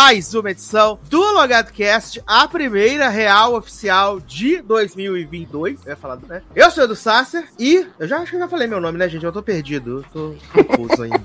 Mais uma edição do Logado Cast, a primeira real oficial de 2022. Eu ia falar, né? Eu sou o Edu Sasser e eu já acho que eu já falei meu nome, né, gente? Eu tô perdido, eu tô confuso ainda.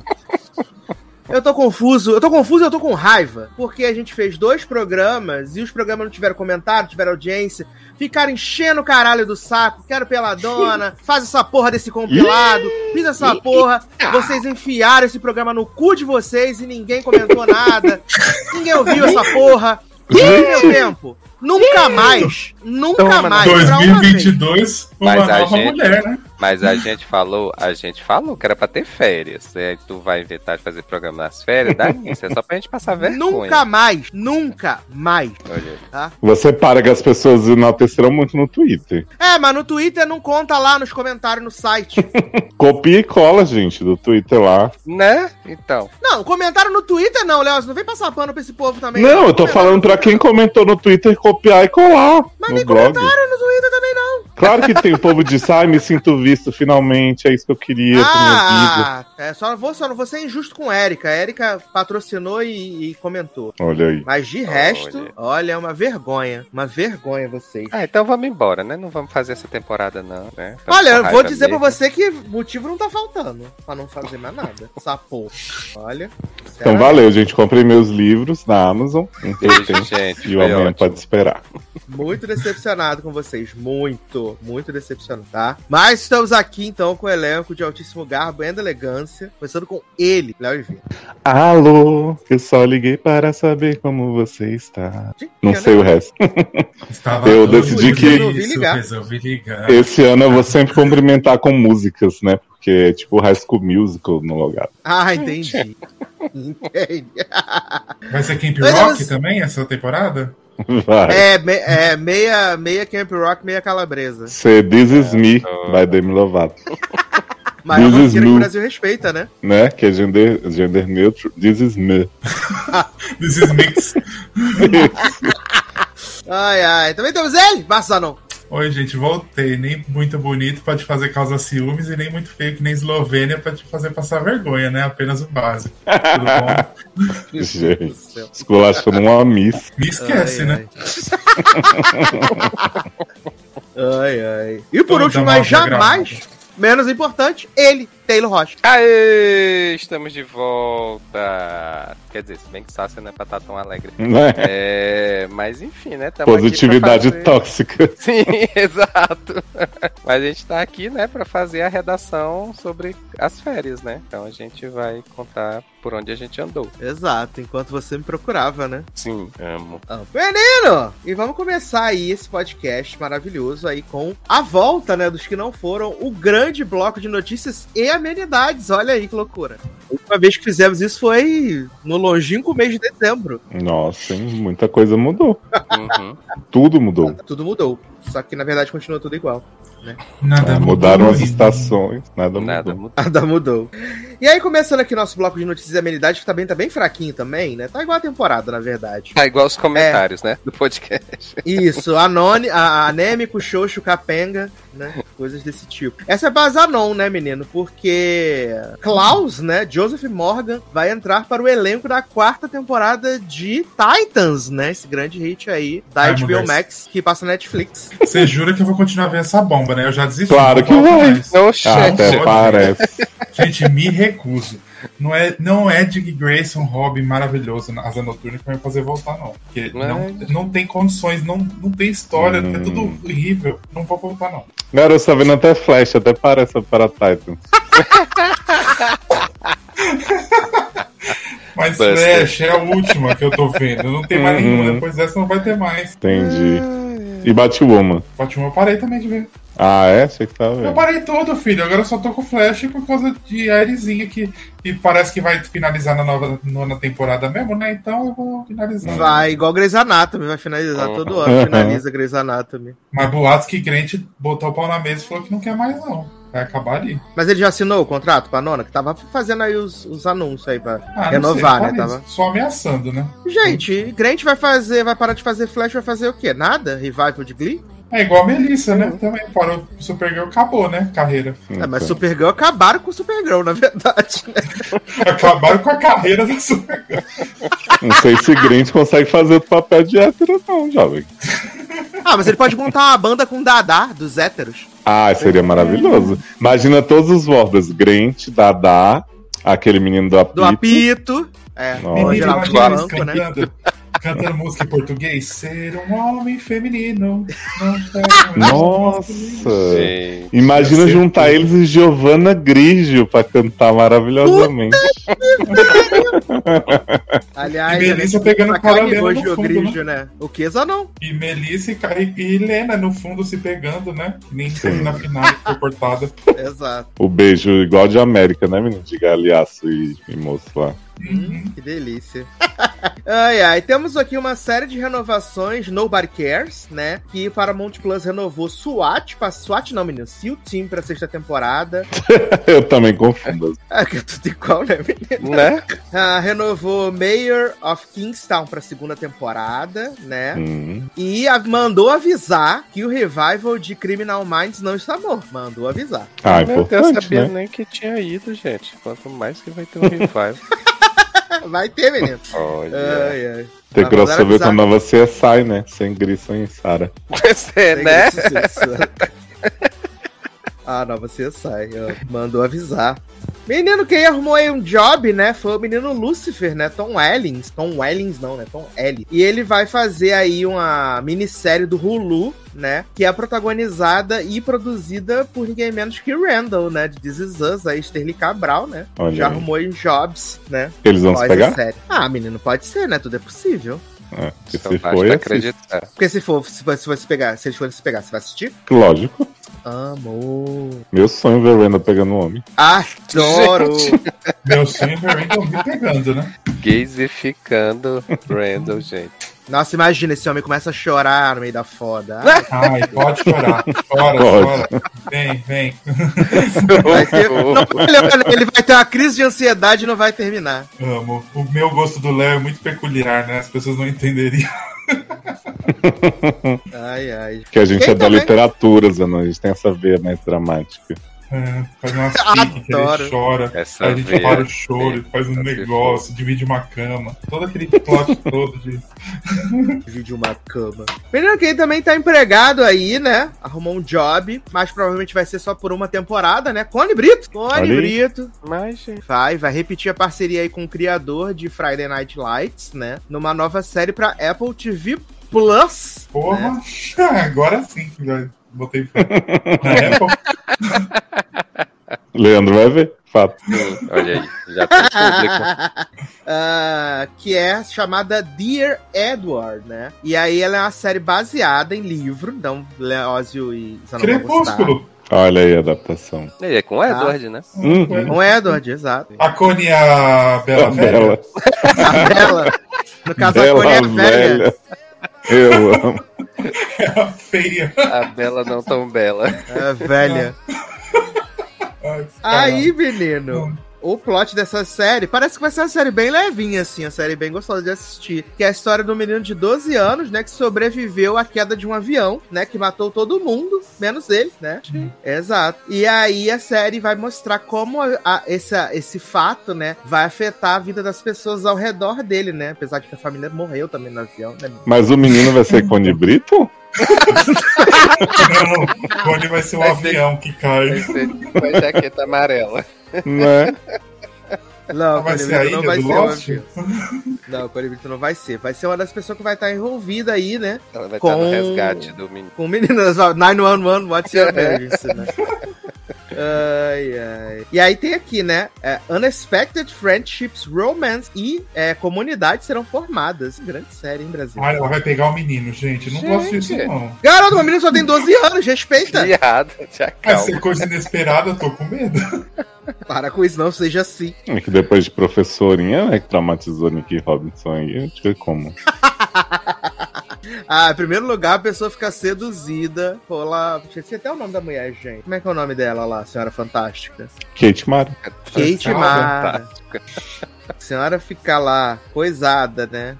Eu tô confuso, eu tô confuso eu tô com raiva, porque a gente fez dois programas e os programas não tiveram comentário, tiveram audiência, ficaram enchendo o caralho do saco, quero peladona, faz essa porra desse compilado, fiz essa porra, vocês enfiaram esse programa no cu de vocês e ninguém comentou nada, ninguém ouviu essa porra. E meu tempo? Nunca mais, nunca Toma, mais. pra uma vez. 2022, uma Mas nova gente- mulher, né? Mas a gente falou, a gente falou que era pra ter férias. Aí tu vai inventar de fazer programa nas férias, dá nisso. É só pra gente passar vergonha. Nunca mais, nunca mais. Olha, Tá? Você para que as pessoas enaltecerão muito no Twitter. É, mas no Twitter não conta lá nos comentários no site. Copia e cola, gente, do Twitter lá. né? Então. Não, comentário no Twitter não, Léo. Você não vem passar pano pra esse povo também. Não, eu tô falando pra quem comentou no Twitter copiar e colar Mas no nem blog. comentaram no Twitter não. Claro que tem o povo diz, ai, me sinto visto finalmente, é isso que eu queria pra minha vida. É, só, vou, só não vou ser injusto com a Erika. A Erika patrocinou e, e comentou. Olha aí. Mas de resto, Olha. olha, é uma vergonha. Uma vergonha vocês. Ah, então vamos embora, né? Não vamos fazer essa temporada, não, né? Olha, eu vou dizer pra mesmo. você que motivo não tá faltando pra não fazer mais nada. Porra. Olha. Então valeu, gente. Comprei meus livros na Amazon. Gente, e o amanhã ótimo. pode esperar. Muito decepcionado com vocês. Muito, muito decepcionado, tá? Mas estamos aqui então com o elenco de altíssimo garbo e elegância. Começando com ele, Léo Oliveira. Alô, eu só liguei para saber como você está. Não sei o resto. Estava Eu decidi que- Resolvi ligar. Resolvi ligar. Esse ano eu vou sempre cumprimentar com músicas, né? Porque é tipo High School Musical no lugar. Ah, entendi. entendi. Vai ser Camp Mas Rock eu- também essa temporada? Vai. É, me- é meia, meia Camp Rock, meia calabresa. Ser This É, Is Me, by Demi Lovato. Mas é This uma is que o. Brasil respeita, né? Né? Que é gender, gender neutro. This Is Me. This is Mix. Ai, ai. Também temos ele, Marcos Zanon. Oi, gente, voltei. Nem muito bonito pra te fazer causar ciúmes e nem muito feio que nem Eslovênia pra te fazer passar vergonha, né? Apenas o básico. Tudo bom? Gente, esculachando uma miss. Me esquece, Ai, né? Ai, ai. E por Vamos último, uma mas jamais gravada. Menos importante, ele, Taylor Rocha. Aê, estamos de volta. Quer dizer, se bem que Sácia não é pra estar tão alegre. Né? É, mas enfim, né? tamo aqui pra Positividade fazer- tóxica. Sim, exato. Mas a gente tá aqui, né, pra fazer a redação sobre as férias, né? Então a gente vai contar por onde a gente andou. Exato, enquanto você me procurava, né? Sim, amo. Ah, Menino! E vamos começar aí esse podcast maravilhoso aí com a volta, né, dos que não foram, o grande bloco de notícias e amenidades. Olha aí que loucura. A última vez que fizemos isso foi no longínquo mês de dezembro. Nossa, hein? Muita coisa mudou. Uhum. Tudo mudou. Tudo mudou. Só que na verdade continua tudo igual. Nada É, mudou, mudaram as estações. Nada, Nada mudou. mudou. Nada mudou. E aí, começando aqui nosso bloco de notícias e amenidades, que também tá bem fraquinho também, né? Tá igual a temporada, na verdade. Tá igual os comentários, né? Do podcast. Isso, Anone, a- anêmico, xoxo, capenga, né? Coisas desse tipo. Essa é pra Zanon, né, menino? Porque Klaus, né, Joseph Morgan, vai entrar para o elenco da quarta temporada de Titans, né? Esse grande hit aí da Ai, HBO. Max, que passa na Netflix. Você jura que eu vou continuar vendo essa bomba, né? Eu já desisti. Claro que vai. mais. Oxê, Até parece. Gente, me recuso. Não é, não é Dick Grayson, Robin maravilhoso na Asa Noturna que vai me fazer voltar, não. Porque Mas- não, não tem condições, não, não tem história, Hum. é tudo horrível. Não vou voltar, não. Garoto, tá vendo até Flash, até parece para Titan. Mas. Flash é a última que eu tô vendo. Não tem mais Uhum. nenhuma. Depois dessa não vai ter mais. Entendi. E Batwoman. Batman eu parei também de ver. Ah, é? Achei que Eu vendo. parei todo, filho. Agora eu só tô com Flash por causa de Airizinha que, que parece que vai finalizar na nova nona temporada mesmo, né? Então eu vou finalizar. Vai, igual Grey's Anatomy, vai finalizar Uhum. todo ano, finaliza Grey's Anatomy. Mas boatos que Grant botou o pau na mesa e falou que não quer mais, não. Vai acabar ali. Mas ele já assinou o contrato pra nona? Que tava fazendo aí os, os anúncios aí pra Ah, renovar, sei, né? Tava... Só ameaçando, né? Gente, Grant vai fazer, vai parar de fazer Flash, vai fazer o quê? Nada? Revival de Glee? É igual a Melissa, né? Também parou. O Supergirl acabou, né? Carreira. É, mas. Supergirl acabaram com Supergirl, na verdade, né? Acabaram com a carreira da Supergirl. Não sei se Grant consegue fazer o papel de hétero, não, jovem. Ah, mas ele pode montar uma banda com Dadá, dos héteros. Ah, seria maravilhoso. Imagina todos os Wardas. Grant, Dadá, aquele menino do apito. Do apito. É, Nossa. o Menino, Geraldo eles Blanco, né? Cantando, música em português. Ser um homem feminino. Não Nossa! Imagina juntar tudo. eles e Giovanna Grigio pra cantar maravilhosamente. Aliás, E Melissa pegando paralelo no o fundo, Grigio, né? O Kesa não. E Melissa e, Ca- e Helena no fundo se pegando, né? Que Nem teve na final que foi cortada. Exato. O beijo igual de América, né, menino? De galhaço e, e moço lá. Uhum. Que delícia. ai, ai. Temos aqui uma série de renovações, Nobody Cares, né? Que Paramount Plus renovou SWAT, pra SWAT não, menino, SEAL Team pra sexta temporada. Eu também confundo. É que é tudo igual, né, menino? né? Ah, renovou Mayor of Kingstown pra segunda temporada, né? Hum. E a- mandou avisar que o revival de Criminal Minds não está morto. Mandou avisar. Ah, Deus, eu importante, sabia né? nem que tinha ido, gente. Quanto mais que vai ter um revival. Vai ter, menino. Olha. Ai, ai. Tem crossover com a nova CSI, né? Sem Gris, sem Sara. Você, né? Ah, não, você sai. ó. Mandou avisar. Menino, quem arrumou aí um job, né? Foi o menino Lucifer, né? Tom Ellings. Tom Wellings, não, né? Tom Ellie. E ele vai fazer aí uma minissérie do Hulu, né? Que é protagonizada e produzida por ninguém menos que Randall, né? De This Is Us, aí Sterling Cabral, né? Olha Já aí. arrumou aí jobs, né? Eles vão se Após a pegar? série. Ah, menino, pode ser, né? Tudo é possível. É, porque Só se basta for, eu acreditar. Porque se for, se for, se for se pegar, se eles forem se pegar, você vai assistir? Lógico. Amor. Meu sonho é ver Randall pegando um homem. Adoro! Meu sonho é ver Randall me pegando, né? Gaysificando Randall, gente. Nossa, imagina, esse homem começa a chorar no meio da foda. Ai, pode chorar. Chora, Pode. chora. Vem, vem. Vai ter- não, ele, ele vai ter uma crise de ansiedade e não vai terminar. Amo. O meu gosto do Léo é muito peculiar, né? As pessoas não entenderiam. Ai, ai. Que a gente Quem é da também? literatura, Zanon. A gente tem essa veia mais dramática. É, faz umas piques que Adoro. ele chora. Essa Aí a gente para o choro, faz um negócio, divide uma cama. Todo aquele plot todo de. Divide uma cama. Menino que também tá empregado aí, né? Arrumou um job, mas provavelmente vai ser só por uma temporada, né? Cone Brito. Cone aí. Brito. Mas, gente, Vai, vai repetir a parceria aí com o criador de Friday Night Lights, né? Numa nova série pra Apple TV Plus. Porra, agora sim já botei fé. Na Apple, Leandro vai ver. Fato. olha aí, já tem público. Ah, que é chamada Dear Edward, né? E aí ela é uma série baseada em livro, então Leózio e gostar. Crepúsculo. Olha aí a adaptação. É com o Edward, né? Uhum. Com Edward, exato. A Cone a Bela A Velha. Bela, A Bela. No caso, a Bela Cone é velha. velha. Eu amo. A feia. A Bela não tão bela. É velha. Ai, Aí, menino. O plot dessa série parece que vai ser uma série bem levinha, assim, uma série bem gostosa de assistir. Que é a história do menino de 12 anos, né? Que sobreviveu à queda de um avião, né? Que matou todo mundo, menos ele, né? Exato. E aí a série vai mostrar como a- a- essa, esse fato, né? Vai afetar a vida das pessoas ao redor dele, né? Apesar de que a família morreu também no avião, né? Mas o menino vai ser Cone Brito? Não, Cone vai ser o Vai ser- avião que Vai cai. ser com a jaqueta amarela. Né? Não, vai Cone ser a Brito não vai do ser Lost? Não, Cone não vai ser. Vai ser uma das pessoas que vai estar envolvida aí, né? Ela vai Com- estar no resgate do menino. Com meninas, ó, 911, what's your emergency, né? Ai, ai. E aí tem aqui, né? é, Unexpected Friendships, Romance e é, Comunidades serão formadas. Grande série, hein, Brasil? Ah, ela vai pegar o menino, gente. Não gosto disso, não. Garoto, meu menino só tem 12 anos, respeita. Piada, já Vai calma. ser coisa inesperada, eu tô com medo. Para com isso, não seja assim. É que depois de professorinha, né, que traumatizou Nick Robinson aí, eu tive como. Ah, em primeiro lugar, a pessoa fica seduzida pela. Esqueci até o nome da mulher, gente. Como é que é o nome dela lá, Senhora Fantástica? Kate Mara. Kate Senhora Mara. A senhora fica lá, coisada, né?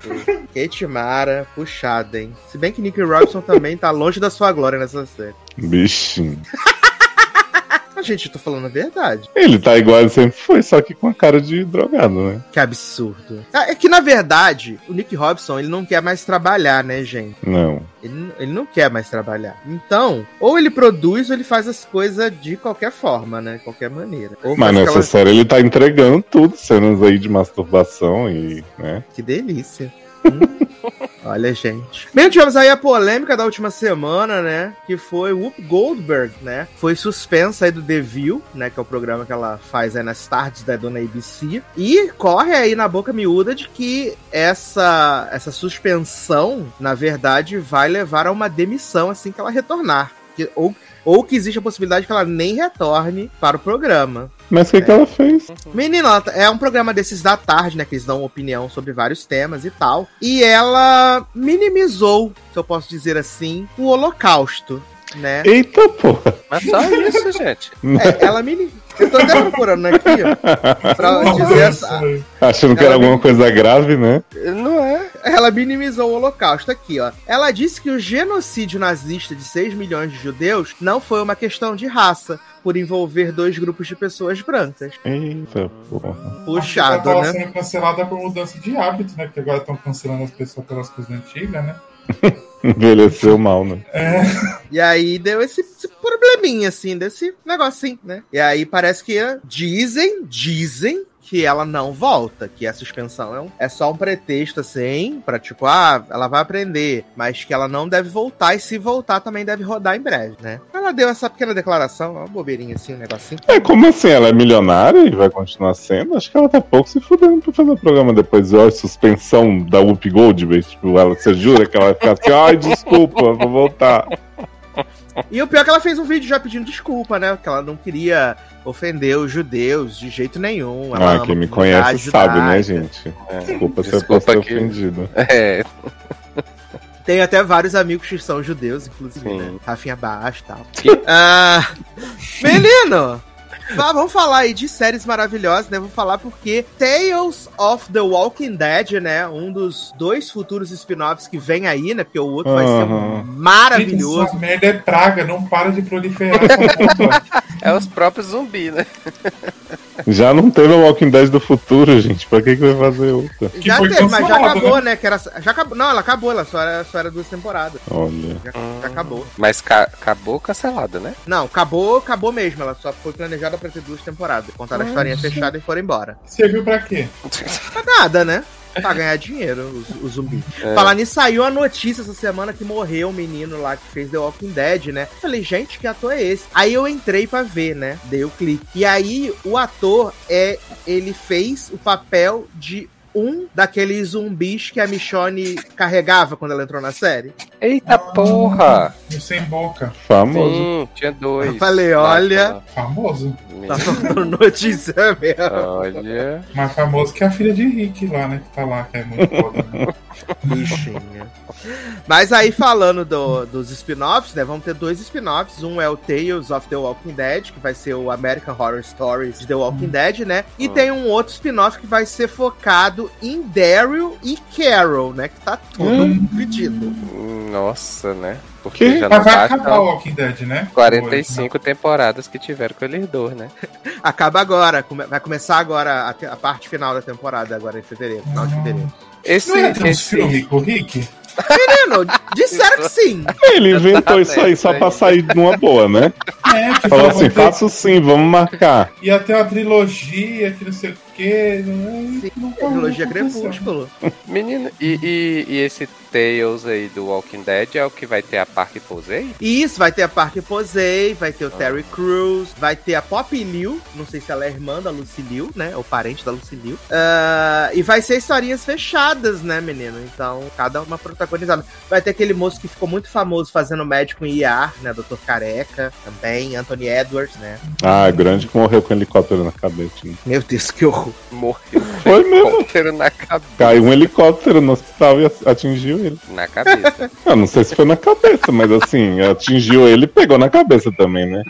Kate Mara, puxada, hein? Se bem que Nick Robinson também tá longe da sua glória nessa série. Bichinho. Mas, gente, eu tô falando a verdade. Ele tá igual ele sempre foi, só que com a cara de drogado, né? Que absurdo. Ah, É que, na verdade, o Nick Robinson, ele não quer mais trabalhar, né, gente? Não. Ele, ele não quer mais trabalhar. Então, ou ele produz ou ele faz as coisas de qualquer forma, né? De qualquer maneira. Ou Mas nessa aquela- série ele tá entregando tudo, cenas aí de masturbação e, né? Que delícia. Olha, gente. Bem, tivemos aí a polêmica da última semana, né? Que foi Whoop Goldberg, né? Foi suspensa aí do The View, né? Que é o programa que ela faz aí nas tardes da dona ABC. E corre aí na boca miúda de que essa, essa suspensão, na verdade, vai levar a uma demissão assim que ela retornar. Que- ou, ou que existe a possibilidade que ela nem retorne para o programa. Mas o que, que ela fez? Menina, ela tá- é um programa desses da tarde, né? Que eles dão opinião sobre vários temas e tal. E ela minimizou, se eu posso dizer assim, o holocausto, né? Eita porra! Mas só isso, gente. É, ela minimizou. Eu tô até procurando aqui, ó. Pra dizer essa, Achando que era alguma coisa grave, né? Não é? ela minimizou o holocausto aqui, ó. Ela disse que o genocídio nazista de 6 milhões de judeus não foi uma questão de raça, por envolver dois grupos de pessoas brancas. Eita porra. Puxado, que ela né? tava sendo cancelada por mudança de hábito, né? Porque agora estão cancelando as pessoas pelas coisas antigas, né? Envelheceu mal, né? E aí deu esse, esse probleminha, assim, desse negocinho, né? E aí parece que dizem, dizem que ela não volta, que a suspensão é, um- é só um pretexto, assim, pra tipo, ah, ela vai aprender, mas que ela não deve voltar, e se voltar também deve rodar em breve, né? Ela deu essa pequena declaração, uma bobeirinha assim, um negocinho. É, como assim? Ela é milionária e vai continuar sendo? Acho que ela tá pouco se fudendo pra fazer o programa depois. Ó, suspensão da Whoop Goldberg. Tipo, ela, você jura que ela vai ficar assim, ai, desculpa, vou voltar. E o pior é que ela fez um vídeo já pedindo desculpa, né? Que ela não queria ofender os judeus de jeito nenhum. Ela Ah, quem me conhece sabe, né, gente? É. Desculpa se eu posso que- ofendido. É, Tem até vários amigos que são judeus, inclusive, Sim. né? Rafinha Baixo e tal. Ah, menino! Vá- Vamos falar aí de séries maravilhosas, né? Vou falar porque Tales of the Walking Dead, né? Um dos dois futuros spin-offs que vem aí, né? Porque o outro vai ser maravilhoso. Essa merda é praga, não para de proliferar é os próprios zumbis, né? Já não teve o Walking Dead do futuro, gente. Pra que, que vai fazer outra? Que Já teve, mas já acabou, né? Que era, já acabou, não, ela acabou, ela só era, só era duas temporadas. Olha. Já, já acabou. Mas ca- acabou cancelada, né? Não, acabou, acabou mesmo. Ela só foi planejada pra ter duas temporadas. Contaram a historinha fechada e foram embora. Serviu pra quê? Pra nada, né? Pra ganhar dinheiro, o, o zumbi. É. Falar nisso, saiu a notícia essa semana que morreu um menino lá que fez The Walking Dead, né? Falei, gente, que ator é esse? Aí eu entrei pra ver, né? Dei o clique. E aí, o ator, é ele fez o papel de um daqueles zumbis que a Michonne carregava quando ela entrou na série. Eita porra! No sem boca. Famoso. Sim, tinha dois. Eu falei, olha- Famoso. Tá faltando notícia mesmo. Olha. Mais famoso que a filha de Rick lá, né? Que tá lá, que é muito foda. Né? Bichinha. Mas aí, falando do- dos spin-offs, né? Vamos ter dois spin-offs. Um é o Tales of the Walking Dead, que vai ser o American Horror Stories de The Walking Dead, né? E Hum. tem um outro spin-off que vai ser focado em Daryl e Carol, né? Que tá tudo Hum. pedido. Nossa, né? Porque Que? já não vai acabar o Walking Dead, né? 45 temporadas que tiveram com eles dois, né? Acaba agora. come- Vai começar agora a, te- a parte final da temporada, agora em fevereiro, final de fevereiro. Esse, Não é esse, filmes com o Rick? Menino, disseram que sim. Ele inventou isso aí só pra sair numa boa, né? É, Falou assim, ter- faço sim, vamos marcar. Ia ter uma trilogia, que não sei o quê. né? Nunca- Trilogia. Crepúsculo. Menino, e, e, e esse Tales aí do Walking Dead é o que vai ter a Park Posey? E isso, vai ter a Park Posey, vai ter o Terry Crews, vai ter a Poppy Liu, não sei se ela é irmã da Lucy Liu, né? Ou parente da Lucy Liu. Ah, e vai ser historinhas fechadas, né, menino? Então, cada uma protagonizada. Vai ter aquele moço que ficou muito famoso fazendo médico em IAR, né? Dr. Careca, também, Anthony Edwards, né? Ah, grande que morreu com um helicóptero na cabeça. né? Meu Deus, que horror. Morreu Foi mesmo. helicóptero na cabeça. Caiu um helicóptero no hospital e atingiu ele. Na cabeça. Eu não sei se foi na cabeça, mas assim, atingiu ele e pegou na cabeça também, né?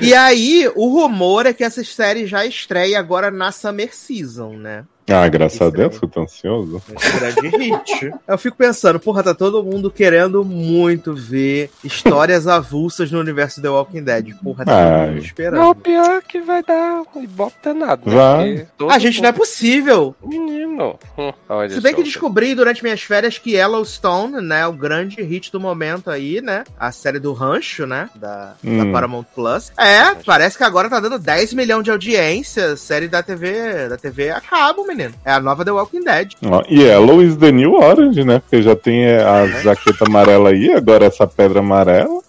E aí, o rumor é que essa série já estreia agora na Summer Season, né? Ah, graças a Deus, aí. eu tô ansioso. Grande hit. Eu fico pensando, porra, tá todo mundo querendo muito ver histórias avulsas no universo The Walking Dead. Porra, tá todo Ai. mundo esperando. Não, pior que vai dar ibope danado, né? Vai. Todo Ah, gente, não é possível. Menino. Olha Se bem que descobri durante minhas férias que Yellowstone, né, o grande hit do momento aí, né? A série do Rancho, né? Da, da Hum. Paramount Plus. É, parece que agora tá dando 10 milhões de audiência. Série da TV, da TV a cabo, menino. É a nova The Walking Dead. Ó, Yellow is the new orange, né? Porque já tem é, a jaqueta amarela aí, agora essa pedra amarela.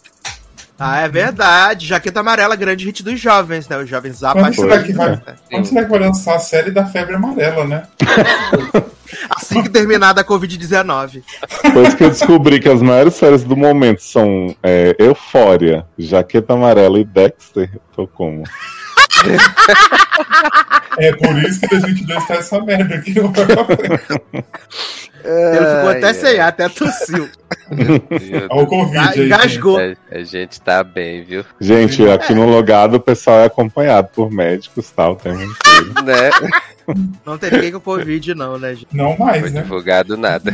Ah, é verdade. Jaqueta amarela, grande hit dos jovens, né? Os jovens Quando será que vai, apaixonados. quando será que vai lançar a série da febre amarela, né? Assim que terminar da Covid-19. Depois que eu descobri que as maiores séries do momento são é, Eufória, Jaqueta Amarela e Dexter, eu tô como? É por isso que a gente tá essa merda aqui. Ele ficou até sem ar, até tossiu. Olha o aí. Engasgou. A, a gente tá bem, viu? Gente, aqui no logado o pessoal é acompanhado por médicos tal, tem um inteiro. Né? Não tem ninguém com Covid, não, né, gente? Não Foi mais, né? divulgado nada.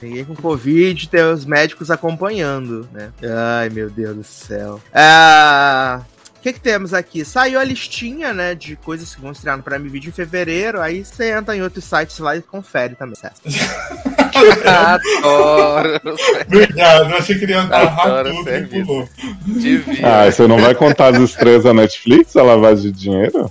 Ninguém com Covid, tem os médicos acompanhando, né? Ai, meu Deus do céu. Ah, O que, que temos aqui? Saiu a listinha, né, de coisas que vão estrear no Prime Video em fevereiro. Aí você entra em outros sites lá e confere também. certo? Adoro. Eu achei que ele ia e pulou. Devia. Ah, você não vai contar as estrelas da Netflix, a lavagem de dinheiro?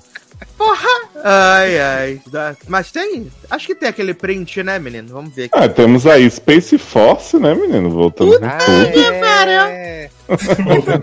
Ai, ai. Dá- Mas tem. Acho que tem aquele print, né, menino? Vamos ver aqui. Ah, temos aí Space Force, né, menino? Voltando Ah, tudo. é.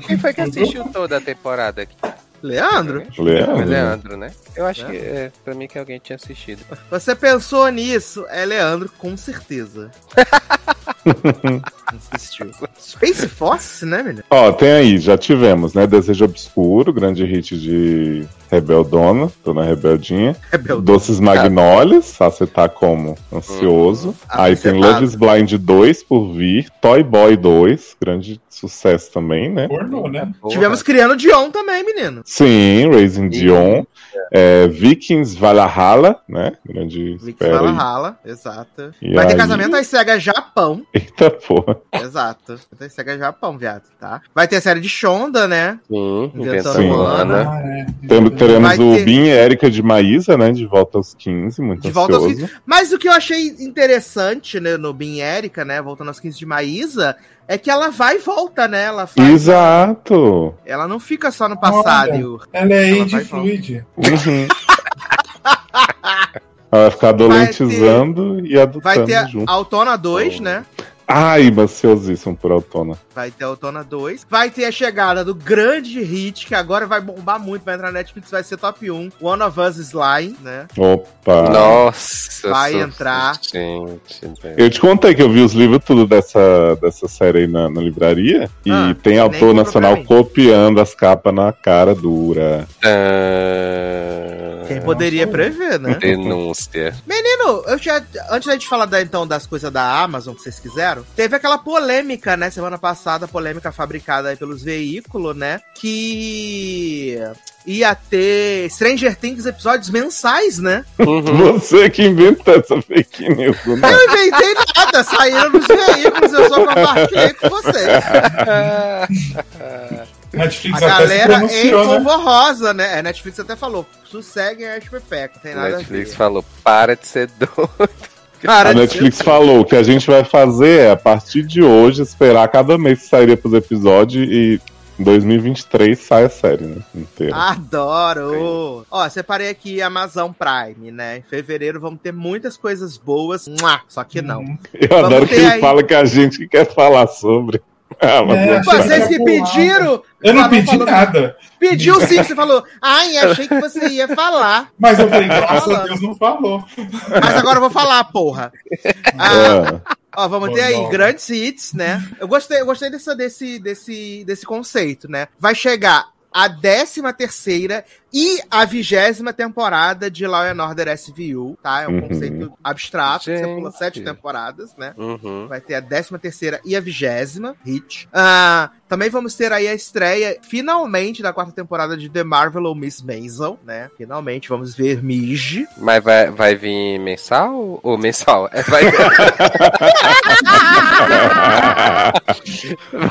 Quem foi que assistiu toda a temporada aqui? Leandro, Foi Leandro. Leandro, né? Eu acho É. que é pra mim que alguém tinha assistido. você pensou nisso? É Leandro, com certeza. Assistiu. Space Force, né, menino? Ó, tem aí, já tivemos, né? Desejo Obscuro, grande hit de Rebeldona, Dona Rebeldinha. Rebelde. Doces Magnólias, ah, você tá como? Ansioso. Uhum. Aí tem Aficionado. Love is Blind 2 por vir, Toy Boy 2, grande sucesso também, né? Pornô, né? Porra. Tivemos criando Dion também, menino. Sim, Raising Dion. É, Vikings Valhalla, né? Grande aí. Valhalla, exato. E Vai ter aí? casamento às cegas Japão. Eita porra. Exato. Vai ter cegas Japão, viado, tá? Vai ter a série de Shonda, né? Sim, Inventando Inventando Ana. Ana. Ah, é. Tem- teremos Vai o ter- Bin e Erika de Maísa, né? De volta aos 15, muito De volta aos ansioso. Mas o que eu achei interessante né, no Bin Erika, né? Voltando aos 15 de Maísa, é que ela vai e volta, né? Ela faz. Exato. Ela não fica só no passado. Olha. e Ela é age fluid. Uhum. Ela vai ficar adolentizando e adotando Vai ter a junto. Autona 2, Oh. né? Ai, ansiosíssimo por Autona. Vai ter a Autona 2. Vai ter a chegada do grande hit, que agora vai bombar muito, vai entrar na Netflix, vai ser top 1. One of Us Slime, né? Opa. Nossa. Vai entrar. Gente. Eu te contei que eu vi os livros tudo dessa, dessa série aí na, na livraria e Ah, tem autor nacional copiando as capas na cara dura. Ah, Quem poderia prever, né? Denúncia. Menino, eu já, antes da gente falar da, então das coisas da Amazon que vocês quiseram, teve aquela polêmica, né, semana passada, polêmica fabricada aí pelos veículos, né, que ia ter Stranger Things episódios mensais, né? Uhum. Você que inventou essa fake news, né? Eu inventei nada, saíram nos veículos, eu só compartilhei com vocês. Netflix A galera em pronunciou, né? polvorosa, né? A Netflix até falou, sosseguem a não tem nada Netflix a ver. falou, para de ser doido. Cara, A Netflix falou que a gente vai fazer é, a partir de hoje, esperar cada mês que sairia pros episódios e Em 2023 sai a série, né? Inteira. Adoro! Ó, separei aqui Amazon Prime, né? Em fevereiro vamos ter muitas coisas boas, só que não. Eu vamos adoro que ele aí- fala que a gente que quer falar sobre. Ah, mas É. Vocês que pediram! Eu não pedi falou- nada. Pediu sim, você falou. Ai, achei que você ia falar. Mas eu falei, graças a. Deus não falou. Mas agora eu vou falar, porra. Ah, É. Ó, vamos Bom, ter aí bom. grandes hits, né? Eu gostei, eu gostei dessa, desse, desse, desse conceito, né? Vai chegar a 13 terceira e a vigésima temporada de Law and Order SVU, tá? É um Uhum. conceito abstrato, você pula Gente. sete temporadas, né? Uhum. Vai ter a 13 terceira e a vigésima hit. Ah, também vamos ter aí a estreia, finalmente, da quarta temporada de The Marvel ou Miss Maisel, né? Finalmente vamos ver Midge. Mas vai, vai vir mensal ou mensal? É, Vai,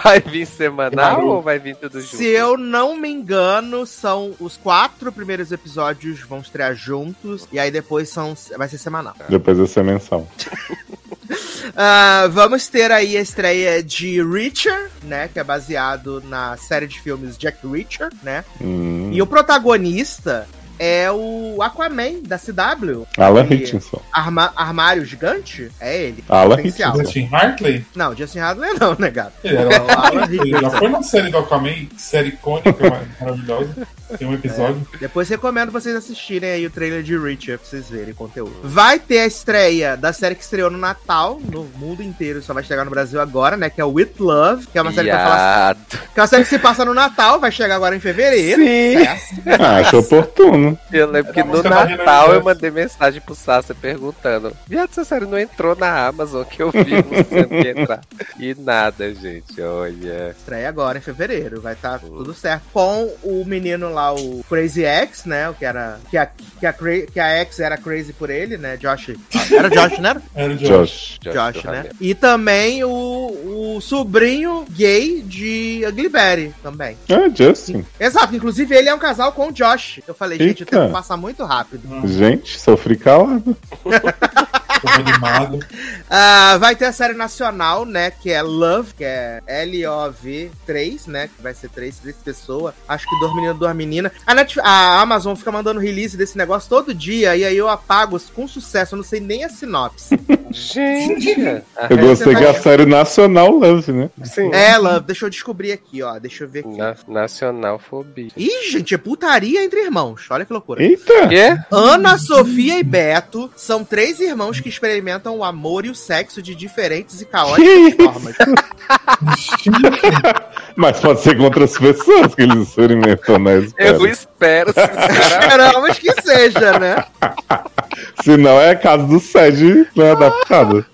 vai vir semanal ou vai vir tudo junto? Se eu não me engano, são os quatro primeiros episódios vão estrear juntos e aí depois são vai ser semanal. Depois vai ser mensal. Ah, vamos ter aí a estreia de Reacher, né, que é baseado na série de filmes Jack Reacher, né? Hum. E o protagonista é o Aquaman da CW. Alan Hitchinson. Arma- armário gigante? É ele. Alan. Hitchinson. Justin Hartley? Não, Justin Hadley não, né, gato? Ele, É era, o Alan ele já foi na série do Aquaman, série icônica, maravilhosa. Tem um episódio. Depois recomendo vocês assistirem aí o trailer de Reacher pra vocês verem conteúdo. Vai ter a estreia da série que estreou no Natal, no mundo inteiro, só vai chegar no Brasil agora, né? Que é o With Love, que é uma série que vai falar. Viado. Que é uma série que se passa no Natal, vai chegar agora em fevereiro. Sim. Certo? Ah, acho oportuno. Eu lembro que no Natal eu mandei mensagem pro Sasha perguntando: Viado, essa série não entrou na Amazon que eu vi, que entrar. E nada, gente, olha. Estreia agora em fevereiro, vai estar tudo certo. Com o menino lá, o Crazy X, né? O que era. Que a, que a, que a X era crazy por ele, né? Josh. Era Josh, né? Era o Josh. Josh. Josh, do né? E também o, o sobrinho gay de Ugly Betty também. Ah, Justin. Exato, inclusive ele é um casal com o Josh. Eu falei, gente, o Eita. tempo passa muito rápido. Gente, sofri calado. Tô animado. Ah, vai ter a série nacional, né? Que é Love, que é L-O-V 3, né? Que vai ser três, três pessoas. Acho que dois meninos, duas meninas. A, a Amazon fica mandando release desse negócio todo dia. E aí eu apago com sucesso. Eu não sei nem a sinopse. Gente, Eu gostei vai- que a série nacional Love, né? Sim. é, Love, deixa eu descobrir aqui, ó. Deixa eu ver aqui. Na, nacionalfobia. Ih, gente, é putaria entre irmãos. Olha que loucura. Eita! Quê? Ana, Sofia e Beto são três irmãos que experimentam o amor e o sexo de diferentes e caóticas formas. Mas pode ser com outras pessoas que eles experimentam, né? Eu Espero. espero, sinceramente. Esperamos que seja, né? Senão é a casa do Sede não é adaptada.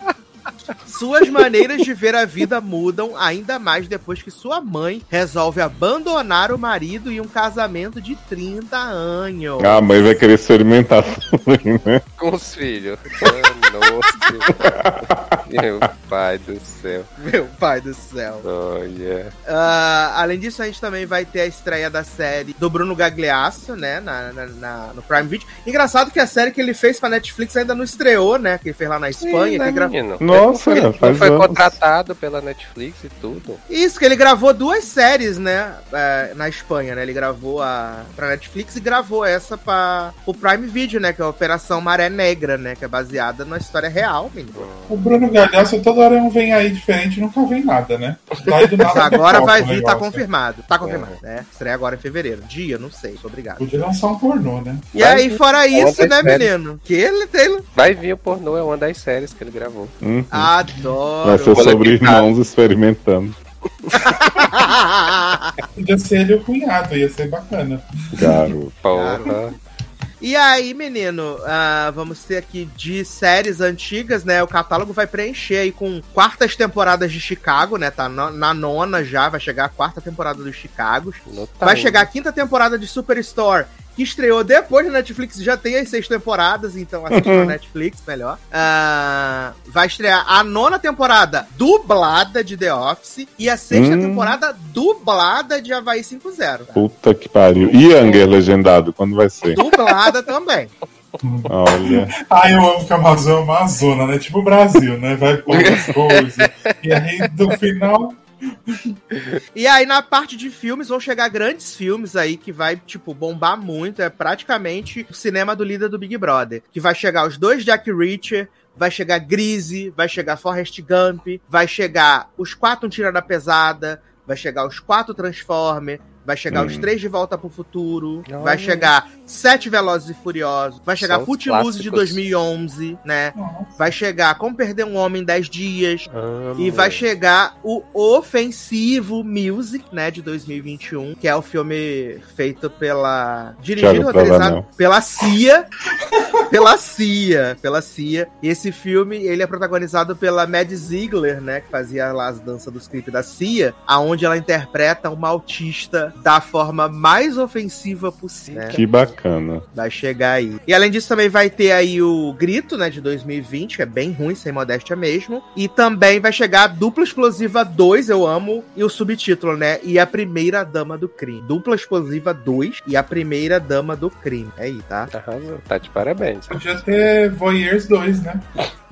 Suas maneiras de ver a vida mudam ainda mais depois que sua mãe resolve abandonar o marido e um casamento de 30 anos. A mãe vai querer experimentar também, né? Com os filhos. Ah, Nossa. Meu pai do céu. Meu pai do céu. Olha. Ah, além disso, a gente também vai ter a estreia da série do Bruno Gagliasso, né? Na, na- na- no Prime Video. Engraçado que a série que ele fez pra Netflix ainda não estreou, né? Que ele fez lá na Espanha. que ele gra-. Nossa, foi, faz foi anos. contratado pela Netflix e tudo. Isso, que ele gravou duas séries, né? é, na Espanha, né? Ele gravou a pra Netflix e gravou essa pra o Prime Video, né? Que é a Operação Maré Negra, né? Que é baseada numa história real, menino. O Bruno Galhaço toda hora um vem aí diferente e nunca vem nada, né? Nada agora vai o vir, tá negócio. confirmado. Tá confirmado, né? Estreia agora em fevereiro. Dia, não sei, obrigado. Podia lançar um pornô, né? E Vai aí, vir. fora isso, né, menino? Que ele tem. Vai vir o pornô, é uma das séries que ele gravou. Uhum. Adoro. Vai ser sobre Conectado. irmãos experimentando. Podia ser ele o cunhado, ia ser bacana. Garoto. Porra. E aí, menino, ah, vamos ter aqui de séries antigas, né? O catálogo vai preencher aí com quartas temporadas de Chicago, né? Tá na, na nona já, vai chegar a quarta temporada dos Chicagos. Vai chegar a quinta temporada de Superstore, que estreou depois na Netflix, já tem as seis temporadas, então assiste na Netflix, melhor. Ah, vai estrear a nona temporada dublada de The Office e a sexta Hum. temporada dublada de Havaí 5.0. Puta que pariu. E Younger legendado, quando vai ser? Dublada também. Olha. Ai, eu amo que a Amazônia é uma zona, né? Tipo o Brasil, né? Vai pôr as coisas. E aí, no final, E aí, na parte de filmes, vão chegar grandes filmes aí que vai, tipo, bombar muito. É praticamente o cinema do líder do Big Brother. Que vai chegar os dois Jack Reacher, vai chegar Greasy, vai chegar Forrest Gump, vai chegar os quatro Um Tira da Pesada, vai chegar os quatro Transformers, vai chegar os três de Volta pro Futuro, Olha. vai chegar Sete Velozes e Furiosos, vai chegar Footloose de clássicos. 2011, né? Nossa. Vai chegar Como Perder um Homem em 10 Dias, Amo. e vai chegar o Ofensivo Music, né, de 2021, que é o filme feito pela. dirigido e roteirizado pela CIA. pela CIA. Pela CIA. E esse filme, ele é protagonizado pela Mad Ziegler, né, que fazia lá as danças dos clipes da CIA, aonde ela interpreta uma autista da forma mais ofensiva possível. né? Que bacana. Vai chegar aí. E além disso, também vai ter aí o Grito, né, de 2020, que é bem ruim, sem modéstia mesmo. E também vai chegar a Dupla Explosiva 2, eu amo, e o subtítulo, né? E a Primeira Dama do Crime. Dupla Explosiva 2 e a Primeira Dama do Crime. É aí, tá? Arrasou. Tá de parabéns. Podia ter Voyeurs 2, né?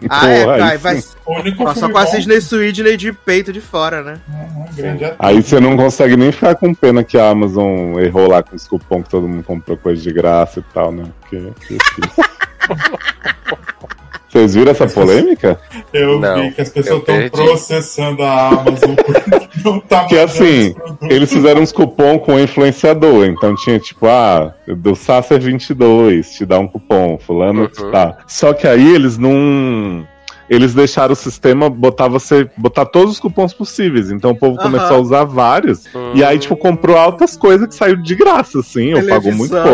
Ah, é, Porra, Kai, aí vai. único Só com a. Sidney Sweeney de peito de fora, né? Uhum. Aí você não consegue nem ficar com pena que a Amazon errou lá com os cupom que todo mundo comprou coisa de graça e tal, né? Porque. Vocês viram essa polêmica? Eu Não, vi que as pessoas estão processando a Amazon porque não tá Que mandando assim. Eles fizeram uns cupom com influenciador, então tinha tipo, ah, do Sasser 22, te dá um cupom, fulano, Uhum. tá. Só que aí eles não... Eles deixaram o sistema botar você botar todos os cupons possíveis. Então o povo Aham. começou a usar vários. E aí, tipo, comprou altas coisas que saiu de graça, assim. Eu pago muito pouco.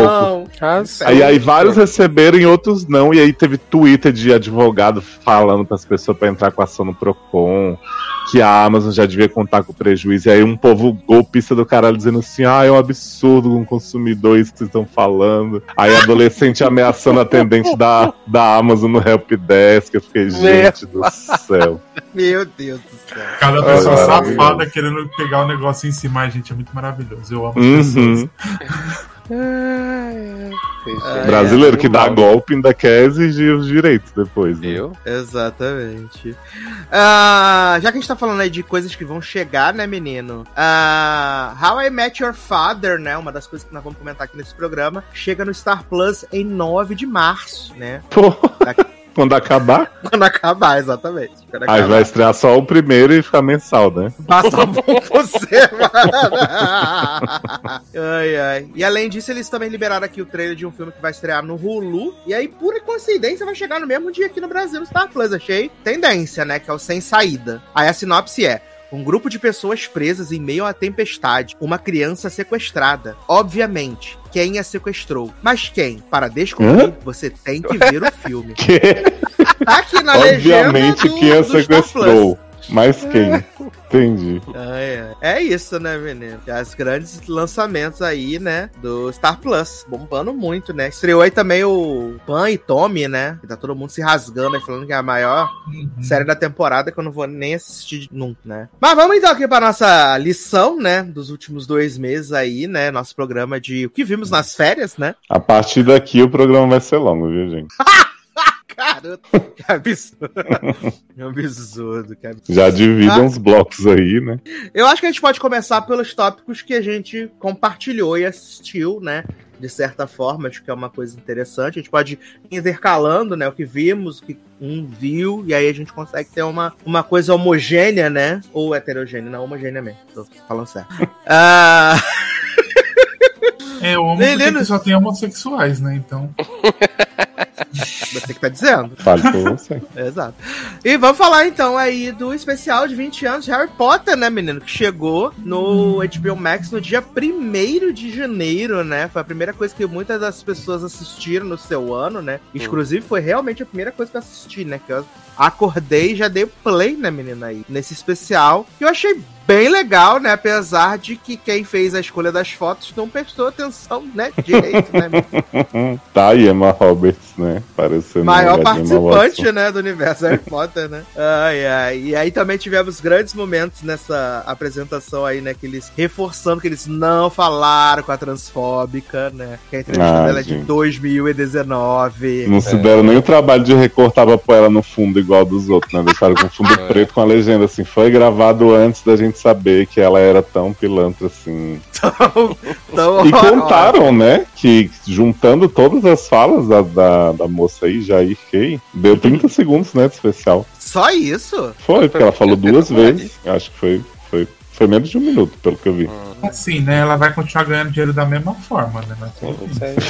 Arrasou. Aí, aí vários receberam e outros não. E aí teve Twitter de advogado falando para as pessoas para entrar com ação no Procon, que a Amazon já devia contar com prejuízo. E aí um povo golpista do caralho dizendo assim: ah, é um absurdo com consumidor isso que vocês estão falando. Aí adolescente ameaçando a atendente da, da Amazon no Helpdesk. Eu fiquei, gente do céu. Meu Deus do céu. Cada pessoa safada querendo pegar o negócio em cima. Ai, gente, é muito maravilhoso. Eu amo as pessoas. Ah, Brasileiro é, que dá golpe ainda quer exigir os direitos depois. Né? Viu? Exatamente. Ah, já que a gente tá falando aí de coisas que vão chegar, né, menino? Ah, How I Met Your Father, né? Uma das coisas que nós vamos comentar aqui nesse programa, chega no Star Plus em 9 de março, né? Pô, quando acabar, Quando acabar, exatamente. Quando aí acabar. vai estrear só o primeiro e ficar mensal, né? Passa bom você, mano. ai, ai. E além disso, eles também liberaram aqui o trailer de um filme que vai estrear no Hulu. E aí, pura coincidência, vai chegar no mesmo dia aqui no Brasil, no Star Plus. Achei tendência, né? Que é o Sem Saída. Aí a sinopse é. Um grupo de pessoas presas em meio à tempestade. Uma criança sequestrada. Obviamente, quem a sequestrou. Mas quem? Para descobrir, você tem que ver o filme. Que, Tá aqui na legenda obviamente, do, quem a sequestrou. Mas quem? Entendi. É, é. é isso, né, menino? Os grandes lançamentos aí, né, do Star Plus, bombando muito, né? Estreou aí também o Pan e Tommy, né? Que tá todo mundo se rasgando aí, falando que é a maior Uhum. série da temporada que eu não vou nem assistir nunca, né? Mas vamos então aqui pra nossa lição, né, dos últimos dois meses aí, né? Nosso programa de o que vimos nas férias, né? A partir daqui o programa vai ser longo, viu, gente? Cara, que absurdo. que absurdo, que absurdo. Já dividam Ah. os blocos aí, né? Eu acho que a gente pode começar pelos tópicos que a gente compartilhou e assistiu, né? De certa forma, acho que é uma coisa interessante. A gente pode ir intercalando, né? O que vimos, o que um viu, e aí a gente consegue ter uma, uma coisa homogênea, né? Ou heterogênea, não homogênea mesmo. Tô falando certo. Ah, É, o homem só tem homossexuais, né? Então. você que tá dizendo. Fale por você. Exato. E vamos falar então aí do especial de 20 anos de Harry Potter, né, menino? Que chegou no HBO Max no dia 1 de janeiro, né? Foi a primeira coisa que muitas das pessoas assistiram no seu ano, né? Inclusive, foi realmente a primeira coisa que eu assisti, né? Que eu acordei e já dei play, né, menina, aí, nesse especial. Que eu achei bem legal, né? Apesar de que quem fez a escolha das fotos não prestou atenção, né? Direito, né? Tá aí, Emma Roberts, né? Parecendo Maior participante, né, do universo Harry Potter, né? Ai, ai. E aí também tivemos grandes momentos nessa apresentação aí, né? Que eles reforçando que eles não falaram com a transfóbica, né? Que a entrevista Ah, dela é de gente. 2019. Não se deram nem o trabalho de recortar pra pôr ela no fundo igual dos outros, né? Deixaram com fundo preto com a legenda assim. Foi gravado antes da gente saber que ela era tão pilantra assim. Tão, tão E contaram, né, que juntando todas as falas da, da, da moça aí, Jair Kay, deu 30 segundos, né, de especial. Só isso? Foi, porque ela falou duas vezes. Acho que foi, foi, foi menos de um minuto, pelo que eu vi. Assim, né? Ela vai continuar ganhando dinheiro da mesma forma, né? Mas.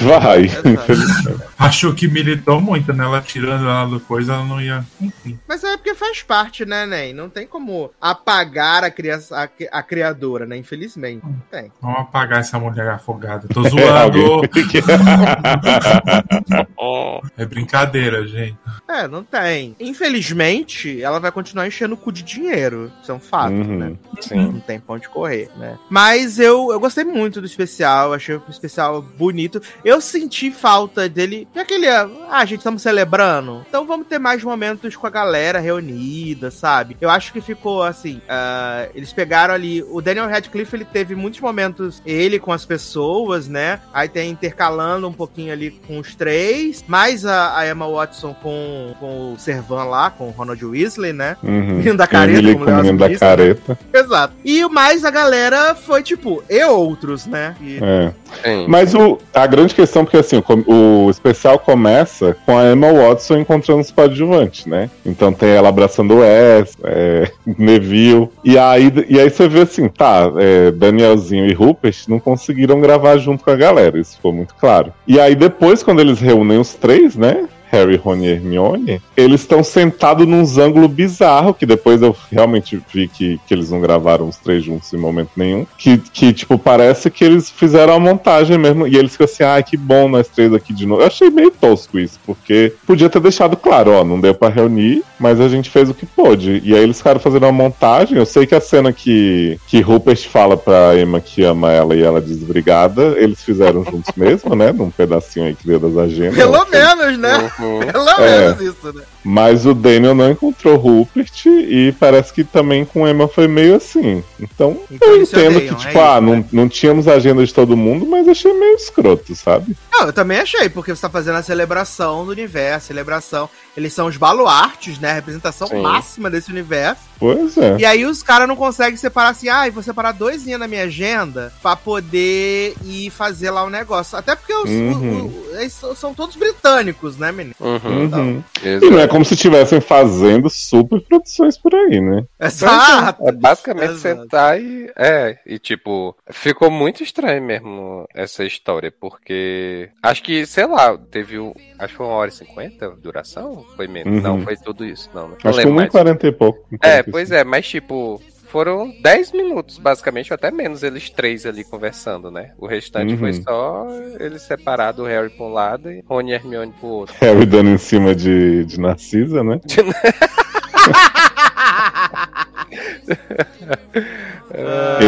Vai, infelizmente. Achou que militou muito, né? Ela tirando ela do coisa, ela não ia. Enfim. Mas é porque faz parte, né, Nen? Não tem como apagar a, cria a, a criadora, né? Infelizmente. Não tem. Vamos apagar essa mulher afogada. Tô É, zoando. é brincadeira, gente. É, não tem. Infelizmente, ela vai continuar enchendo o cu de dinheiro. Isso é um fato, Uhum. né? Sim. Não tem pra onde correr, né? Mas eu, eu gostei muito do especial, achei o especial bonito. Eu senti falta dele. E aquele. Ah, gente, estamos celebrando. Então vamos ter mais momentos com a galera reunida, sabe? Eu acho que ficou assim. ah, eles pegaram ali. O Daniel Radcliffe, ele teve muitos momentos, ele com as pessoas, né? Aí tem intercalando um pouquinho ali com os três. Mais a, a Emma Watson com, com o Servan lá, com o Ronald Weasley, né? Uhum. Menino da careta, como com o menino da careta. Exato. E mais a galera foi tipo, e outros, né? E- É. Mas o, a grande questão, porque assim, o, o especial começa com a Emma Watson encontrando os coadjuvantes, né? Então tem ela abraçando o Wes, é, Neville. E aí, e aí você vê assim, tá, é, Danielzinho e Rupert não conseguiram gravar junto com a galera, isso ficou muito claro. E aí depois, quando eles reúnem os três, né? Harry, Rony e Hermione, eles estão sentados num ângulo bizarro, que depois eu realmente vi que, que eles não gravaram os três juntos em momento nenhum. Que, que, tipo, parece que eles fizeram a montagem mesmo. E eles ficam assim, ai, que bom nós três aqui de novo. Eu achei meio tosco isso, porque podia ter deixado claro, ó, não deu pra reunir, mas a gente fez o que pôde. E aí eles ficaram fazendo uma montagem. Eu sei que a cena que, que Rupert fala pra Emma que ama ela e ela diz obrigada, eles fizeram juntos mesmo, né? Num pedacinho aí que veio das agendas. Pelo menos, né? Pelo É. menos isso, né? Mas o Daniel não encontrou Rupert e parece que também com Emma foi meio assim. Então, Então eu entendo odeiam, que, é tipo, ah, isso, não, né? não tínhamos a agenda de todo mundo, mas achei meio escroto, sabe? Não, eu também achei, porque você tá fazendo a celebração do universo, celebração. Eles são os baluartes, né? A representação Sim. máxima desse universo. Pois é. E aí os caras não conseguem separar assim, ah, eu vou separar dois dias na minha agenda pra poder ir fazer lá o negócio. Até porque os, Uhum. o- o- eles são todos britânicos, né, menino? Uhum. Uhum. Exato. E não é como se estivessem fazendo super produções por aí, né? Exato. É basicamente Exato. sentar e. É, e tipo, ficou muito estranho mesmo essa história, porque. Acho que, sei lá, teve um. Acho que foi uma hora e cinquenta duração? Foi menos. Uhum. Não, foi tudo isso, não. Não Acho que lembro mais. 1,40 e pouco. É, pois é, mas tipo. Foram 10 minutos, basicamente, ou até menos, eles três ali conversando, né? O restante Uhum. foi só eles separados, o Harry pra um lado e Rony e Hermione pro outro. Harry dando em cima de, de Narcisa, né?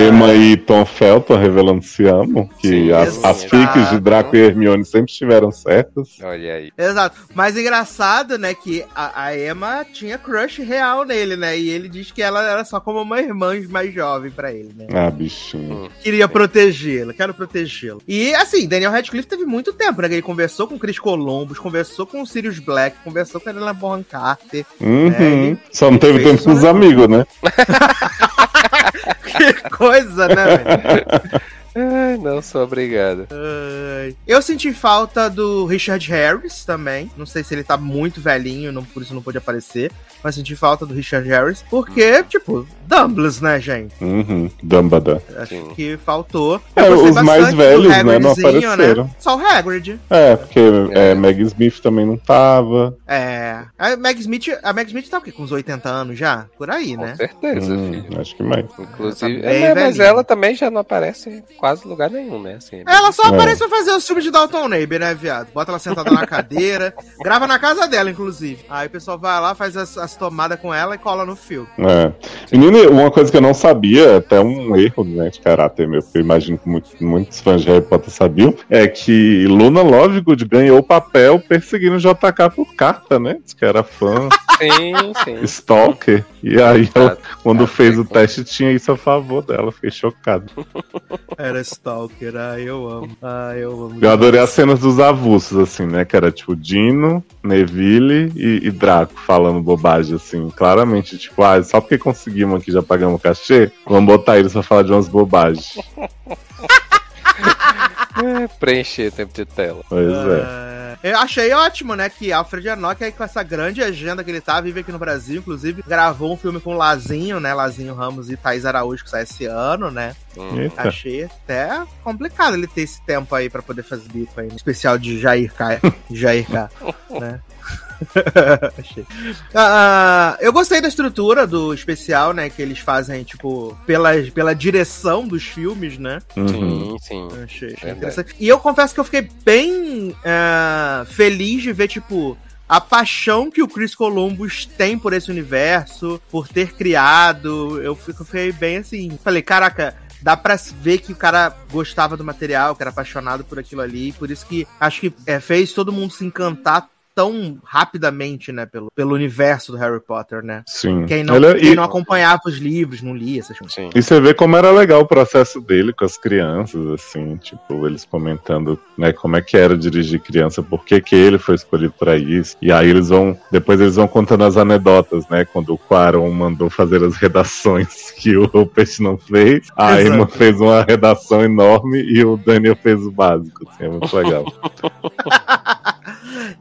Emma e Tom Felton revelando se amam, que Sim, as, as fics de Draco e Hermione sempre estiveram certas. Olha aí. Exato. Mas engraçado, né, que a, a Emma tinha crush real nele, né? E ele diz que ela era só como uma irmã mais jovem pra ele, né? Ah, bichinho. Queria protegê-lo, quero protegê-lo. E assim, Daniel Radcliffe teve muito tempo, né? que Ele conversou com Chris Columbus, conversou com o Sirius Black, conversou com a Helena Bonham Carter. Uhum. É, ele- Só não teve tempo com os né? amigos, né? que coisa, né, velho? Ai, não sou obrigado. Ai. Eu senti falta do Richard Harris também. Não sei se ele tá muito velhinho, não, por isso não pôde aparecer. Mas senti falta do Richard Harris. Porque, tipo, Dumbledore, né, gente? Uhum. Dumbledore. Acho Sim. que faltou. É, os mais velhos, né, não Hagridzinho, apareceram. Só o Hagrid. É, porque É. é, Meg Smith também não tava. É. A Meg Smith, a Meg Smith tá o quê? Com uns 80 anos já? Por aí, Com né? certeza, Hum, filho. acho que mais. Inclusive. Tá é, mas ela também já não aparece quase lugar nenhum, né? Assim, Ela só É. aparece pra fazer o filme de Dalton Neighbor, né, viado? Bota ela sentada na cadeira, grava na casa dela, inclusive. Aí o pessoal vai lá, faz as, as tomadas com ela e cola no filme. É. Menino, uma coisa que eu não sabia, até um erro né, de caráter meu, que eu imagino que muito- muitos fãs de Harry Potter sabiam, é que Luna Lovegood ganhou o papel perseguindo o JK por carta, né? Diz que era fã, Sim, sim. stalker. E aí, ela, quando Ah, fez o teste, tinha isso a favor dela. Fiquei chocado. Era Stalker, ai, eu amo. Ai, eu amo. Eu adorei as cenas dos avulsos, assim, né? Que era tipo Dino, Neville e, e Draco falando bobagem, assim. Claramente, tipo, ah, só porque conseguimos aqui já pagamos cachê. Vamos botar eles pra falar de umas bobagens. É, preencher tempo de tela. Pois é. É, Eu achei ótimo, né, que Alfred Enoch, aí com essa grande agenda que ele tá, vive aqui no Brasil, inclusive gravou um filme com o Lazinho, né, Lazinho Ramos e Thaís Araújo, que sai esse ano, né. Hum. Eita. Achei até complicado ele ter esse tempo aí pra poder fazer bico aí, no especial de Jair K, Jair K, né. Achei. Ah, eu gostei da estrutura do especial, né? Que eles fazem, tipo, pela, pela direção dos filmes, né? Uhum. Sim, sim. Achei, achei Verdade. interessante. E eu confesso que eu fiquei bem ah, feliz de ver, tipo, a paixão que o Chris Columbus tem por esse universo, por ter criado. Eu fico- fiquei bem assim. Falei, caraca. Dá pra ver que o cara gostava do material, que era apaixonado por aquilo ali. Por isso que acho que é, fez todo mundo se encantar tão rapidamente, né? Pelo, pelo universo do Harry Potter, né? Sim. Quem não, Ele- é- quem e- não acompanhava os livros, não lia essas coisas. Sim. E você vê como era legal o processo dele com as crianças, assim, tipo, eles comentando, né, como é que era dirigir criança, por que que ele foi escolhido pra isso. E aí eles vão, depois eles vão contando as anedotas, né, quando o Quaron mandou fazer as redações que o Rupert não fez, a Exato. Emma fez uma redação enorme e o Daniel fez o básico, assim, é muito legal.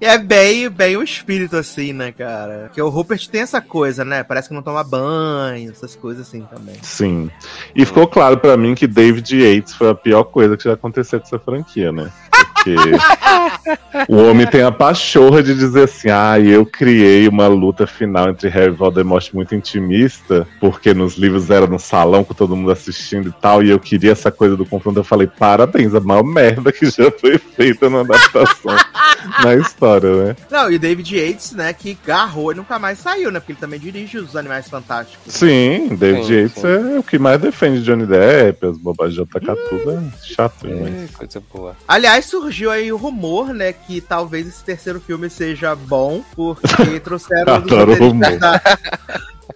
E é bem, bem o espírito, assim, né, cara? Porque o Rupert tem essa coisa, né? Parece que não toma banho, essas coisas assim também. Sim. E ficou claro pra mim que David Yates foi a pior coisa que já aconteceu com essa franquia, né? Porque o homem tem a pachorra de dizer assim: ah, eu criei uma luta final entre Harry e Voldemort muito intimista, porque nos livros era no salão com todo mundo assistindo e tal, e eu queria essa coisa do confronto. Eu falei: parabéns, a maior merda que já foi feita na adaptação na história, né? Não, e o David Yates, né, que garrou e nunca mais saiu, né? Porque ele também dirige os Animais Fantásticos. Sim, David Sim, Yates sim. é o que mais defende Johnny Depp, as bobagens de JK, tudo é chato. É, coisa boa. Aliás, surgiu aí o rumor, né, que talvez esse terceiro filme seja bom, porque trouxeram um dos roteiristas da...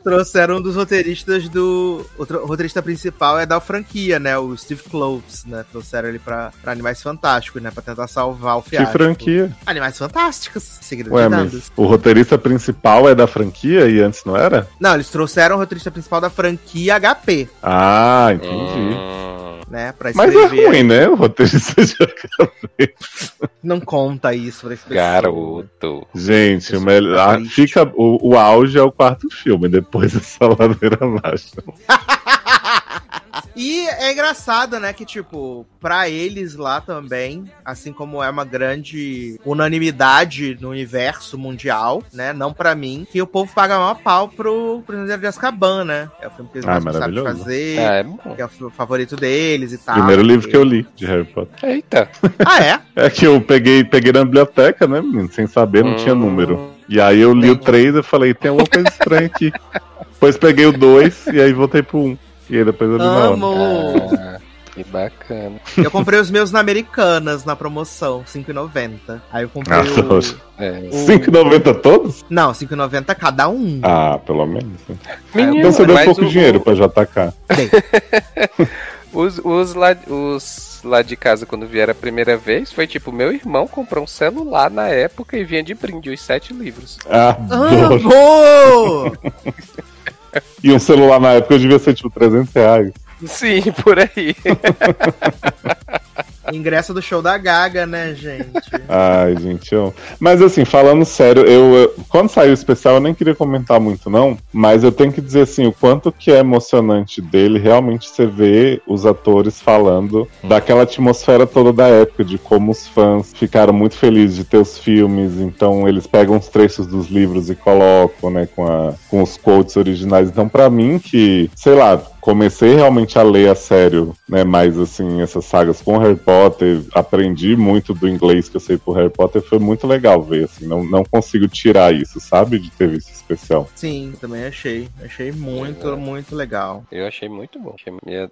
Trouxeram um dos roteiristas do. O roteirista principal é da franquia, né? O Steve Kloves, né? Trouxeram ele pra, pra Animais Fantásticos, né? Pra tentar salvar o Que fiasco. franquia? Animais Fantásticos, segredo Ué, de mas dados. o roteirista principal é da franquia e antes não era? Não, eles trouxeram o roteirista principal da franquia HP, Ah, entendi. Hum, né? Pra Mas escrever. é ruim, né? O roteirista de Não conta isso pra esse pessoal. garoto. Gente, o, melhor, é fica, o, o auge é o quarto filme, depois essa ladeira abaixo. E é engraçado, né, que, tipo, pra eles lá também, assim como é uma grande unanimidade no universo mundial, né, não pra mim, que o povo paga maior pau pro Prisioneiro de Azkaban, né? É o filme que eles Ah, mais sabem fazer, é bom. que é o favorito deles e tal. Primeiro livro que eu li de Harry Potter. Eita. Ah, é? É que eu peguei, peguei na biblioteca, né, menino? Sem saber, não tinha Hum. número. E aí eu li o 3 e falei, tem alguma coisa estranha aqui. Depois peguei o 2 e aí voltei pro 1. Um. E depois eu. Amo! Ah, que bacana. Eu comprei os meus na Americanas, na promoção, R$5,90. Aí eu comprei Ah, o... nossa. É. o- 5,90 todos? Não, R$5,90 cada um. Ah, pelo menos. Menino, Então você deu mas pouco o- dinheiro pra JK. Os, os, lá, os lá de casa, quando vieram a primeira vez, foi tipo: meu irmão comprou um celular na época e vinha de brinde os sete livros. Adoro. Amo! E um celular na época devia ser tipo 300 reais. Sim, por aí. Ingresso do show da Gaga, né, gente? Ai, gente, eu... Mas assim, falando sério, eu, eu- quando saiu o especial eu nem queria comentar muito não, mas eu tenho que dizer assim, o quanto que é emocionante dele realmente você vê os atores falando daquela atmosfera toda da época, de como os fãs ficaram muito felizes de ter os filmes, então eles pegam os trechos dos livros e colocam, né, com, a, com os quotes originais. Então, pra mim que, sei lá, comecei realmente a ler a sério, né, mais assim, essas sagas com Harry Potter, aprendi muito do inglês que eu sei por Harry Potter, foi muito legal ver, assim, não, não consigo tirar isso, sabe, de ter visto especial. Sim, também achei. Achei muito, É. muito legal. Eu achei muito bom.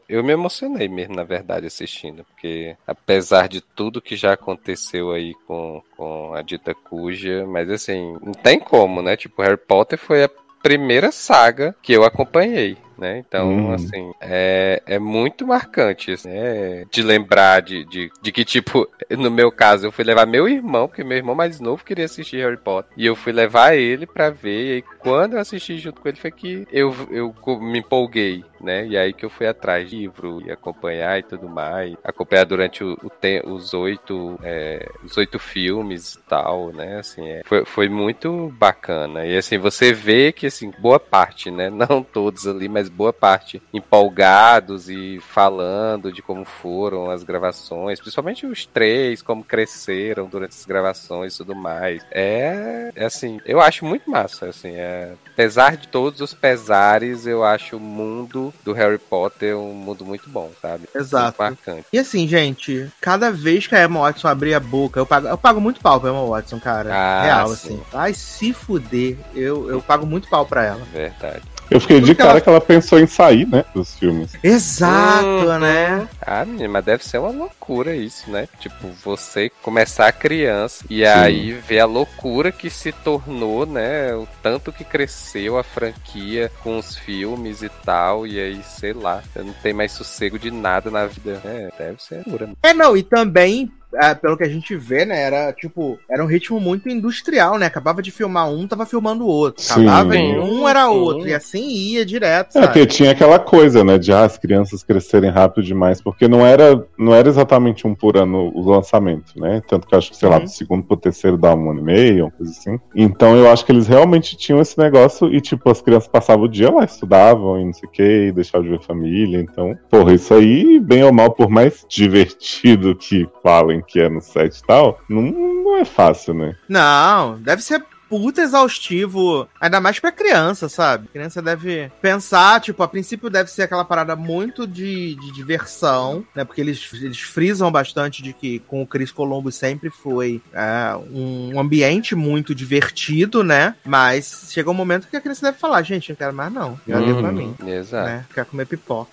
Eu me emocionei mesmo, na verdade, assistindo. Porque apesar de tudo que já aconteceu aí com, com a dita cuja, mas assim, não tem como, né? Tipo, Harry Potter foi a primeira saga que eu acompanhei. Né? Então, Hum. assim, é, é muito marcante, assim, é, de lembrar de, de, de que, tipo, no meu caso, eu fui levar meu irmão, porque meu irmão mais novo queria assistir Harry Potter, e eu fui levar ele pra ver, e aí quando eu assisti junto com ele foi que eu, eu me empolguei, né? E aí que eu fui atrás de livro e acompanhar e tudo mais, acompanhar durante o, o os oito é, os oito filmes e tal, né? Assim, é, foi, foi muito bacana. E assim, você vê que assim, boa parte, né? Não todos ali, mas boa parte empolgados e falando de como foram as gravações, principalmente os três, como cresceram durante as gravações e tudo mais. É, é assim, eu acho muito massa, assim, é, apesar de todos os pesares, eu acho o mundo do Harry Potter um mundo muito bom, sabe? Exato. Muito marcante. E assim, gente, cada vez que a Emma Watson abrir a boca, eu pago, eu pago muito pau pra Emma Watson, cara. Ah, Real, sim. assim. Ai, se fuder, eu, eu pago muito pau pra ela. Verdade. Eu fiquei de cara ela- que ela pensou em sair, né, dos filmes. Exato, Uhum. né? Ah, menina, mas deve ser uma loucura isso, né? Tipo, você começar criança e aí ver a loucura que se tornou, né? O tanto que cresceu a franquia com os filmes e tal, e aí, sei lá, não tem mais sossego de nada na vida. É, deve ser loucura. É, não, e também, pelo que a gente vê, né, era tipo, era um ritmo muito industrial, né? Acabava de filmar um, tava filmando o outro. Sim. Acabava em um, era Sim. outro. E assim ia direto, É, sabe? porque tinha aquela coisa, né, de ah, as crianças crescerem rápido demais, porque não era, não era exatamente um por ano o lançamento, né? Tanto que eu acho que, sei lá, Uhum. do segundo pro terceiro dá um ano e meio, uma coisa assim. Então eu acho que eles realmente tinham esse negócio e, tipo, as crianças passavam o dia lá, estudavam e não sei o que, e deixavam de ver família. Então, porra, isso aí, bem ou mal, por mais divertido que falem que é no set e tal, não, não é fácil, né? Não, deve ser puta exaustivo, ainda mais pra criança, sabe? A criança deve pensar, tipo, a princípio deve ser aquela parada muito de, de diversão, né? Porque eles, eles frisam bastante de que com o Chris Columbus sempre foi é, um ambiente muito divertido, né? Mas chega um momento que a criança deve falar, gente, não quero mais não, já deu pra Uhum. mim. Exato. Né? Quer comer pipoca.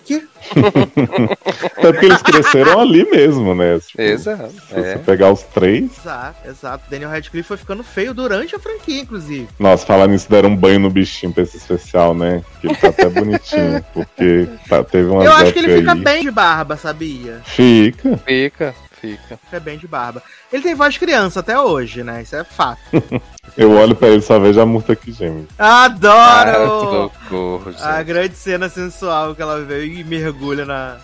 Tanto que eles cresceram ali mesmo, né? Tipo, Exato. Se você É. pegar os três. Exato, exato. Daniel Radcliffe foi ficando feio durante a franquia, inclusive. Nossa, falar nisso, deram um banho no bichinho pra esse especial, né? Que ele tá até bonitinho. Porque tá, teve uma Eu acho que ele fica aí. bem de barba, sabia? Fica. Fica, fica. Fica bem de barba. Ele tem voz de criança até hoje, né? Isso é fato. Eu olho pra ele e só vejo a murta. Ah, que Adoro! loucura, a gente. grande cena sensual que ela veio e mergulha na.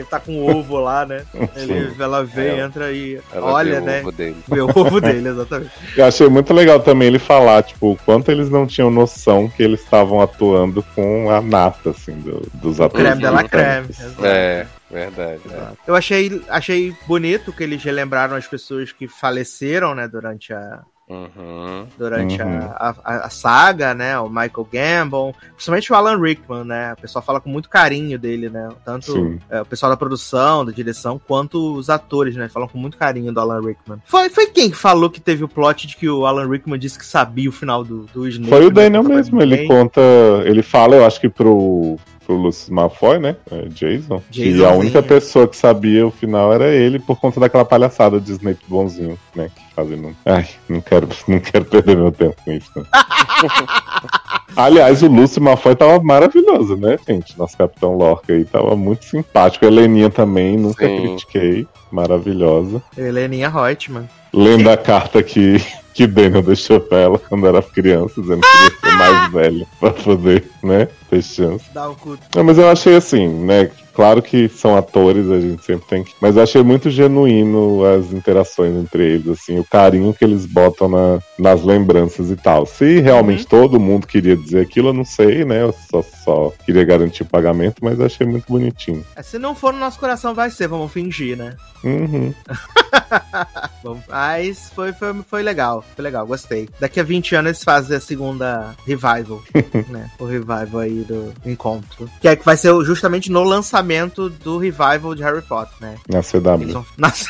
Ele tá com o ovo lá, né? Ele, ela vem, Ela- entra e olha, né? ovo dele. Vê o ovo dele, exatamente. Eu achei muito legal também ele falar, tipo, o quanto eles não tinham noção que eles estavam atuando com a nata, assim, do- dos atores. Creme de la britânicos. creme. É, verdade. é. Eu achei, achei bonito que eles relembraram as pessoas que faleceram, né, durante a, Uhum. durante Uhum. a, a, a saga, né? O Michael Gambon, principalmente o Alan Rickman, né? O pessoal fala com muito carinho dele, né? Tanto é, o pessoal da produção, da direção, quanto os atores, né? Falam com muito carinho do Alan Rickman. Foi, foi quem que falou que teve o plot de que o Alan Rickman disse que sabia o final do, do Snape? Foi o né? Daniel mesmo, ele conta. Ele fala, eu acho que pro. Pro Lucius Malfoy, né? É, Jason. E a única pessoa que sabia o final era ele, por conta daquela palhaçada de Snape bonzinho, né? Que fazendo. Ai, não quero, não quero perder meu tempo com isso. Né? Aliás, o Lúcio Malfoy tava maravilhoso, né, gente? Nosso Capitão Lorca aí tava muito simpático. A Heleninha também, nunca Sim. critiquei. Maravilhosa. Heleninha Reutemann. Lendo a carta que, que Daniel deixou pra ela quando era criança, dizendo que queria ser mais velho pra poder, né, ter chance. Dá o cu. Não, mas eu achei assim, né? Claro que são atores, a gente sempre tem que. Mas eu achei muito genuíno as interações entre eles, assim, o carinho que eles botam na- nas lembranças e tal. Se realmente todo mundo queria dizer aquilo, eu não sei, né? Eu só, só queria garantir o pagamento, mas achei muito bonitinho. É, Se não for no nosso coração, vai ser, vamos fingir, né? Uhum. Bom, mas foi, foi, foi legal, foi legal, gostei. Daqui a 20 anos eles fazem a segunda revival, né? O revival aí do encontro. Que é que vai ser justamente no lançamento do revival de Harry Potter, né? Na CW. vão... Nossa.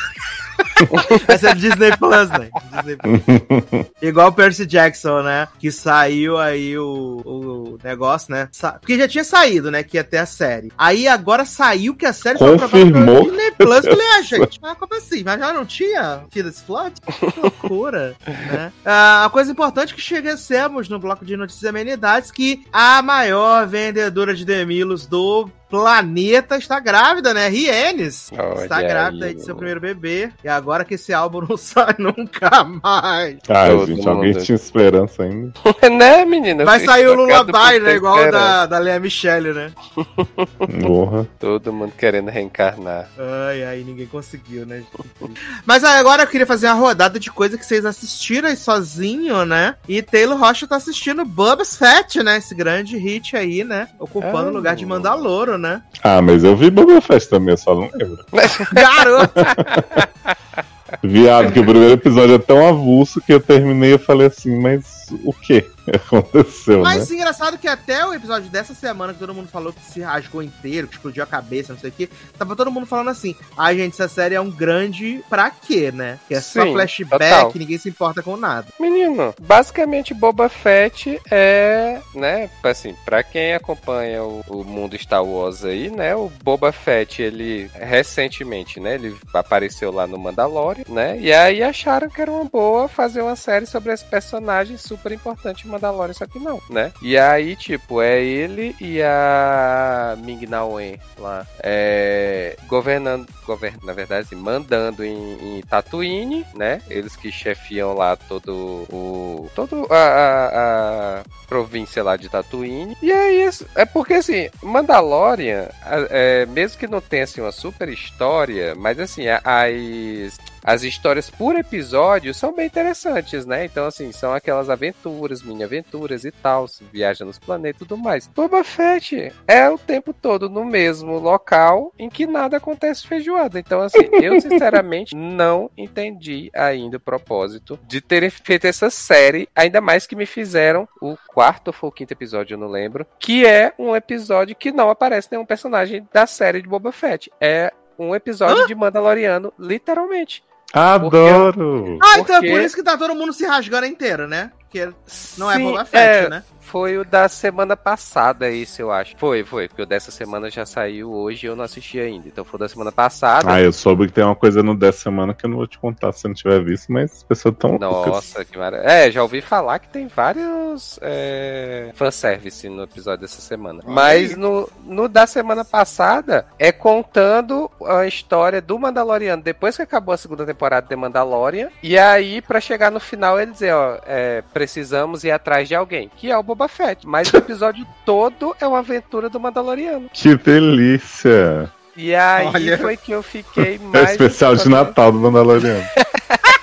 Vai ser Disney Plus, né? Disney Plus. Igual o Percy Jackson, né? Que saiu aí o, o negócio, né? Sa Porque já tinha saído, né? Que ia ter a série. Aí agora saiu que a série foi Confirmou. Disney Plus. Falei, ah, gente, mas como assim? Mas já não tinha tido esse plot? Que loucura, né? Ah, a coisa importante é que chegamos no bloco de notícias e amenidades que a maior vendedora de Demilos do planeta está grávida, né? Rienes Olha está aí, grávida aí de seu primeiro bebê. E agora que esse álbum não sai nunca mais. Ai, Todo gente, alguém tinha esperança ainda. né, menina? Vai sair o Lullaby, né? Igual o esperança. da, da Lea Michele, né? Porra. Todo mundo querendo reencarnar. Ai, ai, ninguém conseguiu, né? Mas aí, agora eu queria fazer uma rodada de coisa que vocês assistiram aí sozinho, né? E Taylor Rocha tá assistindo Bubba's Fett, né? Esse grande hit aí, né? Ocupando Ah. o lugar de Né? Ah, mas eu vi Boba Fett também, eu só não lembro. Garoto! Viado, que o primeiro episódio é tão avulso que eu terminei e falei assim, mas o que aconteceu, Mas né? engraçado que até o episódio dessa semana, que todo mundo falou que se rasgou inteiro, que explodiu a cabeça, não sei o que, tava todo mundo falando assim: ai, gente, essa série é um grande pra quê, né? Que é só Sim, flashback, total. ninguém se importa com nada. Menino, basicamente Boba Fett é, né, assim, pra quem acompanha o, o mundo Star Wars aí, né, o Boba Fett, ele recentemente, né, ele apareceu lá no Mandalorian, né, e aí acharam que era uma boa fazer uma série sobre esse personagem super importante em Mandalorian, só que não, né, e aí, tipo, é ele e a Ming Na Wen lá, é, governando, govern, na verdade, mandando em, em Tatooine, né, eles que chefiam lá todo o. todo a, a- a província lá de Tatooine. E é isso. É porque assim, Mandalorian, é, mesmo que não tenha assim, uma super história, mas assim, as. As histórias por episódio são bem interessantes, né? Então, assim, são aquelas aventuras, mini-aventuras e tal, viaja nos planetas e tudo mais. Boba Fett é o tempo todo no mesmo local em que nada acontece feijoada. Então, assim, eu sinceramente não entendi ainda o propósito de terem feito essa série, ainda mais que me fizeram o quarto ou o quinto episódio, eu não lembro, que é um episódio que não aparece nenhum personagem da série de Boba Fett. É um episódio de Mandaloriano, literalmente. Adoro! Ah, então é Porque- por isso que tá todo mundo se rasgando inteiro, né? Porque não é Sim, Boba Fett, é, né? Foi o da semana passada, esse eu acho. Foi, foi, porque o dessa semana já saiu hoje e eu não assisti ainda. Então foi o da semana passada. Ah, eu soube que tem uma coisa no dessa semana que eu não vou te contar se eu não tiver visto, mas as pessoas tão. Nossa, que maravilha. É, já ouvi falar que tem vários é, fanservice no episódio dessa semana. Mas no, no da semana passada é contando a história do Mandaloriano depois que acabou a segunda temporada de Mandalorian. E aí, pra chegar no final, ele dizer, ó, é, precisamos ir atrás de alguém, que é o Boba Fett. Mas o episódio todo é uma aventura do Mandaloriano. Que delícia! E aí Olha. foi que eu fiquei É mais. especial de Natal do Mandaloriano.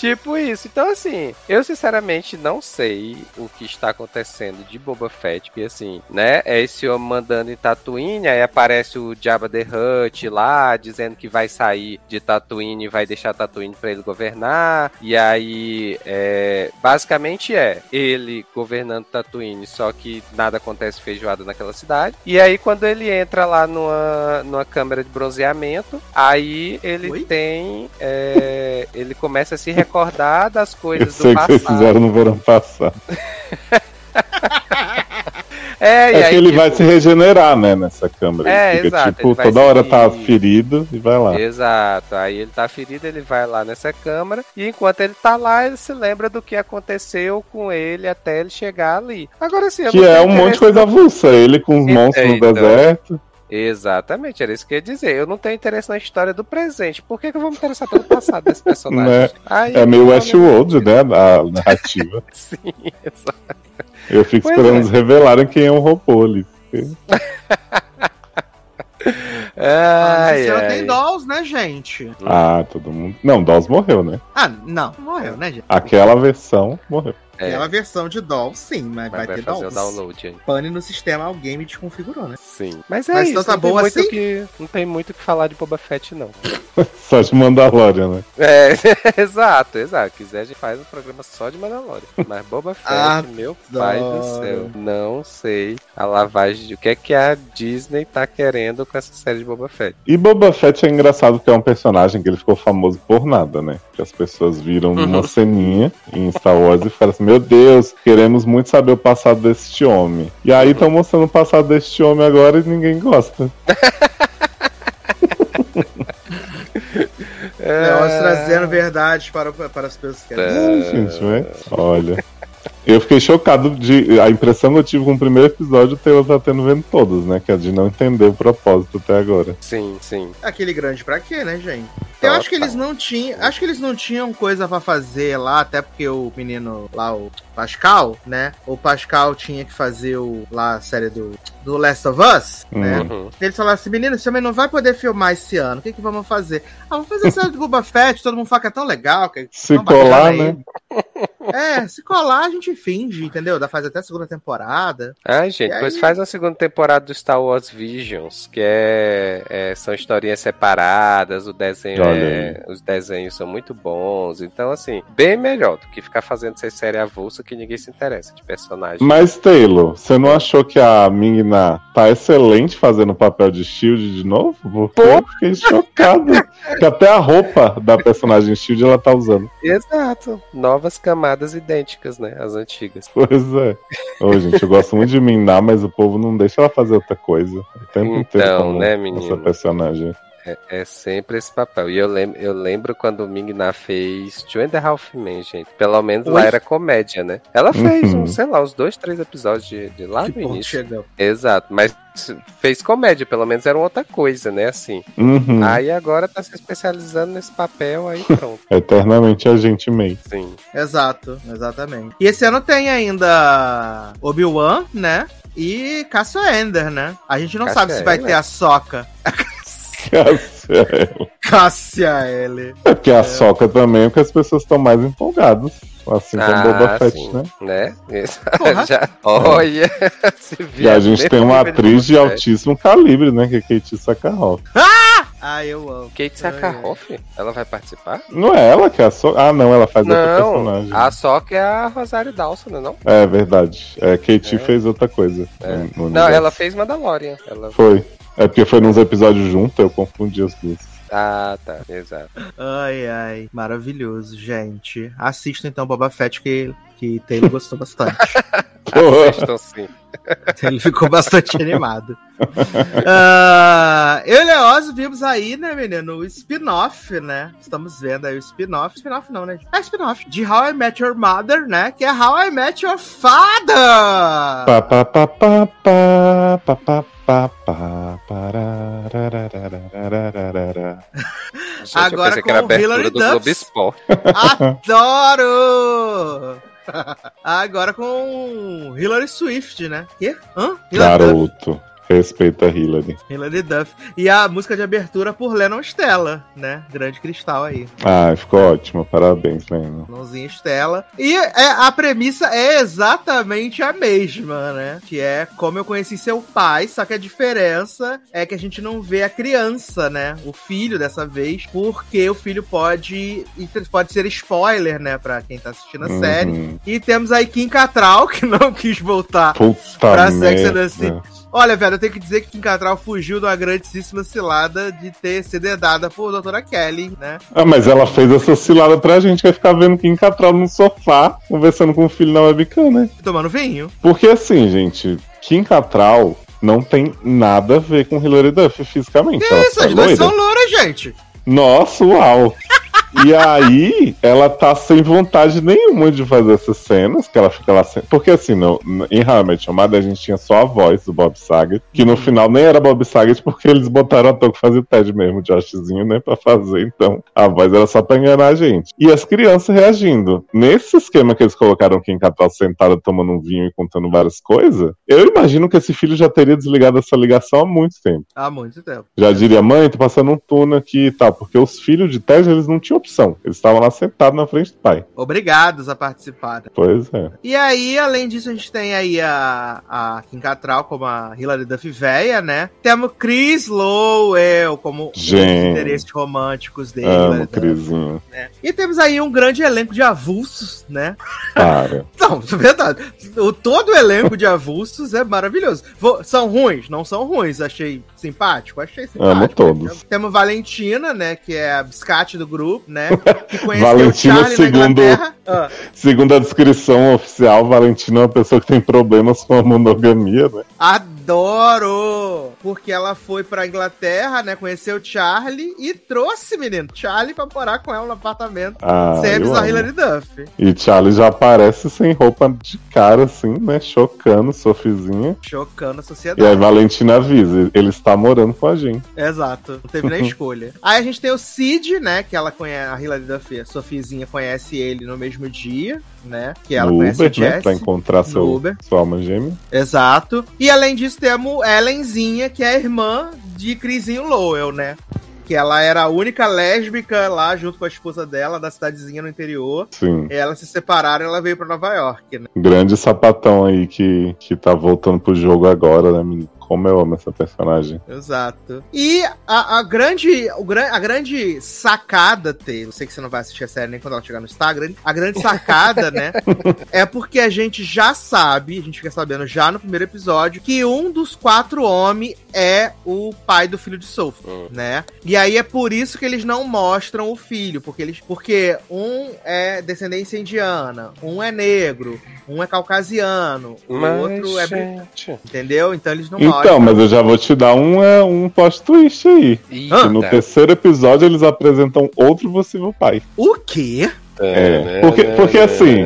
Tipo isso. Então, assim, eu sinceramente não sei o que está acontecendo de Boba Fett, porque assim, né? É esse homem mandando em Tatooine, aí aparece o Jabba the Hutt lá, dizendo que vai sair de Tatooine e vai deixar Tatooine para ele governar. E aí, é, basicamente é ele governando Tatooine, só que nada acontece feijoada naquela cidade. E aí, quando ele entra lá numa, numa câmera de bronzeamento, aí ele Oi? tem. é, ele começa a se recordar das Eu coisas sei do que vocês passado. fizeram no verão passado. É, É aí, que ele tipo, vai se regenerar, né, nessa câmera. É, Ele fica, exato, tipo, toda hora se- tá ferido e vai lá. Exato, aí ele tá ferido, ele vai lá nessa câmara e enquanto ele tá lá, ele se lembra do que aconteceu com ele até ele chegar ali. Agora sim, eu Que é um monte de coisa avulsa. Ele com os Então, monstros no então. deserto. Exatamente, era isso que eu ia dizer. Eu não tenho interesse na história do presente. Por que, que eu vou me interessar pelo passado desse personagem? Né? Aí, É meio não, Westworld, né? A narrativa. Sim, exato. Eu fico Pois esperando é. eles revelarem quem é o robô ali. Ai, ai. tem dolls, né, gente? Ah, todo mundo. Não, Dawes morreu, né? Ah, não. Morreu, né, gente? Aquela versão morreu. Aquela versão de doll, sim, mas, Mas vai, vai ter fazer o dolls. download aí. Pane no sistema, alguém me desconfigurou, né? Sim. Mas é Mas isso, então tá não tem boa muito assim? que Não tem muito o que falar de Boba Fett, não. Só de Mandalorian, né? É, exato, exato. Quiser, a gente faz um programa só de Mandalorian. Mas Boba Fett, Ah, meu pai do céu. Não sei a lavagem de o que é que a Disney tá querendo com essa série de Boba Fett. E Boba Fett é engraçado porque é um personagem que ele ficou famoso por nada, né? Que as pessoas viram Uhum. numa ceninha em Star Wars e ficaram assim: Meu Deus, queremos muito saber o passado deste homem. E aí estão mostrando o passado deste homem agora e ninguém gosta. Nós trazendo verdades para, para as pessoas que querem. É, gente, né? Olha. Eu fiquei chocado de. A impressão que eu tive com o primeiro episódio, o Taylor tá tendo vendo todos, né? Que é de não entender o propósito até agora. Sim, sim. Aquele grande pra quê, né, gente? Eu acho que eles não tinham. Acho que eles não tinham coisa pra fazer lá, até porque o menino lá, o Pascal, né? O Pascal tinha que fazer o, lá a série do, do Last of Us, né? Uhum. Eles falaram assim, menino, esse homem não vai poder filmar esse ano. O que, que vamos fazer? Ah, vamos fazer a série do Boba Fett, todo mundo fala que é tão legal. Que é Se colar, né? É, se colar a gente finge, entendeu? Dá faz até a segunda temporada. Ai, gente, E depois aí? faz uma segunda temporada do Star Wars Visions, que é, é- são historinhas separadas, o desenho é- os desenhos são muito bons, então assim, bem melhor do que ficar fazendo essa série avulsa que ninguém se interessa de personagem. Mas, Taylor, você não achou que a Ming-Na tá excelente fazendo o papel de Shield de novo? Porque eu fiquei chocado. que até a roupa da personagem Shield ela tá usando. Exato. Novas camadas idênticas, né? As antigas. Pois é. Ô, gente, eu gosto muito de Ming-Na, mas o povo não deixa ela fazer outra coisa. O tempo inteiro Então, como né, essa menino? personagem. É, é sempre esse papel. E eu lembro, eu lembro quando o Ming-Na fez Two and a Half Men, gente. Pelo menos lá Oi? era comédia, né? Ela fez, Uhum. uns, sei lá, uns dois, três episódios de, de lá que no início. chegou. Exato, mas fez comédia, pelo menos era outra coisa, né? Assim. Uhum. Aí agora tá se especializando nesse papel, aí pronto. Eternamente a gente May. Sim. Exato, exatamente. E esse ano tem ainda Obi-Wan, né? E Cassio Ender, né? A gente não Cassia sabe se vai ter a Soca. É Cassia L. porque a Soca também, porque as pessoas estão mais empolgadas. Assim como Boba Fett, sim, né? né? Porra. Já, olha, se E via a gente tem uma atriz de altíssimo calibre, né? Que é Kate Sakarov. Ah, eu amo. Kate Sakarhoff, ela vai participar? Não é ela que é a Soca? Ah, não, ela faz outra Não, personagem. a Soca é a Rosário Dawson, não? É verdade. É, Kate É. fez outra coisa. É. no- no Não, universo. ela fez Mandalorian. Ela... Foi. É porque foi nos episódios juntos, eu confundi as duas. Ah, tá, exato. Ai, ai. Maravilhoso, gente. Assistam então Boba Fett, que, que Taylor gostou bastante. Assistam sim. Ele ficou bastante animado uh, eu e Leoz vimos aí, né, menino, o spin-off, né? Estamos vendo aí o spin-off. Spin-off não, né? É spin-off de How I Met Your Mother, né? Que é How I Met Your Father! Pa, pa, pa, pa, pa, pa, pa. Agora com que era Hillary Duff. Adoro! Agora com Hillary Swift, né? Quê? Hã? Garoto. Duff. Respeita a Hillary. Hilary Duff. E a música de abertura por Lennon Stella, né? Grande cristal aí. Ah, ficou ótimo. Parabéns, Leno. Mãozinha Estela. E é, a premissa é exatamente a mesma, né? Que é como eu conheci seu pai, só que a diferença é que a gente não vê a criança, né? O filho dessa vez, porque o filho pode pode ser spoiler, né? Pra quem tá assistindo a série. Uhum. E temos aí Kim Catral, que não quis voltar Puta Pra Sex and merda. the City. Olha, velho, eu tenho que dizer que Kim Catral fugiu de uma grandíssima cilada de ter sido dedada por doutora Kelly, né? Ah, mas ela fez essa cilada pra gente, que é ficar vendo Kim Catral no sofá, conversando com o filho na webcam, né? Tomando vinho. Porque assim, gente, Kim Catral não tem nada a ver com Hilary Duff fisicamente. Que isso, só as duas são louras, gente. Nossa, uau! E aí, ela tá sem vontade nenhuma de fazer essas cenas, que ela fica lá sem... Porque assim, no, em Hamlet chamada, a gente tinha só a voz do Bob Saget, que no final nem era Bob Saget, porque eles botaram ator que fazia o Ted mesmo, o Joshzinho, né, pra fazer, então a voz era só pra enganar a gente. E as crianças reagindo. Nesse esquema que eles colocaram Kim Catral sentada tomando um vinho e contando várias coisas, eu imagino que esse filho já teria desligado essa ligação há muito tempo. Há muito tempo. Já diria, mãe, tô passando um turno aqui e tal, porque os filhos de Ted, eles não tinham opção. Eles estavam lá sentados na frente do pai. Obrigados a participar. Pois é. E aí, além disso, a gente tem aí a, a Kim Cattrall como a Hilary Duff véia, né? Temos Chris Lowell como os Gente. interesses românticos dele. Amo Duff, Crisinho. né? E temos aí um grande elenco de avulsos, né? Para. Não, é verdade. O, todo o elenco de avulsos é maravilhoso. Vou- são ruins? Não são ruins. Achei simpático? Achei simpático. Amo todos. Temos Valentina, né? Que é a biscate do grupo, né? Que conheceu Valentina, o Charlie segundo-. Ah, Segundo a descrição oficial, Valentina é uma pessoa que tem problemas com a monogamia, né? adoro! Porque ela foi pra Inglaterra, né? Conheceu o Charlie e trouxe, menino, Charlie pra morar com ela no apartamento. Ah, eu a. Hilary Duff. E Charlie já aparece sem roupa de cara, assim, né? Chocando, Sofizinha. Chocando a E sociedade. aí Valentina avisa, ele está morando com a gente. Exato, não teve nem escolha. Aí a gente tem o Cid, né? Que ela conhece, a Hilary Duff, a Sofizinha conhece ele no mesmo dia, né? Que ela no conhece Uber, o né? Jesse. Pra encontrar seu, Uber. sua alma gêmea. Exato. E além disso, temos Ellenzinha, que é a irmã de Crisinho Lowell, né? Que ela era a única lésbica lá, junto com a esposa dela, da cidadezinha no interior. Sim. E elas se separaram e ela veio pra Nova York, né? Grande sapatão aí que, que tá voltando pro jogo agora, né, menino? Como eu amo essa personagem. Exato. E a, a grande, o, a grande sacada, T, eu sei que você não vai assistir a série nem quando ela chegar no Instagram, a grande sacada, né, é porque a gente já sabe, a gente fica sabendo já no primeiro episódio, que um dos quatro homens é o pai do filho de Sophie, Hum. né? E aí é por isso que eles não mostram o filho, porque eles, porque um é descendência indiana, um é negro, um é caucasiano, o outro é, gente... entendeu? Então eles não mostram. Então, mas eu já vou te dar um, é, um plot twist aí. Que no Eita. terceiro episódio eles apresentam outro possível pai. O quê? É, porque- porque assim,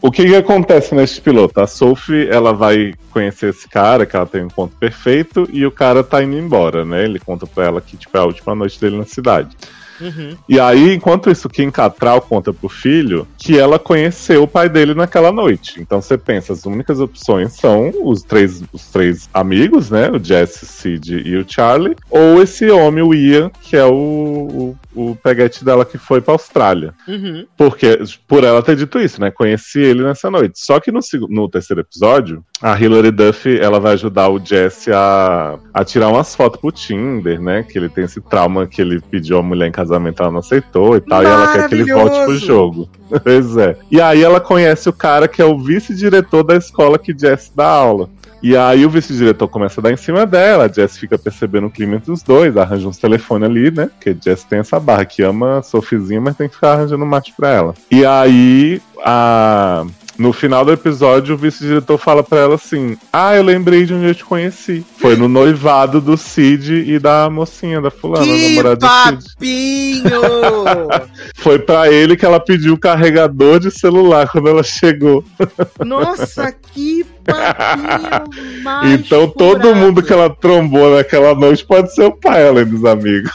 O que que acontece neste piloto? A Sophie, ela vai conhecer esse cara, que ela tem um encontro perfeito, e o cara tá indo embora, né? Ele conta pra ela que, tipo, é a última noite dele na cidade. Uhum. E aí, enquanto isso, Kim Cattrall conta pro filho que ela conheceu o pai dele naquela noite. Então você pensa, as únicas opções são os três, os três amigos, né? O Jesse, Sid e o Charlie, ou esse homem, o Ian, que é o, o, o peguete dela que foi pra Austrália. Uhum. Porque, por ela ter dito isso, né? Conheci ele nessa noite. Só que no, no terceiro episódio, a Hilary Duff ela vai ajudar o Jesse a, a tirar umas fotos pro Tinder, né? Que ele tem esse trauma que ele pediu a mulher em casamento, ela não aceitou e tal. E ela quer que ele volte pro jogo. pois é. E aí ela conhece o cara que é o vice-diretor da escola que Jesse dá aula. E aí o vice-diretor começa a dar em cima dela, a Jess fica percebendo o clima entre os dois, arranja uns telefones ali, né? Porque Jess tem essa barra que ama a Sofizinha, mas tem que ficar arranjando macho pra ela. E aí, a... no final do episódio, o vice-diretor fala pra ela assim: Ah, eu lembrei de onde eu te conheci. Foi no noivado do Cid e da mocinha, da fulana, Que namorada do Cid. papinho! Foi pra ele que ela pediu o carregador de celular quando ela chegou. Nossa, que papinho então todo mundo que ela trombou naquela noite pode ser o pai, além dos amigos.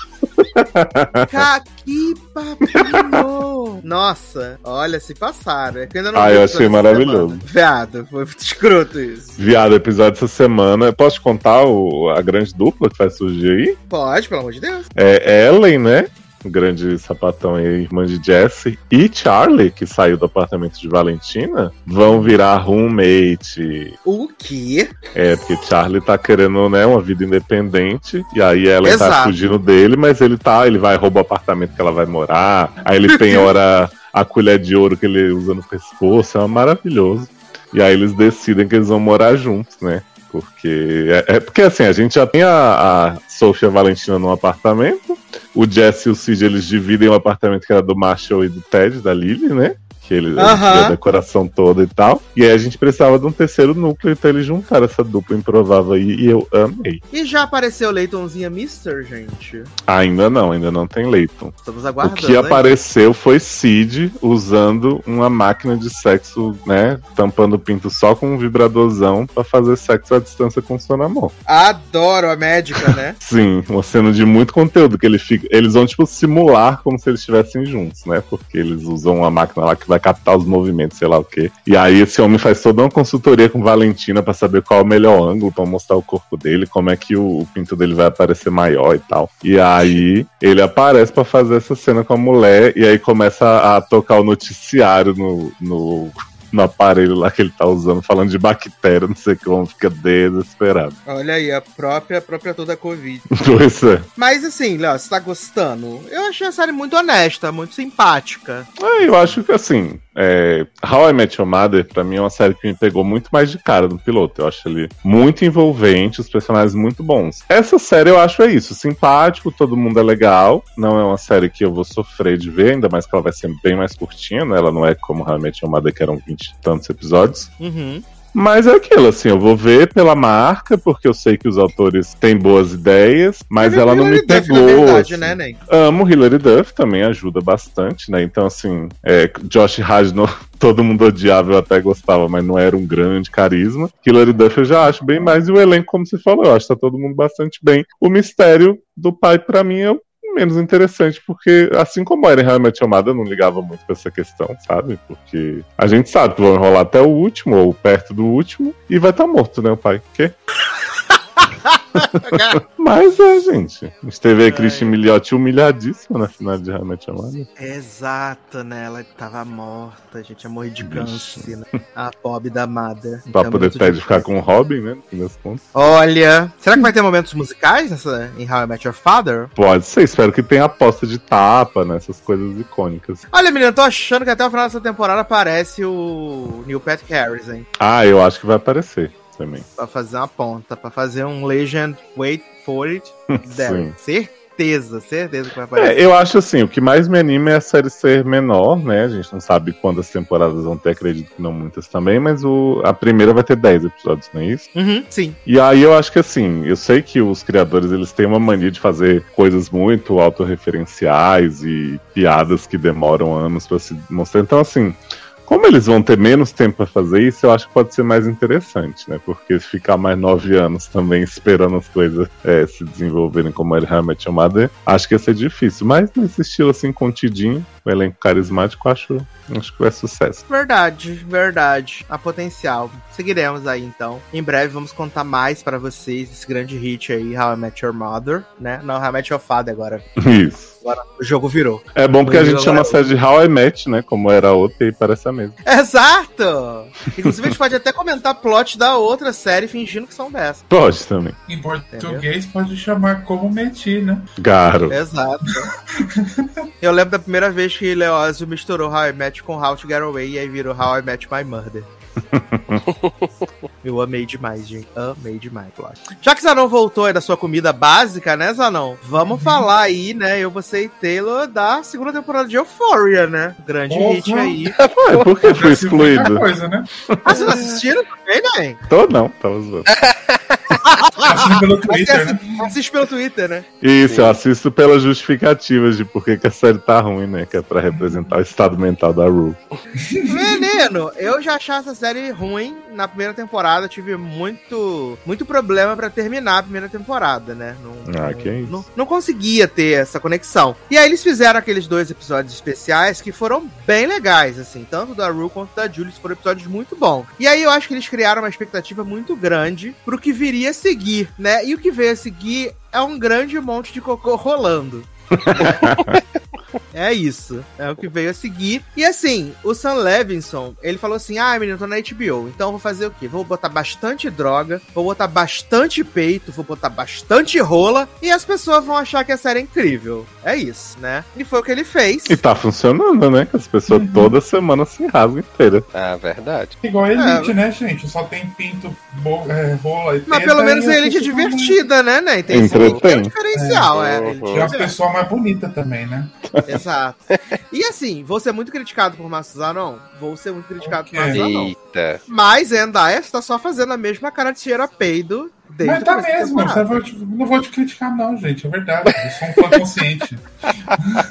Ca- Que papinho! Nossa, olha, se passaram. É que eu ainda não Ah, eu achei maravilhoso. Viado, foi muito escroto isso. Viado, episódio dessa semana. Eu Posso te contar o- a grande dupla que vai surgir aí? Pode, pelo amor de Deus. É Ellen, né? O grande sapatão aí, irmã de Jesse. E Charlie, que saiu do apartamento de Valentina, vão virar roommate. O quê? É, porque Charlie tá querendo, né, uma vida independente. E aí ela tá Exato. fugindo dele, mas ele tá, ele vai roubar o apartamento que ela vai morar. Aí ele tem hora a colher de ouro que ele usa no pescoço, é maravilhoso. E aí eles decidem que eles vão morar juntos, né? Porque. É, é porque assim, a gente já tem a, a Sofia Valentina num apartamento. O Jesse e o Cid eles dividem o apartamento que era do Marshall e do Ted, da Lily, né? Que eles Aham. tinham a decoração toda e tal. E aí a gente precisava de um terceiro núcleo, então eles juntaram essa dupla improvável aí e eu amei. E já apareceu Leitonzinha Mister, gente? Ainda não, ainda não tem Leighton. Estamos O aguardando. que hein? apareceu foi Cid usando uma máquina de sexo, né? Tampando o pinto só com um vibradorzão pra fazer sexo à distância com seu namoro. Adoro a médica, né? Sim, uma cena de muito conteúdo que ele fica, eles vão tipo simular como se eles estivessem juntos, né? Porque eles usam uma máquina lá que vai captar os movimentos, sei lá o quê. E aí esse homem faz toda uma consultoria com Valentina pra saber qual é o melhor ângulo pra mostrar o corpo dele, como é que o, o pinto dele vai aparecer maior e tal. E aí ele aparece pra fazer essa cena com a mulher e aí começa a, a tocar o noticiário no, no, no aparelho lá que ele tá usando, falando de bactéria, não sei como, fica desesperado. Olha aí, a própria, a própria toda Covid. Pois é. Mas assim, Léo, você tá gostando? Eu achei a série muito honesta, muito simpática. É, eu acho que assim, é, How I Met Your Mother, pra mim, é uma série que me pegou muito mais de cara no piloto. Eu acho ele muito envolvente, os personagens muito bons. Essa série eu acho é isso, simpático, todo mundo é legal. Não é uma série que eu vou sofrer de ver, ainda mais que ela vai ser bem mais curtinha, né? Ela não é como How I Met Your Mother, que eram 20 e tantos episódios. Uhum. Mas é aquilo, assim, eu vou ver pela marca, porque eu sei que os autores têm boas ideias, mas ela não me Hilary Duff, pegou. Na verdade, assim. né, Ney? Amo Hilary Duff, também ajuda bastante, né? Então, assim, é, Josh Radnor, todo mundo odiava, eu até gostava, mas não era um grande carisma. Hilary Duff eu já acho bem mais, e o elenco, como você falou, eu acho que tá todo mundo bastante bem. O mistério do pai, pra mim, é o menos interessante, porque assim como era em realmente chamada, eu não ligava muito pra essa questão, sabe? Porque a gente sabe que vão enrolar até o último, ou perto do último, e vai estar morto, né, o pai? Quê? Mas é, gente. A gente teve a Christian Milioti humilhadíssima na final de Realmente Amada. Exato, né? Ela tava morta, a gente tinha morrido de câncer, né? A pobre da amada. Pra Então, poder Ted difícil. ficar com o Robin, né? No fim das contas. Olha, será que vai ter momentos musicais nessa, em How I Met Your Father? Pode ser, espero que tenha aposta de tapa, né? Essas coisas icônicas. Olha, menina, eu tô achando que até o final dessa temporada aparece o Neil Patrick Harris, hein? Ah, eu acho que vai aparecer também. Pra fazer uma ponta, pra fazer um Legend Wait for It. There. Certeza, certeza que vai aparecer. É, eu acho assim, o que mais me anima é a série ser menor, né? A gente não sabe quantas temporadas vão ter, acredito que não muitas também, mas o, a primeira vai ter 10 episódios, não é isso? Uhum, sim. E aí eu acho que assim, eu sei que os criadores eles têm uma mania de fazer coisas muito autorreferenciais e piadas que demoram anos pra se mostrar. Então, assim, como eles vão ter menos tempo pra fazer isso, eu acho que pode ser mais interessante, né? Porque ficar mais nove anos também esperando as coisas é, se desenvolverem como era realmente chamada, acho que ia ser difícil. Mas nesse estilo assim, contidinho, o elenco carismático, acho, acho que vai sucesso. Verdade, verdade. A potencial. Seguiremos aí então. Em breve vamos contar mais pra vocês esse grande hit aí, How I Met Your Mother, né? Não, How I Met Your Father agora. Isso. Agora o jogo virou. É bom porque a gente chama a série de How I Met, né? Como era a outra e parece a mesma. Exato! Inclusive a gente pode até comentar plot da outra série fingindo que são dessa. Pode também. Em português pode chamar como meti, né? Garo. Exato. Eu lembro da primeira vez que Leózio misturou How I Met com How to Get Away e aí virou How I Met My Murder. Eu amei demais, gente. Amei demais, plot. Já que Zanon voltou aí da sua comida básica, né, Zanon? Vamos falar aí, né, eu, você e Taylor, da segunda temporada de Euphoria, né? Grande Porra. hit aí. Ué, por que foi excluído? Coisa, né? Ah, vocês assistiram também, né? Tô não, tava zoando. Assim pelo Twitter, né? assi- assiste pelo Twitter, né? Isso, eu assisto pelas justificativas de por que a série tá ruim, né? Que é pra representar o estado mental da Ru. Menino, eu já achava essa série ruim na primeira temporada. Tive muito, muito problema pra terminar a primeira temporada, né? Não, Ah, que isso. Não, não conseguia ter essa conexão. E aí eles fizeram aqueles dois episódios especiais que foram bem legais, assim. Tanto da Rue quanto da Julie foram episódios muito bons. E aí eu acho que eles criaram uma expectativa muito grande pro que viria a seguir, né? E o que veio a seguir é um grande monte de cocô rolando. É isso. É o que veio a seguir. E assim, o Sam Levinson, ele falou assim: ah, menino, tô na HBO. Então eu vou fazer o quê? Vou botar bastante droga, vou botar bastante peito, vou botar bastante rola. E as pessoas vão achar que a série é incrível. É isso, né? E foi o que ele fez. E tá funcionando, né? Que as pessoas toda semana se rasgam inteira. Ah, verdade. Igual a Elite, né, gente? Só tem pinto, bo- é, rola e Mas pelo menos e a Elite é divertida, né, né? Tem esse Entretém. tem um diferencial, é. É. E as é. Mais bonitas também, né? Exato. E assim, vou ser muito criticado por Márcio Zanon? Vou ser muito criticado por Ok. Márcio Zanon. Eita. Mas Zendaya está só fazendo a mesma cara de cheiro a peido desde Mas tá mesmo, vou te- não vou te criticar, não, gente. É verdade. Eu sou um fã consciente.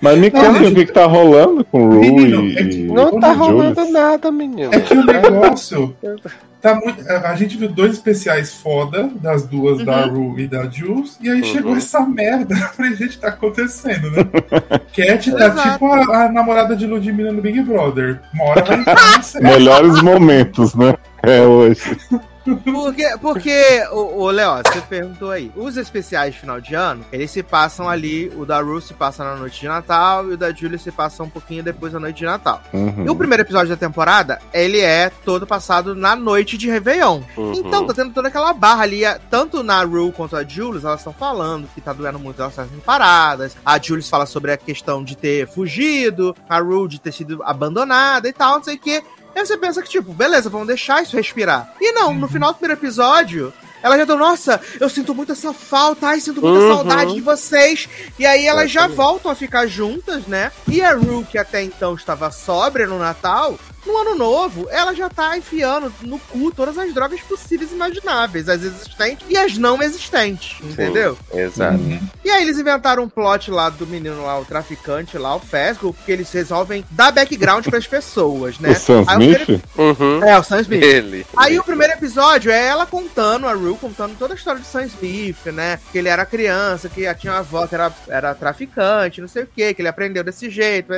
Mas me Não, conta gente- o que, que tá rolando com o Ru Menino, e, é que Não tá rolando nada, menino. É que o negócio tá muito. A gente viu dois especiais foda das duas, Uhum. da Ru e da Jules, e aí Uhum. chegou essa merda. Eu falei, gente, tá acontecendo, né? Cat tá Exato. tipo a, a namorada de Ludmilla no Big Brother. Uma hora vai entrar na série. Melhores momentos, né? É hoje. Porque, porque o, o Léo, você perguntou aí, os especiais de final de ano, eles se passam ali, o da Ruth se passa na noite de Natal e o da Julia se passa um pouquinho depois da noite de Natal. Uhum. E o primeiro episódio da temporada, ele é todo passado na noite de Réveillon. Uhum. Então, tá tendo toda aquela barra ali, é, tanto na Rue quanto a Julius, elas estão falando que tá doendo muito, elas estão paradas. A Julius fala sobre a questão de ter fugido, a Rue de ter sido abandonada e tal, não sei o quê. Aí você pensa que, tipo, beleza, vamos deixar isso respirar. E não, no final do primeiro episódio, elas já estão, nossa, eu sinto muito essa falta, ai, sinto muita Uhum. saudade de vocês. E aí elas já voltam a ficar juntas, né? E a Rue, que até então estava sóbria no Natal, no ano novo, ela já tá enfiando no cu todas as drogas possíveis e imagináveis, as existentes e as não existentes, entendeu? Exato. E aí eles inventaram um plot lá do menino lá, o traficante lá, o Fesco, porque eles resolvem dar background pras pessoas, né? O Sam Aí o Smith? primeiro- Uhum. É, o Sam Smith. Ele. Aí o primeiro episódio é ela contando, a Rue contando toda a história de Sam Smith, né? Que ele era criança, que já tinha uma avó que era, era traficante, não sei o que, que ele aprendeu desse jeito,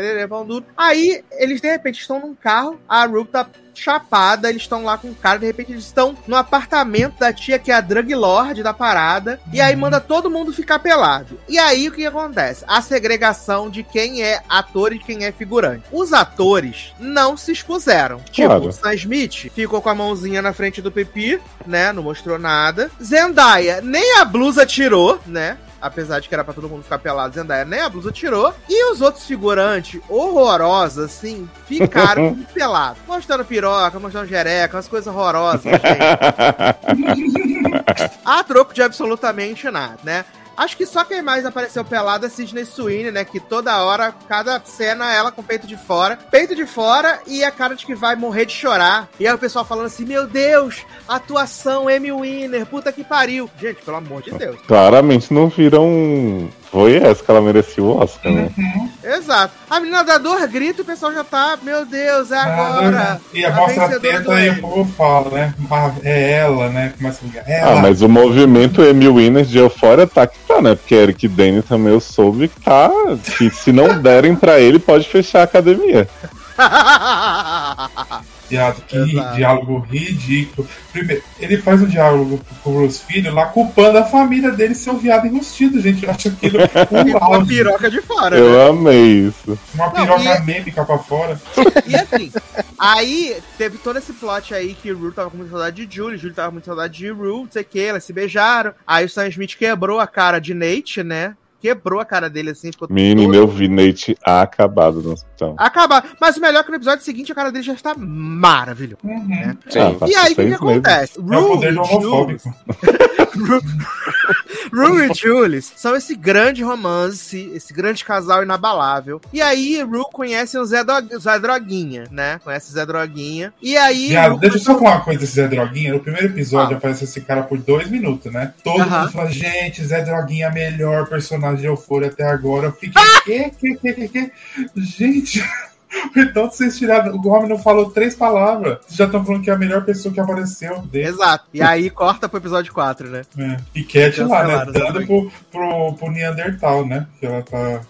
duro. Aí eles de repente estão num carro, a Rue tá chapada, eles estão lá com o cara, de repente eles estão no apartamento da tia que é a drug lord da parada, e aí manda todo mundo ficar pelado. E aí o que acontece? A segregação de quem é ator e quem é figurante. Os atores não se expuseram. Tipo, Claro. o Sam Smith ficou com a mãozinha na frente do pipi, né? Não mostrou nada. Zendaya nem a blusa tirou, né? Apesar de que era pra todo mundo ficar pelado, Zendaya nem a blusa tirou. E os outros figurantes, horrorosos, assim, ficaram pelados. Mostrando piroca, mostrando jereca, umas coisas horrorosas, gente. a troco de absolutamente nada, né? Acho que só quem mais apareceu pelada é Sidney Sweeney, né? Que toda hora, cada cena, ela com peito de fora. Peito de fora e a cara de que vai morrer de chorar. E aí o pessoal falando assim, meu Deus, atuação Amy Winner, puta que pariu. Gente, pelo amor de Deus. Claramente não viram. Foi essa que ela merecia o Oscar, né? Exato. A menina dá dor, grita e o pessoal já tá, meu Deus, é agora. E a A mostra a vencedora teta do e o povo fala, né? Ah, É ela, né? Começa a ligar. É ela. Ah, mas o movimento Emmy Winners de Euphoria tá que tá, né? Porque Eric Dane também eu soube que tá. Que se não derem pra ele, pode fechar a academia. Diálogo, que Exato. diálogo ridículo. Primeiro, ele faz um diálogo com o Bruce Filho lá culpando a família dele ser um viado enrustido, gente. Eu acho aquilo um com a auge. piroca de fora, né? Eu amei isso. Uma Não, piroca e mêmica pra fora. E assim, aí teve todo esse plot aí que Rue tava com muita saudade de Julie, Julie tava com muita saudade de Rue, não sei o que, elas se beijaram. Aí o Sam Smith quebrou a cara de Nate, né? Quebrou a cara dele assim, ficou Menino, todo- eu vi Nate acabado no hospital. Acabar. Mas o melhor é que no episódio seguinte a cara dele já está maravilhoso. Uhum. Sim. Ah, E aí o que, que seis meses. acontece? É o poder do e Jules. Rue e Jules são esse grande romance, esse grande casal inabalável. E aí Rue conhece o Zé, Dro- Zé Droguinha, né? Conhece o Zé Droguinha. E aí. Viado, Rue deixa eu só falar uma coisa desse Zé Droguinha. No primeiro episódio Ah. aparece esse cara por dois minutos, né? Todo Aham. mundo fala, gente, Zé Droguinha é a melhor personagem de Euphoria até agora. Eu fiquei, Ah! que, que, que, que, que? Gente, então vocês tiraram. O homem não falou três palavras. Vocês já estão falando que é a melhor pessoa que apareceu dele. Exato. E aí corta pro episódio 4, né? É. E Cat lá, né? Dando exatamente. pro, pro, pro Neandertal, né? Que ela tá.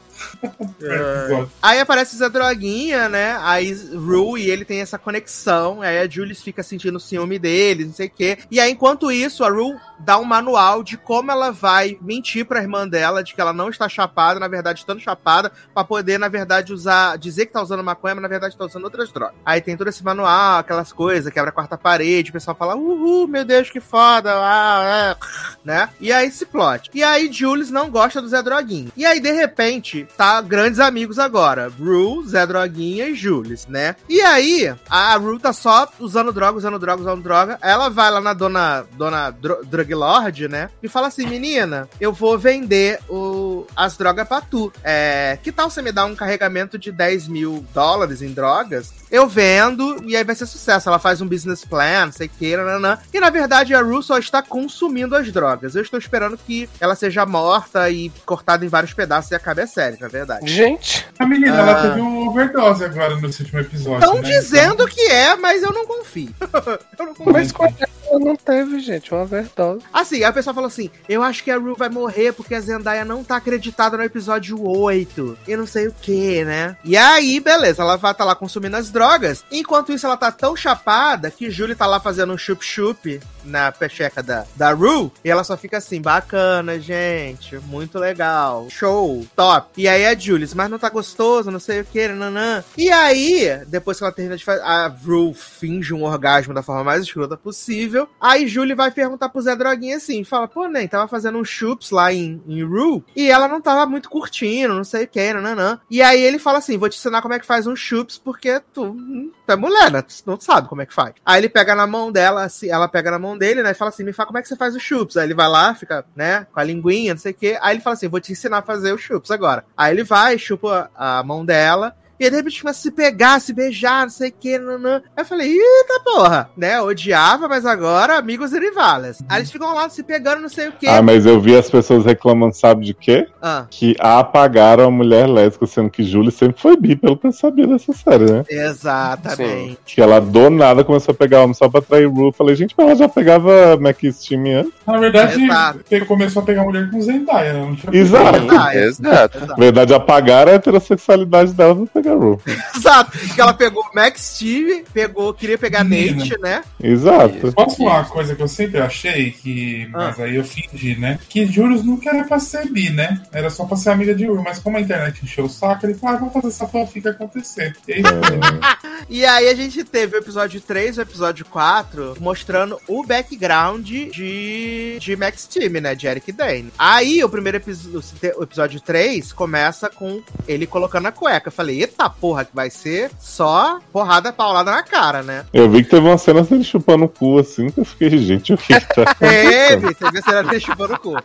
Episódio. Aí aparece o Zé Droguinha, né? Aí Rue e ele tem essa conexão. Aí a Julius fica sentindo ciúme deles, não sei o quê. E aí, enquanto isso, a Rue dá um manual de como ela vai mentir pra irmã dela de que ela não está chapada, na verdade, estando chapada, pra poder, na verdade, usar. dizer que tá usando maconha, mas na verdade tá usando outras drogas. Aí tem todo esse manual, aquelas coisas, quebra a quarta parede, o pessoal fala, uhul, meu Deus, que foda, ah, é, né? E aí esse plot. E aí Julius não gosta do Zé Droguinha. E aí, de repente, tá grandes amigos agora. Rue, Zé Droguinha e Julius, né? E aí, a Rue tá só usando droga, usando droga, usando droga. Ela vai lá na dona, dona Dro Drug Lord, né? E fala assim, menina, eu vou vender o, as drogas pra tu. É, que tal você me dar um carregamento de 10 mil dólares em drogas? Eu vendo e aí vai ser sucesso. Ela faz um business plan, sei que, nananã. E na verdade a Rue só está consumindo as drogas. Eu estou esperando que ela seja morta e cortada em vários pedaços e acabe a série. Na verdade. Gente, A menina, Ah. ela teve um overdose agora no último episódio. Estão né? dizendo que é, mas eu não confio. eu não confio. mas quando ela não teve, gente, uma overdose. Assim, a pessoa falou assim: Eu acho que a Rue vai morrer porque a Zendaya não tá acreditada no episódio 8. E não sei o que, né? E aí, beleza, ela vai estar lá consumindo as drogas. Enquanto isso, ela tá tão chapada que Julie tá lá fazendo um chup-chup na pecheca da, da Rue. E ela só fica assim: bacana, gente. Muito legal. Show, top. E aí a Julie, mas não tá gostoso, não sei o que, nanã. E aí, depois que ela termina de fazer. A Rue finge um orgasmo da forma mais escrota possível. Aí Julie vai perguntar pro Zé Droguinha assim: fala, pô, nem, tava fazendo um chups lá em, em Rue. E ela não tava muito curtindo, não sei o que, nanã. E aí ele fala assim: vou te ensinar como é que faz um chups, porque tu, hum, tu é mulher, né? Tu não sabe como é que faz. Aí ele pega na mão dela, assim, ela pega na mão dele, né? E fala assim: me fala como é que você faz o chups. Aí ele vai lá, fica, né, com a linguinha, não sei o que. Aí ele fala assim: vou te ensinar a fazer o chups agora. Aí ele vai, chupa a mão dela. E aí, de repente, começa a se pegar, se beijar, não sei o que, nanã. Aí eu falei, eita porra, né? Odiava, mas agora amigos e rivales. Aí eles ficam lá se pegando, não sei o que. Ah, mas eu vi as pessoas reclamando, sabe de quê? Ah, Que apagaram a mulher lésbica, sendo que Julie sempre foi bi, pelo que eu sabia dessa série, né? exatamente. Que ela do nada começou a pegar homem só pra trair Ru. Eu Falei, gente, mas ela já pegava Mac Steam antes. Na verdade, Exato. começou a pegar mulher com Zendaya, né? Exato. Exato. Na verdade, apagaram a heterossexualidade dela pra pegar Exato. Porque ela pegou o Max Steve, pegou, queria pegar Menina. Nate, né? Exato. Posso falar uma coisa que eu sempre achei, que. Ah. Mas aí eu fingi, né? Que Julius nunca era pra ser bi, né? Era só pra ser amiga de Ur. Mas como a internet encheu o saco, ele falou: ah, vamos fazer essa fanfic acontecer. E aí, foi. E aí a gente teve o episódio 3 e o episódio 4 mostrando o background de, de Max Team, né? De Eric Dane. Aí o primeiro episódio, o episódio 3 começa com ele colocando a cueca. Eu falei, eita porra, que vai ser só porrada paulada na cara, né? Eu vi que teve uma cena dele chupando o cu assim, que eu fiquei, gente, o que que tá acontecendo? Teve, teve a cena dele chupando o cu.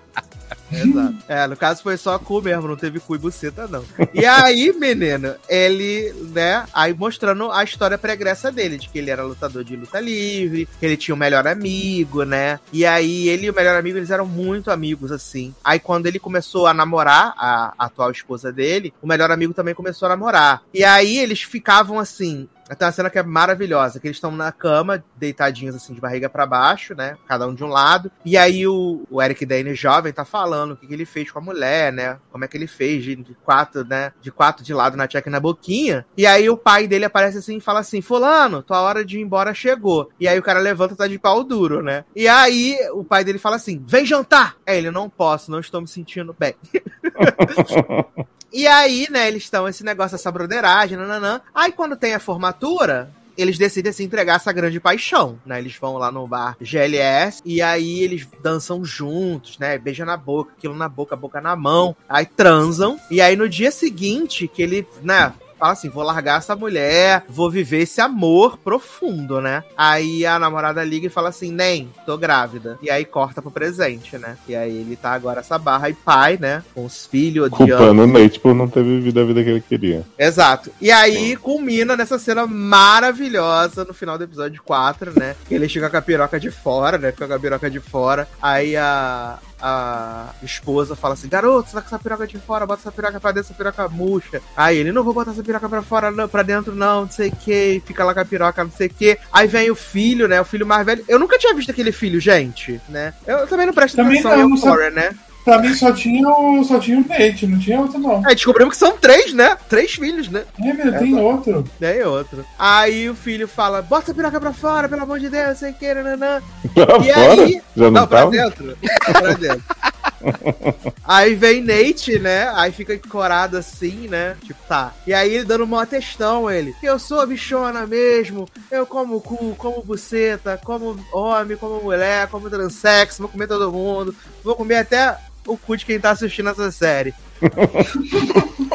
Exato. É, no caso foi só cu mesmo, não teve cu e buceta, não. E aí, menino, ele, né, aí mostrando a história pregressa dele, de que ele era lutador de luta livre, que ele tinha um melhor amigo, né? E aí ele e o melhor amigo, eles eram muito amigos, assim. Aí quando ele começou a namorar a, a atual esposa dele, o melhor amigo também começou a namorar. E aí eles ficavam assim, tem uma cena que é maravilhosa, que eles estão na cama, deitadinhos assim, de barriga pra baixo, né? Cada um de um lado. E aí o, o Eric Dane, jovem, tá falando o que, que ele fez com a mulher, né? Como é que ele fez de, de quatro, né? De quatro de lado na tcheca e na boquinha. E aí o pai dele aparece assim e fala assim: Fulano, tua hora de ir embora chegou. E aí o cara levanta e tá de pau duro, né? E aí o pai dele fala assim: vem jantar! É, ele, não posso, não estou me sentindo bem. E aí, né, eles estão esse negócio, essa broderagem, nananã. Aí quando tem a formatura, eles decidem se entregar essa grande paixão, né? Eles vão lá no bar GLS e aí eles dançam juntos, né? Beija na boca, aquilo na boca, boca na mão. Aí transam. E aí no dia seguinte, que ele, né? Fala assim, vou largar essa mulher, vou viver esse amor profundo, né? Aí a namorada liga e fala assim, nem, tô grávida. E aí corta pro presente, né? E aí ele tá agora essa barra e pai, né? Com os filhos odiando. Culpando o Nate por não ter vivido a vida que ele queria. Exato. E aí culmina nessa cena maravilhosa no final do episódio 4, né? Que ele fica com a piroca de fora, né? Fica com a piroca de fora. Aí a, a esposa fala assim: garoto, você tá com essa piroca de fora, bota essa piroca pra dentro, essa piroca murcha. Aí ele, não vou botar essa piroca pra fora, não, pra dentro, não, não sei o que. Fica lá com a piroca, não sei o que. Aí vem o filho, né? O filho mais velho. Eu nunca tinha visto aquele filho, gente, né? Eu também não presto Também atenção não, em Euphoria, né? Pra mim só tinha, o, só tinha o Nate, não tinha outro, não. Aí descobrimos que são três, né? Três filhos, né? É, meu, tem outro. Nem outro. Aí o filho fala: bota a piroca pra fora, pelo amor de Deus, sei que, nananã. Pra E fora? aí. Já não, Não, pra dentro. pra dentro. aí vem Nate, né? Aí fica encorado assim, né? Tipo, tá. E aí ele dando uma textão, ele. Eu sou bichona mesmo. Eu como cu, como buceta, como homem, como mulher, como transexo, vou comer todo mundo. Vou comer até o cu de quem tá assistindo essa série.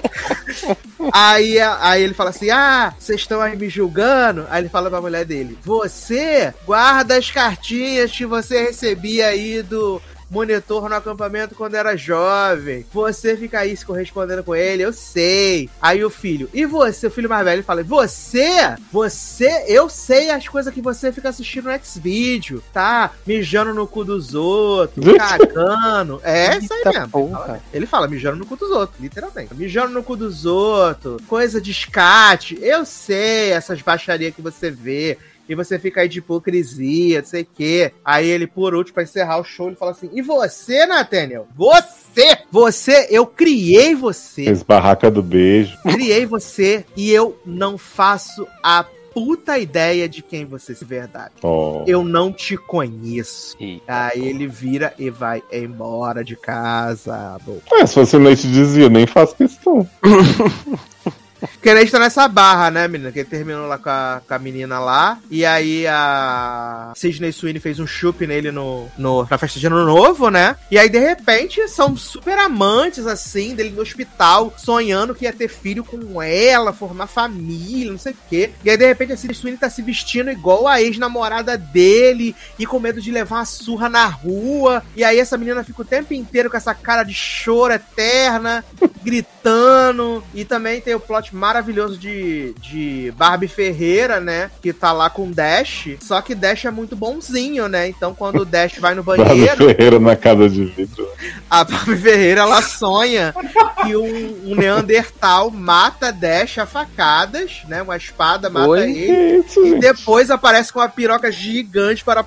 Aí, aí ele fala assim: Ah, vocês estão aí me julgando? Aí ele fala pra mulher dele: Você guarda as cartinhas que você recebia aí do, monitor no acampamento quando era jovem. Você fica aí se correspondendo com ele, eu sei. Aí o filho, e você? O filho mais velho fala: Você? Você? Eu sei as coisas que você fica assistindo no X-Video, tá? Mijando no cu dos outros, cagando. É isso aí Eita mesmo. porra. Ele fala mijando no cu dos outros, literalmente. Mijando no cu dos outros, coisa de escate. Eu sei essas baixarias que você vê. E você fica aí de hipocrisia, não sei o quê. Aí ele, por último, pra encerrar o show, ele fala assim: E você, Nathaniel? Você! Você, eu criei você. Fez barraca do beijo. Criei você e eu não faço a puta ideia de quem você é de verdade. Ó. Eu não te conheço. Ih, Aí ele vira e vai embora de casa. Bom. É, se fosse noite dizia, nem faço questão. Porque ele está nessa barra, né, menina? Que ele terminou lá com a, com a menina lá. E aí a Sidney Sweeney fez um chup nele no, no, na festa de ano novo, né? E aí, de repente, são super amantes, assim, dele no hospital, sonhando que ia ter filho com ela, formar família, não sei o quê. E aí, de repente, a Sidney Sweeney tá se vestindo igual a ex-namorada dele e com medo de levar uma surra na rua. E aí, essa menina fica o tempo inteiro com essa cara de choro eterna, gritando. E também tem o plot maravilhoso de, de Barbie Ferreira, né? Que tá lá com o Dash. Só que Dash é muito bonzinho, né? Então quando o Dash vai no banheiro, Ferreira na casa de vidro. a Barbie Ferreira ela sonha que um, um Neandertal mata Dash a facadas, né? Uma espada mata Oi? ele. Isso, E gente? depois aparece com uma piroca gigante para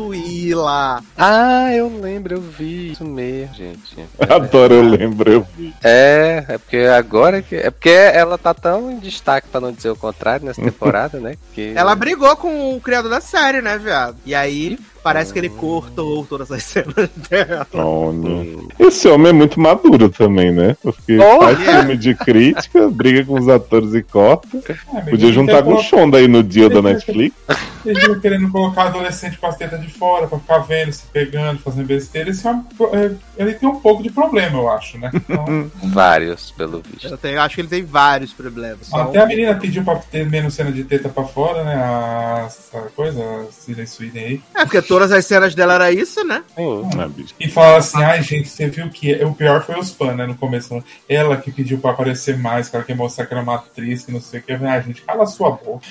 possuí-la. Ah, eu lembro, eu vi isso mesmo, gente. Adoro, eu lembro. Eu vi. É, é porque agora que. É porque ela tá tão em destaque, pra não dizer o contrário, nessa temporada, né? Que... Ela brigou com o criador da série, né, viado? E aí parece que ele cortou todas as cenas dela. Hum, Esse homem é muito maduro também, né? Porque Porra! faz filme de crítica, briga com os atores e corta. É, Podia juntar com o Shonda aí no dia da Netflix. Eles ficam querendo colocar adolescente com as tetas de fora pra ficar vendo, se pegando, fazendo besteira. Esse um- é, ele tem um pouco de problema, eu acho, né? Então, vários, pelo visto. Eu tenho- acho que ele tem vários problemas. Só até a menina pediu pra ter menos cena de teta pra fora, né? A, a coisa, a Sidney Sweden aí. É, porque todas as cenas dela era isso, né? Sim. Ah, bicho. E fala assim, ai gente, você viu que o pior foi os fãs, né? No começo, né? ela que pediu pra aparecer mais, que ela quer mostrar que era uma atriz, que não sei o que. Ai, gente, cala a sua boca.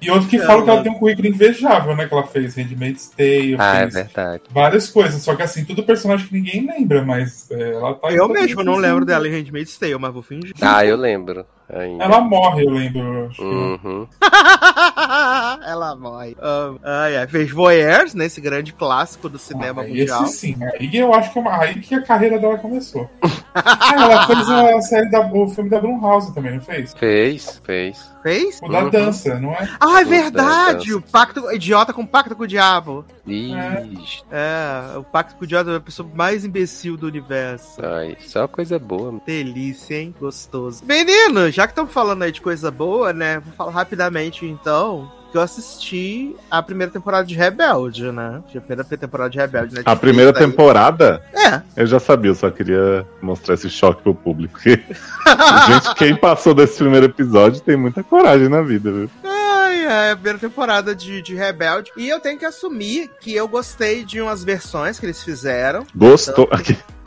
e outro que fala que ela tem um currículo invejável, né? Que ela fez Handmaid's Tale, Ah, é fez verdade. várias coisas. Só que assim, tudo personagem que ninguém lembra, mas é, ela tá. Eu mesmo não lembro dela em Handmaid's Tale, mas vou fingir. Ah, eu lembro. Ainda. Ela morre, eu lembro. Acho que- Uhum. Ela morre. Ah, ai, ai. Fez Voyeurs, né? Esse grande clássico do cinema Ah, mundial. Esse sim, aí eu acho que é uma- aí que a carreira dela começou. ah, ela fez a série da, o filme da Blumhouse também, não fez? Fez, fez. Fez? O da Uhum. dança, não é? Ah, é verdade! O pacto idiota com o pacto com o diabo. Ixi. É, o pacto com o diabo é a pessoa mais imbecil do universo. Ai, só coisa boa. Delícia, hein? Gostoso. Menino, já que estamos falando aí de coisa boa, né? Vou falar rapidamente então. Que eu assisti a primeira temporada de Rebelde, né? A primeira temporada de Rebelde, né? A primeira temporada, É. eu já sabia, eu só queria mostrar esse choque pro público. Gente, quem passou desse primeiro episódio tem muita coragem na vida, viu? Ai, ai, a primeira temporada de, de Rebelde. E eu tenho que assumir que eu gostei de umas versões que eles fizeram. Gostou. Aqui.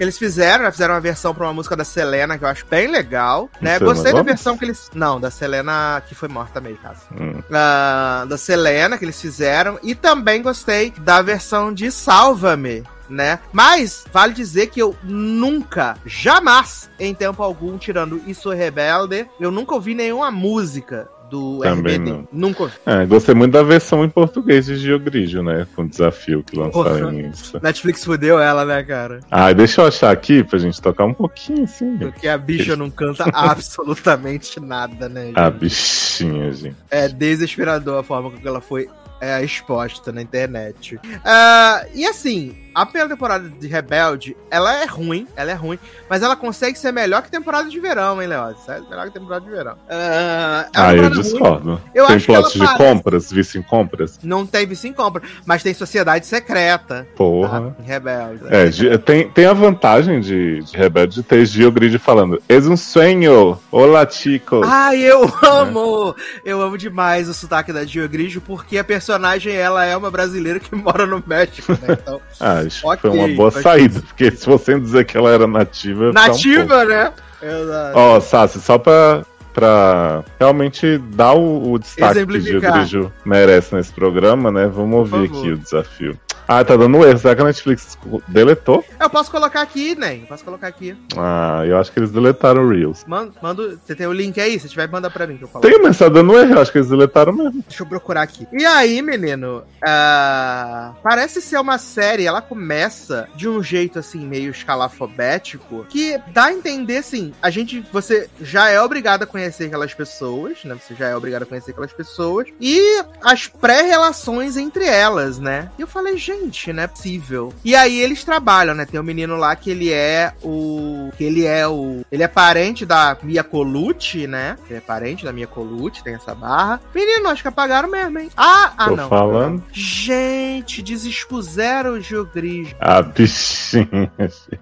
Eles fizeram, né? Fizeram uma versão pra uma música da Selena, que eu acho bem legal. Né? Gostei da versão que eles. Não, da Selena que foi morta meio caso. Hum. Ah, da Selena que eles fizeram. E também gostei da versão de Salva-me. Né? Mas vale dizer que eu nunca, jamais, em tempo algum, tirando Isso Rebelde, eu nunca ouvi nenhuma música do Também RBD. não. Nunca ouvi. É, gostei muito da versão em português de Gio Grigio, né? Com o desafio que lançaram nisso. Netflix fudeu ela, né, cara? Ah, deixa eu achar aqui pra gente tocar um pouquinho, assim. Porque a bicha não canta absolutamente nada, né? gente? A bichinha, gente. É desesperador a forma com que ela foi é, exposta na internet. Ah, e assim, a primeira temporada de Rebelde, ela é ruim, ela é ruim, mas ela consegue ser melhor que temporada de verão, hein? É melhor que temporada de verão. Ah, é uma Ah, eu ruim. discordo. Eu tem acho plot de parece- compras, vice em compras? Não teve sim compra, mas tem sociedade secreta. Porra. Tá? Em Rebelde. É, tem, tem a vantagem de, de Rebelde de ter Gio Grigio falando És um sonho! Olá, chicos! Ai, eu amo! Eu amo demais o sotaque da Gio Grigio, porque a personagem, ela é uma brasileira que mora no México, né? Então, Ah, acho que Ok, foi uma boa saída, porque se você dizer que ela era nativa. ficar um nativa, né? Ó, Sassi, só pra, pra realmente dar o, o destaque que o Gil. Grigio merece nesse programa, né? Vamos ouvir aqui o desafio. Ah, tá dando erro. Será que a Netflix deletou? Eu posso colocar aqui, né? Posso colocar aqui. Ah, eu acho que eles deletaram o Reels. Manda, manda, você tem o link aí? Se tiver, manda pra mim que eu. Tem, mas tá dando erro. Eu acho que eles deletaram mesmo. Deixa eu procurar aqui. E aí, menino? ah, parece ser uma série, ela começa de um jeito assim, meio escalafobético, que dá a entender assim, a gente, você já é obrigado a conhecer aquelas pessoas, né? Você já é obrigado a conhecer aquelas pessoas. E as pré-relações entre elas, né? E eu falei, gente, não é possível. E aí eles trabalham, né? Tem um menino lá que ele é o. que ele é o. Ele é parente da Mia Colucci, né? Ele é parente da Mia Colucci, tem essa barra. Menino, acho que apagaram mesmo, hein? Ah, ah, Tô não. falando. Gente, desexpuseram o Gil Gris. Ah, bichinha.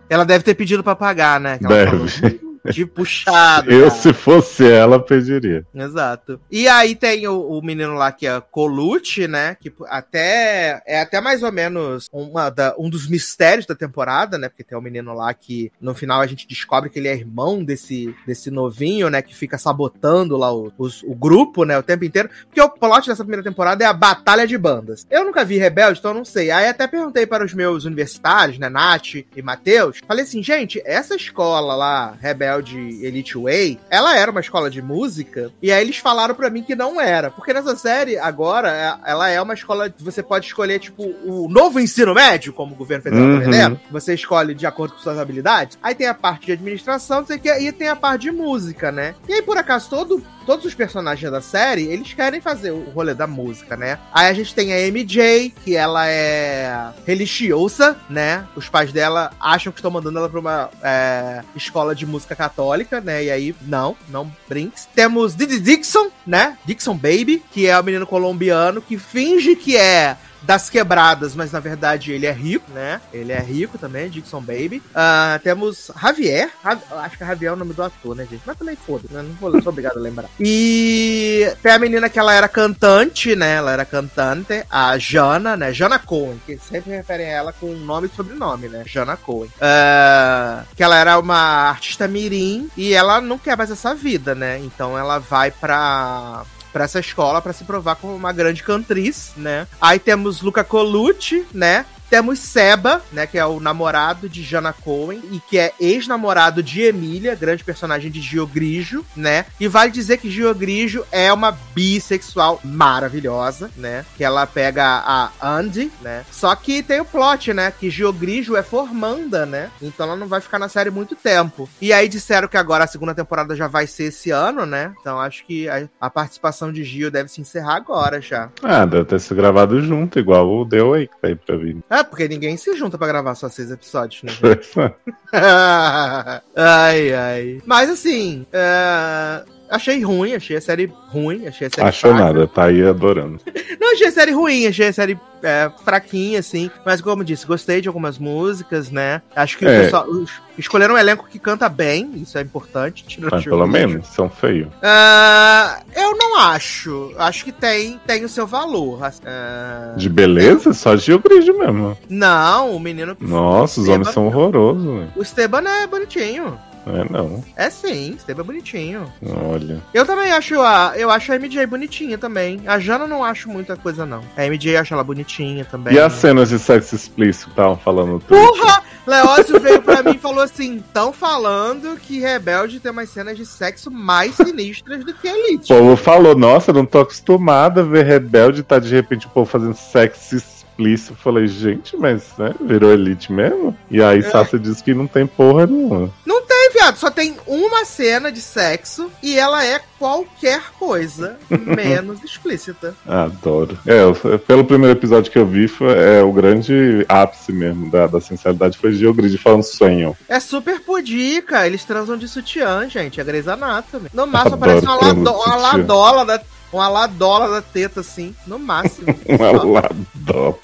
Ela deve ter pedido pra pagar, né? Deve. falou, De puxado. Eu, cara. se fosse ela, pediria. Exato. E aí tem o, o menino lá que é Colucci, né? Que até é até mais ou menos uma da, um dos mistérios da temporada, né? Porque tem o menino lá que no final a gente descobre que ele é irmão desse, desse novinho, né? Que fica sabotando lá o, os- o grupo, né? O tempo inteiro. Porque o plot dessa primeira temporada é a batalha de bandas. Eu nunca vi Rebelde, então eu não sei. Aí até perguntei para os meus universitários, né? Nath e Matheus. Falei assim, gente, essa escola lá, Rebelde Elite Way, ela era uma escola de música. E aí eles falaram pra mim que não era. Porque nessa série, agora, é- ela é uma escola que você pode escolher, tipo, o novo ensino médio, como o governo federal Uhum. tá vendendo. Você escolhe de acordo com suas habilidades. Aí tem a parte de administração, não sei o que, e tem a parte de música, né? E aí, por acaso, todo, todos os personagens da série, eles querem fazer o rolê da música, né? Aí a gente tem a MJ, que ela é religiosa, né? Os pais dela acham que estão mandando ela pra uma é, escola de música católica, né? E aí, não, não brinks. Temos Didi Dixon, né? Dixon Baby, que é o menino colombiano que finge que é das quebradas, mas na verdade ele é rico, né? Ele é rico também, Dixon Baby. Ah, temos Javier, Jav- acho que Javier é o nome do ator, né, gente? Mas também foda, né? Não vou, sou obrigado a lembrar. E tem a menina que ela era cantante, né? Ela era cantante, a Jana, né? Jana Cohen, que sempre referem a ela com nome e sobrenome, né? Jana Cohen. Ah, que ela era uma artista mirim e ela não quer mais essa vida, né? Então ela vai pra pra essa escola pra se provar como uma grande cantriz, né? Aí temos Luca Colucci, né? Temos Seba, né, que é o namorado de Jana Cohen e que é ex-namorado de Emília, grande personagem de Gio Grigio, né? E vale dizer que Gio Grigio é uma bissexual maravilhosa, né? Que ela pega a Andy, né? Só que tem o plot, né? Que Gio Grigio é formanda, né? Então ela não vai ficar na série muito tempo. E aí disseram que agora a segunda temporada já vai ser esse ano, né? Então acho que a, a participação de Gio deve se encerrar agora já. Ah, deve ter se gravado junto, igual o The Way que tá aí pra vir. É, porque ninguém se junta pra gravar só seis episódios, né? ai, ai. Mas assim, é, achei ruim, achei a série ruim, achei a série Achou fraca. nada, tá aí adorando. Não, achei a série ruim, achei a série é, fraquinha, assim. Mas como eu disse, gostei de algumas músicas, né? Acho que o É. pessoal, os- escolheram um elenco que canta bem, isso é importante. tirando Mas o pelo menos, são feios. Ah, eu não acho. Acho que tem, tem o seu valor. Ah, De beleza, só Gil Grigio mesmo. não, o menino. Nossa, os Esteban- homens são horrorosos, né? O Esteban é bonitinho. Não é não. É sim, Esteban é bonitinho. Olha. Eu também acho a. Eu acho a MJ bonitinha também. A Jana não acho muita coisa, não. A MJ eu acho ela bonitinha também. E as cenas de sexo explícito que estavam falando Twitter? Porra! Leózio veio pra mim e falou assim: tão falando que Rebelde tem umas cenas de sexo mais sinistras do que O Elite. povo falou, nossa, eu não tô acostumada a ver rebelde, tá de repente o povo fazendo sexo explícito. Falei, gente, mas né, virou elite mesmo? E aí Sasha disse que não tem porra nenhuma. Não tem, viado, só tem uma cena de sexo e ela é qualquer coisa menos explícita. Adoro. É, pelo primeiro episódio que eu vi, foi, é o grande ápice mesmo da, da sensualidade foi Grigio falando sonho. É super pudica, eles transam de sutiã, gente. É Grey's Anatomy. No máximo Adoro aparece uma, lado, uma ladola da. Uma ladola da teta, assim, no máximo. Uma ladó.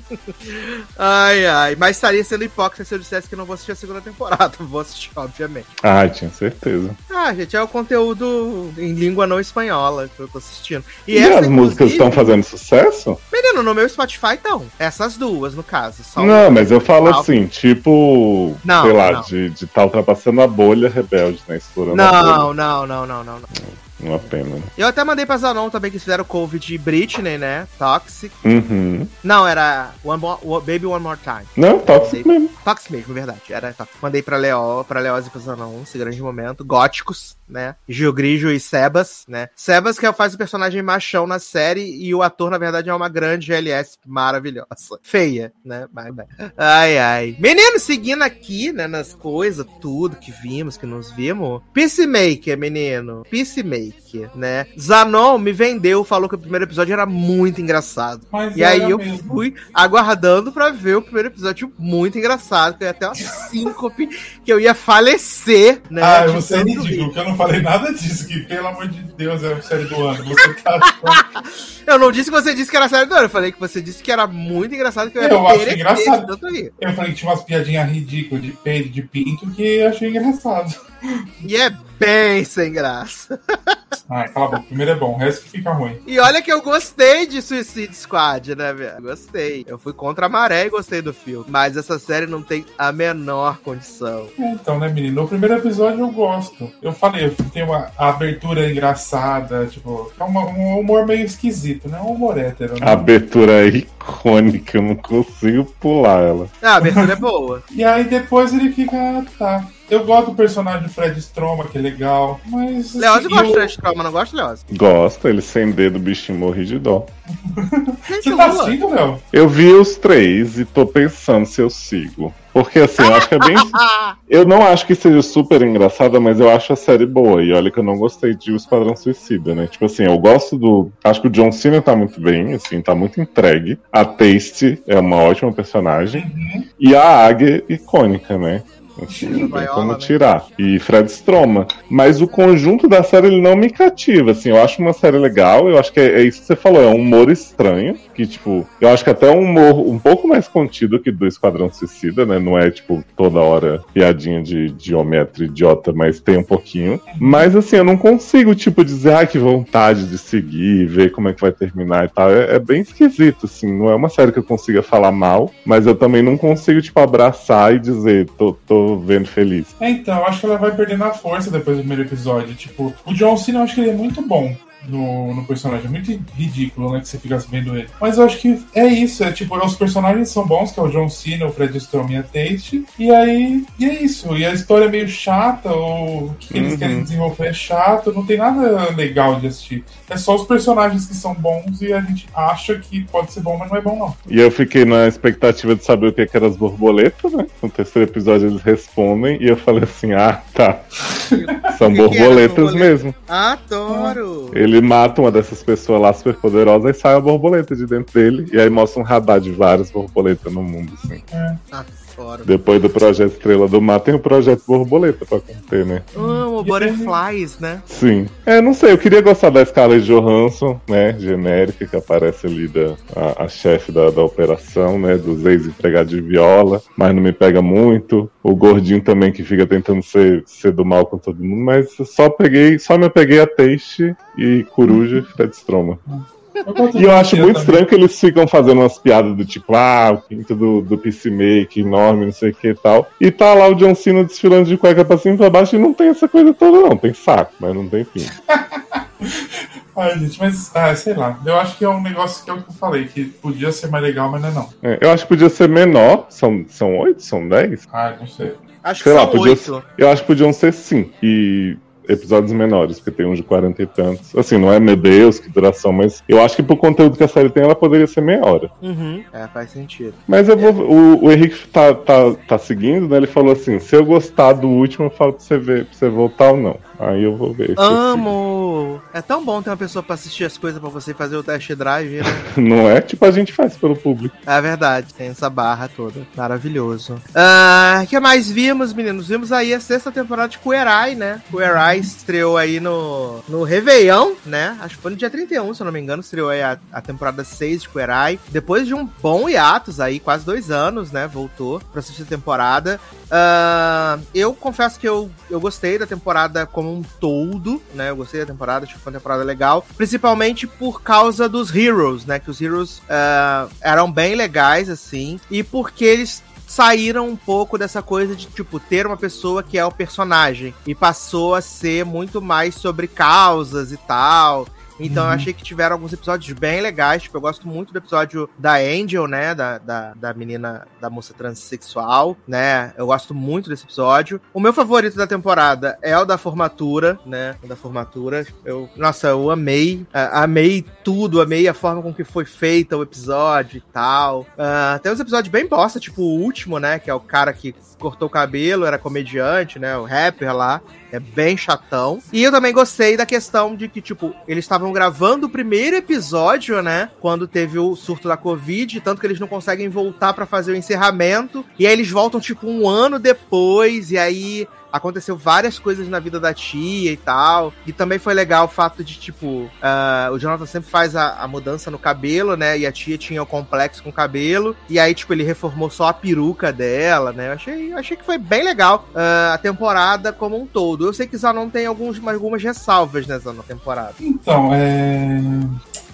Ai, ai. Mas estaria sendo hipócrita se eu dissesse que não vou assistir a segunda temporada. Vou assistir, obviamente. Ah, tinha certeza. Ah, gente, é o conteúdo em língua não espanhola que eu tô assistindo. E, essa, as músicas estão fazendo sucesso? Menino, no meu Spotify estão. Essas duas, no caso. Só Não, mas eu falo assim, tipo, Não, sei lá, não. de estar tá ultrapassando a bolha rebelde, né? Explorando a bolha. Não, não, não, não, não, não. Uma pena. Eu até mandei pra Zanon também que eles fizeram cover de Britney, né? Toxic. Uhum. Não, era One More, Baby One More Time. Não, tóxico mesmo. Toxic mesmo, verdade. Era Toxic. Mandei pra Leo, pra Leoz e pra Zanon, esse grande momento. Góticos, né? Gil Grigio e Sebas, né? Sebas que faz o personagem machão na série e o ator, na verdade, é uma grande GLS maravilhosa. Feia, né? Bye, bye. Ai, ai. Menino, seguindo aqui, né, nas coisas, tudo que vimos, que nos vimos. Peacemaker, menino. Peacemaker, né? Zanon me vendeu, falou que o primeiro episódio era muito engraçado. Mas E aí eu mesmo. fui aguardando pra ver o primeiro episódio muito engraçado, que eu ia ter uma síncope, que eu ia falecer, né? Ah, você é ridículo, que eu não falei nada disso, que pelo amor de Deus é a série do ano. Você tá. Eu não disse que você disse que era série do ano, eu falei que você disse que era muito engraçado, que eu Eu acho engraçado. Eu falei que tinha umas piadinhas ridículas de peido, de pinto, que eu achei engraçado. E é bem sem graça. Ai, cala a boca. Primeiro é bom, o resto que fica ruim. E olha que eu gostei de Suicide Squad, né, velho? Gostei. Eu fui contra a maré e gostei do filme. Mas essa série não tem a menor condição. Então, né, menino? No primeiro episódio eu gosto. Eu falei, eu tenho uma a abertura engraçada, tipo, é uma- um humor meio esquisito, né? Um humor hétero, né? Abertura icônica, eu não consigo pular ela. Ah, a abertura é boa. E aí depois ele fica, ah, tá. Eu gosto do personagem do Fred Stroma, que é legal, mas. Leoz assim, gosta eu- de Fred Trauma, não gosta, Leoz? Gosto, ele sem dedo, o bichinho morri de dó. Você tá assistindo, Léo? Eu vi os três e tô pensando se eu sigo. Porque assim, eu acho que é bem. Eu não acho que seja super engraçada, mas eu acho a série boa. E olha que eu não gostei de O Esquadrão Suicida, né? Tipo assim, eu gosto do. Acho que o John Cena tá muito bem, assim, tá muito entregue. A Taste é uma ótima personagem. E a Águia, icônica, né? Não tem como né? tirar. E Fred Stroma. Mas o conjunto da série ele não me cativa, assim. Eu acho uma série legal. Eu acho que é, é isso que você falou, é um humor estranho. Que, tipo, eu acho que até um humor um pouco mais contido que do Esquadrão Suicida, né? Não é, tipo, toda hora piadinha de, de homem hétero idiota, mas tem um pouquinho. Mas, assim, eu não consigo, tipo, dizer, ai, que vontade de seguir, ver como é que vai terminar e tal. É, é bem esquisito, assim. Não é uma série que eu consiga falar mal, mas eu também não consigo, tipo, abraçar e dizer, tô, tô vendo feliz. É, então, eu acho que ela vai perdendo a força depois do primeiro episódio. Tipo, o John Cena, eu acho que ele é muito bom no, no personagem. É muito ridículo, né, que você fica vendo ele. Mas eu acho que é isso. É tipo, os personagens são bons, que é o John Cena, o Fred Storm e a Tate. E aí, e é isso. E a história é meio chata, ou o que eles Uhum. querem desenvolver é chato. Não tem nada legal de assistir. É só os personagens que são bons e a gente acha que pode ser bom, mas não é bom, não. E eu fiquei na expectativa de saber o que, que eram as borboletas, né? No terceiro episódio eles respondem e eu falei assim: ah, tá. São borboletas borboleta? mesmo. Adoro! Ele mata uma dessas pessoas lá super poderosas e sai a borboleta de dentro dele. E aí mostra um radar de várias borboletas no mundo, assim. Adoro. Depois do projeto Estrela do Mar, tem o projeto Borboleta pra conter, né? Amo Butterflies, né? Sim. É, não sei, eu queria gostar da Scarlett Johansson, né? Genérica, que aparece ali da a, a chefe da, da operação, né? Dos ex-empregados de viola, mas não me pega muito. O gordinho também que fica tentando ser, ser do mal com todo mundo, mas só peguei, só me apeguei a Teixe e Coruja e Fred Stroma. E eu acho muito também. estranho que eles ficam fazendo umas piadas do tipo, ah, o pinto do, do Peacemaker enorme, não sei o que e tal. E tá lá o John Cena desfilando de cueca pra cima e pra baixo e não tem essa coisa toda, não. Tem saco, mas não tem fim. Ai, gente, mas, ah, sei lá. Eu acho que é um negócio que é o que eu falei, que podia ser mais legal, mas não é não. É, eu acho que podia ser menor. São, são oito? São dez? Ah, não sei. Acho que Sei lá, são podia oito. Eu acho que podiam ser sim. E episódios menores, porque tem uns de 40 e tantos. Assim, não é meu Deus, que duração, mas eu acho que pro conteúdo que a série tem, ela poderia ser meia hora. Uhum. É, faz sentido. Mas eu vou. O, o Henrique tá, tá, tá seguindo, né? Ele falou assim: se eu gostar do último, eu falo pra você ver, pra você voltar ou não. Aí eu vou ver. Amo! É tão bom ter uma pessoa pra assistir as coisas pra você e fazer o test drive, né? Não é tipo a gente faz pelo público. É verdade, tem essa barra toda. Maravilhoso. Ah, O que mais vimos, meninos? Vimos aí a sexta temporada de Queer Eye, né? Queer Eye estreou aí no, no Réveillon, né? Acho que foi no dia 31, se eu não me engano, estreou aí a, a temporada 6 de Queer Eye. Depois de um bom hiatus aí, quase dois anos, né? Voltou pra assistir a temporada. Uh, eu confesso que eu, eu gostei da temporada como um todo, né? Eu gostei da temporada, acho que foi uma temporada legal. Principalmente por causa dos Heroes, né? Que os Heroes uh, eram bem legais, assim. E porque eles saíram um pouco dessa coisa de, tipo, ter uma pessoa que é o personagem. E passou a ser muito mais sobre causas e tal. Então uhum. eu achei que tiveram alguns episódios bem legais. Tipo, eu gosto muito do episódio da Angel, né? Da, da, da menina, da moça transexual, né? Eu gosto muito desse episódio. O meu favorito da temporada é o da formatura, né? O da formatura. Eu, nossa, eu amei. Uh, amei tudo, amei a forma com que foi feita o episódio e tal. Uh, tem uns episódios bem bosta, tipo o último, né? Que é o cara que cortou o cabelo, era comediante, né? O rapper lá. É bem chatão. E eu também gostei da questão de que, tipo, eles estavam gravando o primeiro episódio, né? Quando teve o surto da Covid, tanto que eles não conseguem voltar para fazer o encerramento. E aí eles voltam, tipo, um ano depois, e aí aconteceu várias coisas na vida da tia e tal. E também foi legal o fato de, tipo, uh, o Jonathan sempre faz a, a, mudança no cabelo, né? E a tia tinha o complexo com o cabelo. E aí, tipo, ele reformou só a peruca dela, né? Eu achei, eu achei que foi bem legal uh, a temporada como um todo. Eu sei que Zanon tem alguns, algumas ressalvas nessa temporada. Então, é.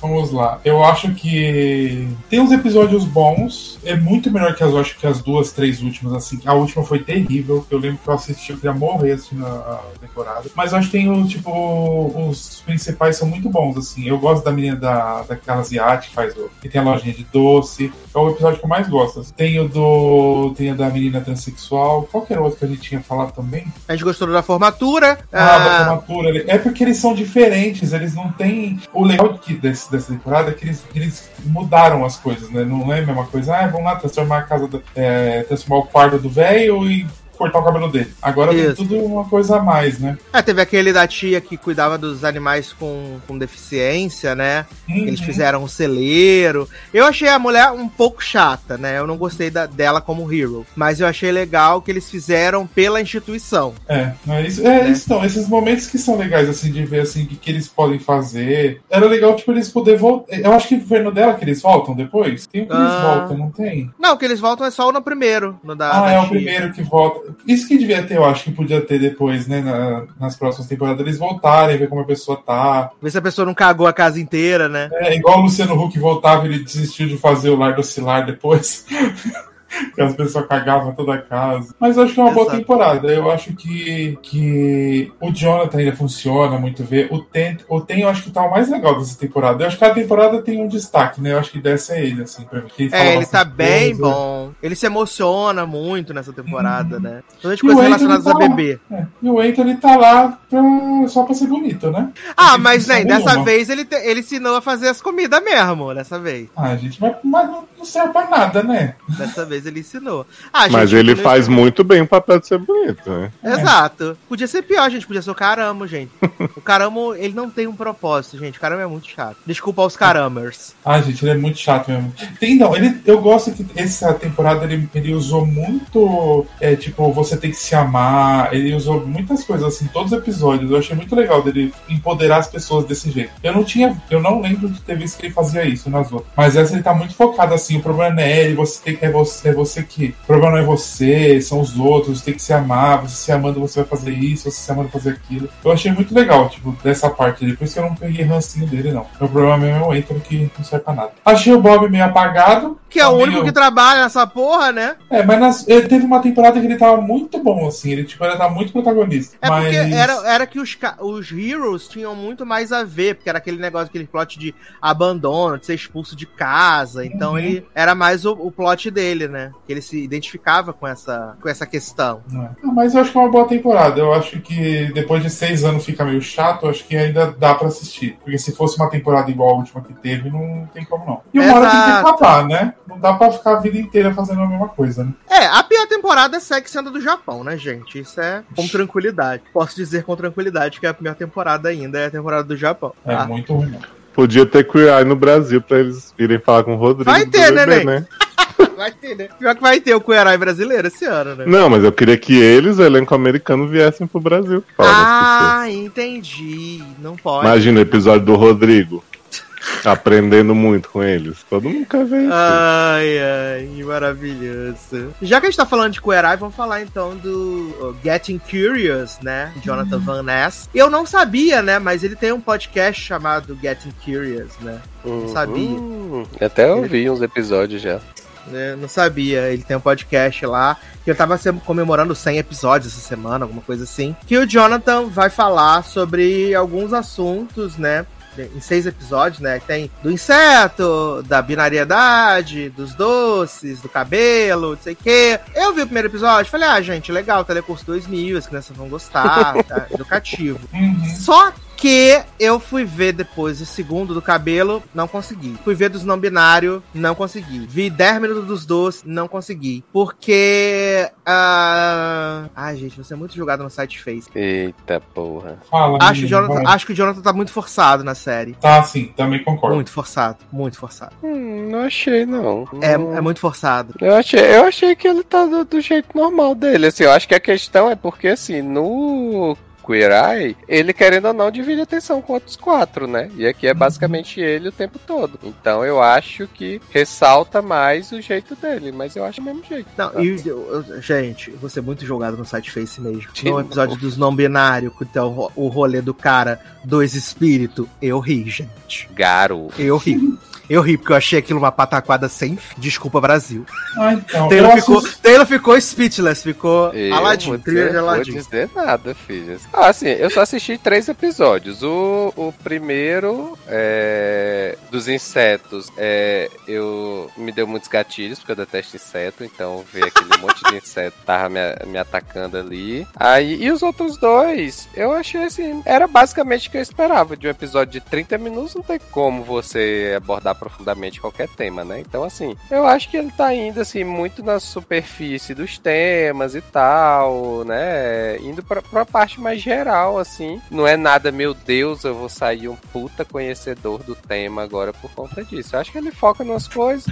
Vamos lá. Eu acho que tem uns episódios bons. É muito melhor que as, acho que as duas, três últimas, assim. A última foi terrível. Eu lembro que eu assisti, eu queria morrer assistindo a, temporada. Mas eu acho que tem o, tipo, os principais são muito bons, assim. Eu gosto da menina da, daquela asiática que faz o. que tem a lojinha de doce. É o episódio que eu mais gosto. Assim. Tem o do. Tem o da menina transexual. Qual que era o outro que a gente tinha falado também? A gente gostou da formatura. Ah, ah... da formatura. É porque eles são diferentes, eles não têm. O legal desse dessa temporada que eles, eles mudaram as coisas, né? Não é a mesma coisa, ah, vamos lá transformar a casa, do, é, transformar o quarto do velho e cortar o cabelo dele. Agora Isso. tem tudo uma coisa a mais, né? É, teve aquele da tia que cuidava dos animais com, com deficiência, né? Uhum. Eles fizeram um celeiro. Eu achei a mulher um pouco chata, né? Eu não gostei da, dela como hero. Mas eu achei legal que eles fizeram pela instituição. É, é isso. É, né? isso não. Esses momentos que são legais, assim, de ver assim, o que, que eles podem fazer. Era legal, tipo, eles poder voltar. Eu acho que foi no dela que eles voltam depois. Tem o que ah. eles voltam, não tem? Não, o que eles voltam é só no primeiro. No da, ah, da é tia. o primeiro que volta. Isso que devia ter, eu acho que podia ter depois, né? Na, nas próximas temporadas, eles voltarem, ver como a pessoa tá. Ver se a pessoa não cagou a casa inteira, né? É, igual o Luciano Huck voltava, ele desistiu de fazer o lar do oscilar depois. que as pessoas cagavam toda a casa. Mas eu acho que é uma Exato. boa temporada. Eu acho que, que o Jonathan ainda funciona muito ver. O Ten, o Ten eu acho que tá o mais legal dessa temporada. Eu acho que a temporada tem um destaque, né? Eu acho que dessa é ele, assim, pra mim. Ele é, ele tá bem coisa. bom. Ele se emociona muito nessa temporada, hum. né? Todas as coisas relacionadas tá a bebê. É. E o Anthony tá lá pra, só pra ser bonito, né? Ah, mas, né, dessa vez ele, te, ele ensinou a fazer as comidas mesmo, dessa vez. Ah, gente, mas, mas não serve pra nada, né? Dessa vez ele ensinou. Ah, Mas ele faz muito bem o papel de ser bonito, né? Exato. Podia ser pior, gente. Podia ser o caramo, gente. o caramo, ele não tem um propósito, gente. O caramo é muito chato. Desculpa aos caramers. Ah, gente, ele é muito chato mesmo. Tem, não, ele, eu gosto que essa temporada ele, ele usou muito, é, tipo, você tem que se amar. Ele usou muitas coisas, assim, todos os episódios. Eu achei muito legal dele empoderar as pessoas desse jeito. Eu não tinha, eu não lembro de ter visto que ele fazia isso nas outras. Mas essa ele tá muito focado, assim, o problema não é ele, você tem, é, você, é você que. O problema não é você, são os outros, você tem que se amar, você se amando, você vai fazer isso, você se amando, fazer aquilo. Eu achei muito legal, tipo, dessa parte dele. Por isso que eu não peguei rancinho dele, não. O problema mesmo é o Anthony que não serve pra nada. Achei o Bob meio apagado. Que é o único que trabalha nessa porra, né? É, mas nas, ele teve uma temporada que ele tava muito bom, assim. Ele, tipo, ele tava muito protagonista. É mas... porque era, era que os, os Heroes tinham muito mais a ver, porque era aquele negócio, aquele plot de abandono, de ser expulso de casa. Então uhum. ele era mais o, o plot dele, né? Que ele se identificava com essa, com essa questão. É. mas eu acho que é uma boa temporada. Eu acho que depois de seis anos fica meio chato, eu acho que ainda dá pra assistir. Porque se fosse uma temporada igual a última que teve, não tem como não. E uma hora tem que acabar, né? Não dá pra ficar a vida inteira fazendo a mesma coisa, né? É, a pior temporada é Sex sendo do Japão, né, gente? Isso é com tranquilidade. Posso dizer com tranquilidade que a pior temporada ainda é a temporada do Japão. É tá? muito ruim, Podia ter Queer Eye no Brasil pra eles irem falar com o Rodrigo. Vai ter, bebê, né? Vai ter, né? Pior que vai ter o Herói brasileiro esse ano, né? Não, mas eu queria que eles, o elenco americano, viessem pro Brasil. Ah, entendi. Não pode. Imagina o episódio do Rodrigo. Aprendendo muito com eles. Todo mundo quer ver isso. Ai, ai, maravilhoso. Já que a gente tá falando de Queer Eye, vamos falar então do uh, Getting Curious, né? Jonathan Van Ness. Eu não sabia, né? Mas ele tem um podcast chamado Getting Curious, né? Não sabia. Até ouvi uns episódios já. né? Não sabia. Ele tem um podcast lá. Que eu tava comemorando 100 episódios essa semana, alguma coisa assim. Que o Jonathan vai falar sobre alguns assuntos, né? Em seis episódios, né? Tem do inseto, da binariedade, dos doces, do cabelo, não sei o quê. Eu vi o primeiro episódio, falei, ah, gente, legal, Telecurso 2000, as crianças vão gostar, tá? Educativo. Uhum. Só que eu fui ver depois o segundo do cabelo, não consegui. Fui ver dos não binário, não consegui. Vi 10 minutos dos doces, não consegui. Porque. ah, Ai, gente, você é muito julgado no site Face. Eita porra. Fala, Acho, menino, Jonathan, acho que o Jonathan tá muito forçado na série. Tá, sim, também concordo. Muito forçado, muito forçado. Hum, não achei, não. É, é muito forçado. Eu achei, eu achei que ele tá do, do jeito normal dele. Assim, eu acho que a questão é porque, assim, no Queer Eye, ele querendo ou não divide atenção com outros quatro, né? E aqui é basicamente ele o tempo todo. Então eu acho que ressalta mais o jeito dele, mas eu acho o mesmo jeito. Não, e, eu- gente, vou ser muito julgado no site Face mesmo. De No episódio dos não binários, então o rolê do cara, dois espíritos, eu ri, gente. Garo. Eu ri. Eu ri, porque eu achei aquilo uma pataquada sem fim. Desculpa, Brasil. Ah, então. Taylor ficou, assisti- Taylor ficou speechless, ficou Eu Aladdin, vou trilha de dizer nada, filha. Ah, assim, eu só assisti três episódios. O, o primeiro é, dos insetos, é, eu me deu muitos gatilhos, porque eu detesto inseto, então ver aquele monte de inseto tava me, me atacando ali. Aí, e os outros dois, eu achei assim, era basicamente o que eu esperava de um episódio de 30 minutos, não tem como você abordar profundamente qualquer tema, né? Então, assim, eu acho que ele tá indo, assim, muito na superfície dos temas e tal, né? Indo pra, pra parte mais geral, assim. Não é nada, meu Deus, eu vou sair um puta conhecedor do tema agora por conta disso. Eu acho que ele foca nas coisas.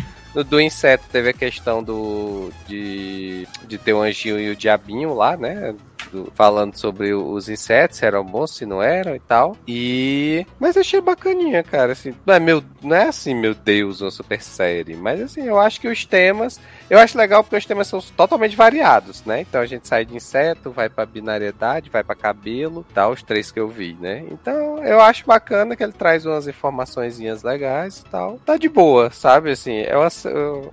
Do inseto teve a questão do de, de ter o anjinho e o diabinho lá, né? do- falando sobre os insetos, se eram bons, se não eram e tal. E. Mas achei bacaninha, cara. Assim, não, é meu, não é assim, meu Deus, uma super série. Mas assim, eu acho que os temas. Eu acho legal porque os temas são totalmente variados, né? Então a gente sai de inseto, vai pra binariedade, vai pra cabelo, tal, os três que eu vi, né? Então eu acho bacana que ele traz umas informaçõezinhas legais e tal. Tá de boa, sabe? Assim, é uma-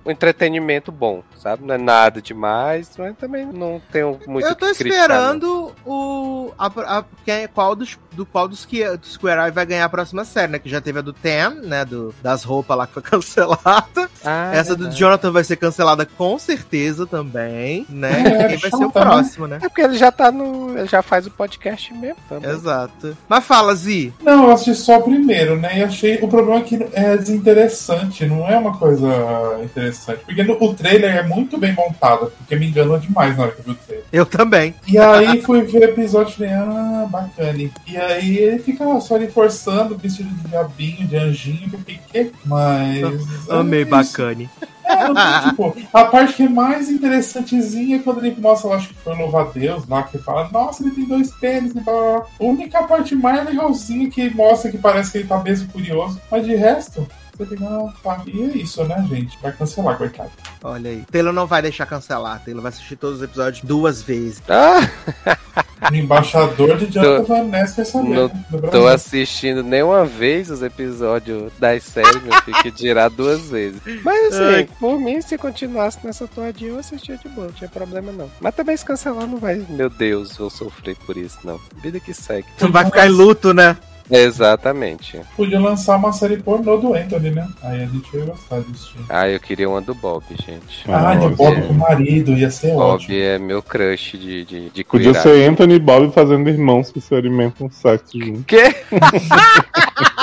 um entretenimento bom, sabe? Não é nada demais, mas também não tenho muito Eu tô o que criticar, esperando o. A, a- qual dos, do qual dos que do Square Eye vai ganhar a próxima série, né? Que já teve a do Ten, né? Do, das roupas lá que foi cancelada. Ah, Essa do verdade. Jonathan vai ser cancelada com certeza também, né? É, Quem vai ser o né? próximo, né? É porque ele já tá no. Ele já faz o podcast mesmo também. Exato. Mas fala, Zi. Não, eu assisti só o primeiro, né? E achei. O problema é que é desinteressante, não é uma coisa interessante. Porque no- o trailer é muito bem montado, porque me enganou demais na hora que eu vi o trailer. Eu também. E aí fui ver o episódio e falei, ah, bacana. E aí ele fica só ali forçando, vestido de diabinho, de anjinho, que eu mas. Amei é bacane. É, tem, tipo, a parte que é mais interessantezinha é quando ele mostra, lá, acho que foi louva a Deus, lá que fala, nossa, ele tem dois pênis, e blá, blá, blá. A única parte mais legalzinha que mostra que parece que ele tá mesmo curioso, mas de resto, você fica, ah, tá. E é isso, né, gente? Vai cancelar, coitado. Olha aí. Taylor não vai deixar cancelar. Taylor vai assistir todos os episódios duas vezes. Ah, O embaixador de Jonathan Van Ness quer saber. Não né, tô assistindo nenhuma vez os episódios das séries, meu filho, que dirá duas vezes. Mas assim, Ai. por mim, se continuasse nessa toadinha, eu assistia de boa, não tinha problema não. Mas também se cancelar não vai, meu Deus, vou sofrer por isso, não. Vida que segue. Tu vai ficar em luto, né? Exatamente. Podia lançar uma série pornô do Anthony, né? Aí a gente ia gostar disso. Ah, eu queria uma do Bob, gente. Ah, Ah, de Bob Bob é- com o marido, ia ser Bob ótimo. é meu crush de, de, de Podia ser Anthony e Bob fazendo irmãos que se alimentam sexo juntos. Quê?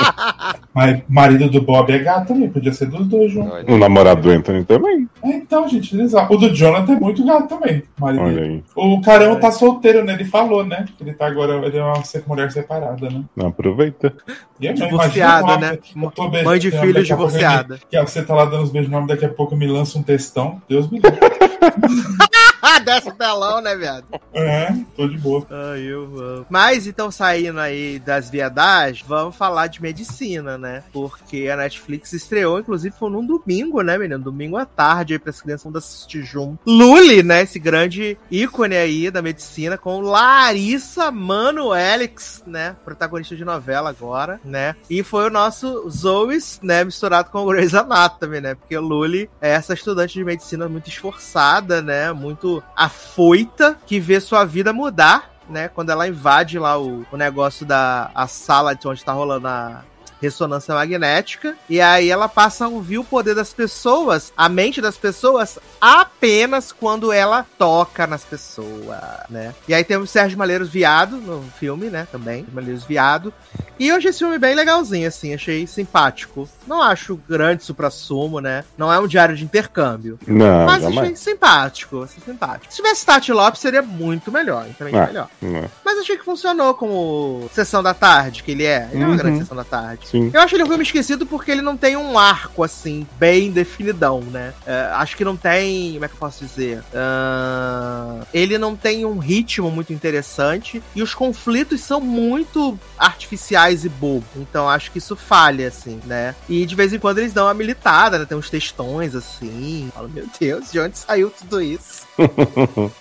Mas marido do Bob é gato também, podia ser dos dois juntos. O namorado do Anthony também. É, então, gente. O do Jonathan é muito gato também. marido Olha dele. aí. O Carão tá solteiro, né? Ele falou, né? Ele tá agora, ele é uma mulher separada, né? Não aproveita. E é Divorciada, imagina né? Mãe de filho pouco divorciada. Que você tá lá dando os beijos no nome, daqui a pouco me lança um textão. Deus me livre. Ah, desce o telão, né, viado? é, tô de boa. Ai, eu amo. Mas então, saindo aí das viadagens, vamos falar de medicina, né? Porque a Netflix estreou, inclusive, foi num domingo, né, menino? Domingo à tarde aí pras crianças vão assistir junto. Lully, né? Esse grande ícone aí da medicina, com Larissa Manoelix, né? Protagonista de novela agora, né? E foi o nosso Zoes, né? Misturado com o Grey's Anatomy, né? Porque o Lully é essa estudante de medicina muito esforçada, né? Muito afoita, que vê sua vida mudar né? Quando ela invade lá o, o negócio da a sala de onde tá rolando a ressonância magnética. E aí ela passa a ouvir o poder das pessoas, a mente das pessoas, apenas quando ela toca nas pessoas, né? E aí temos Sérgio Malheiros Viado no filme, né? Também, Malheiros Viado. E eu achei esse filme bem legalzinho, assim, achei simpático. Não acho grande supra-sumo, né? Não é um diário de intercâmbio. Não, Mas achei jamais. simpático, achei simpático. Se tivesse Tati Lopes, seria muito melhor, também Ah. melhor. É. Mas achei que funcionou como sessão da tarde, que ele é. Ele é uma Uhum. grande sessão da tarde. Sim. Eu acho ele um filme esquecido porque ele não tem um arco, assim, bem definidão, né? É, acho que não tem. Como é que eu posso dizer? Ah, ele não tem um ritmo muito interessante e os conflitos são muito artificiais e bobos. Então acho que isso falha, assim, né? E de vez em quando eles dão uma militada, né? Tem uns textões assim. Falo, meu Deus, de onde saiu tudo isso?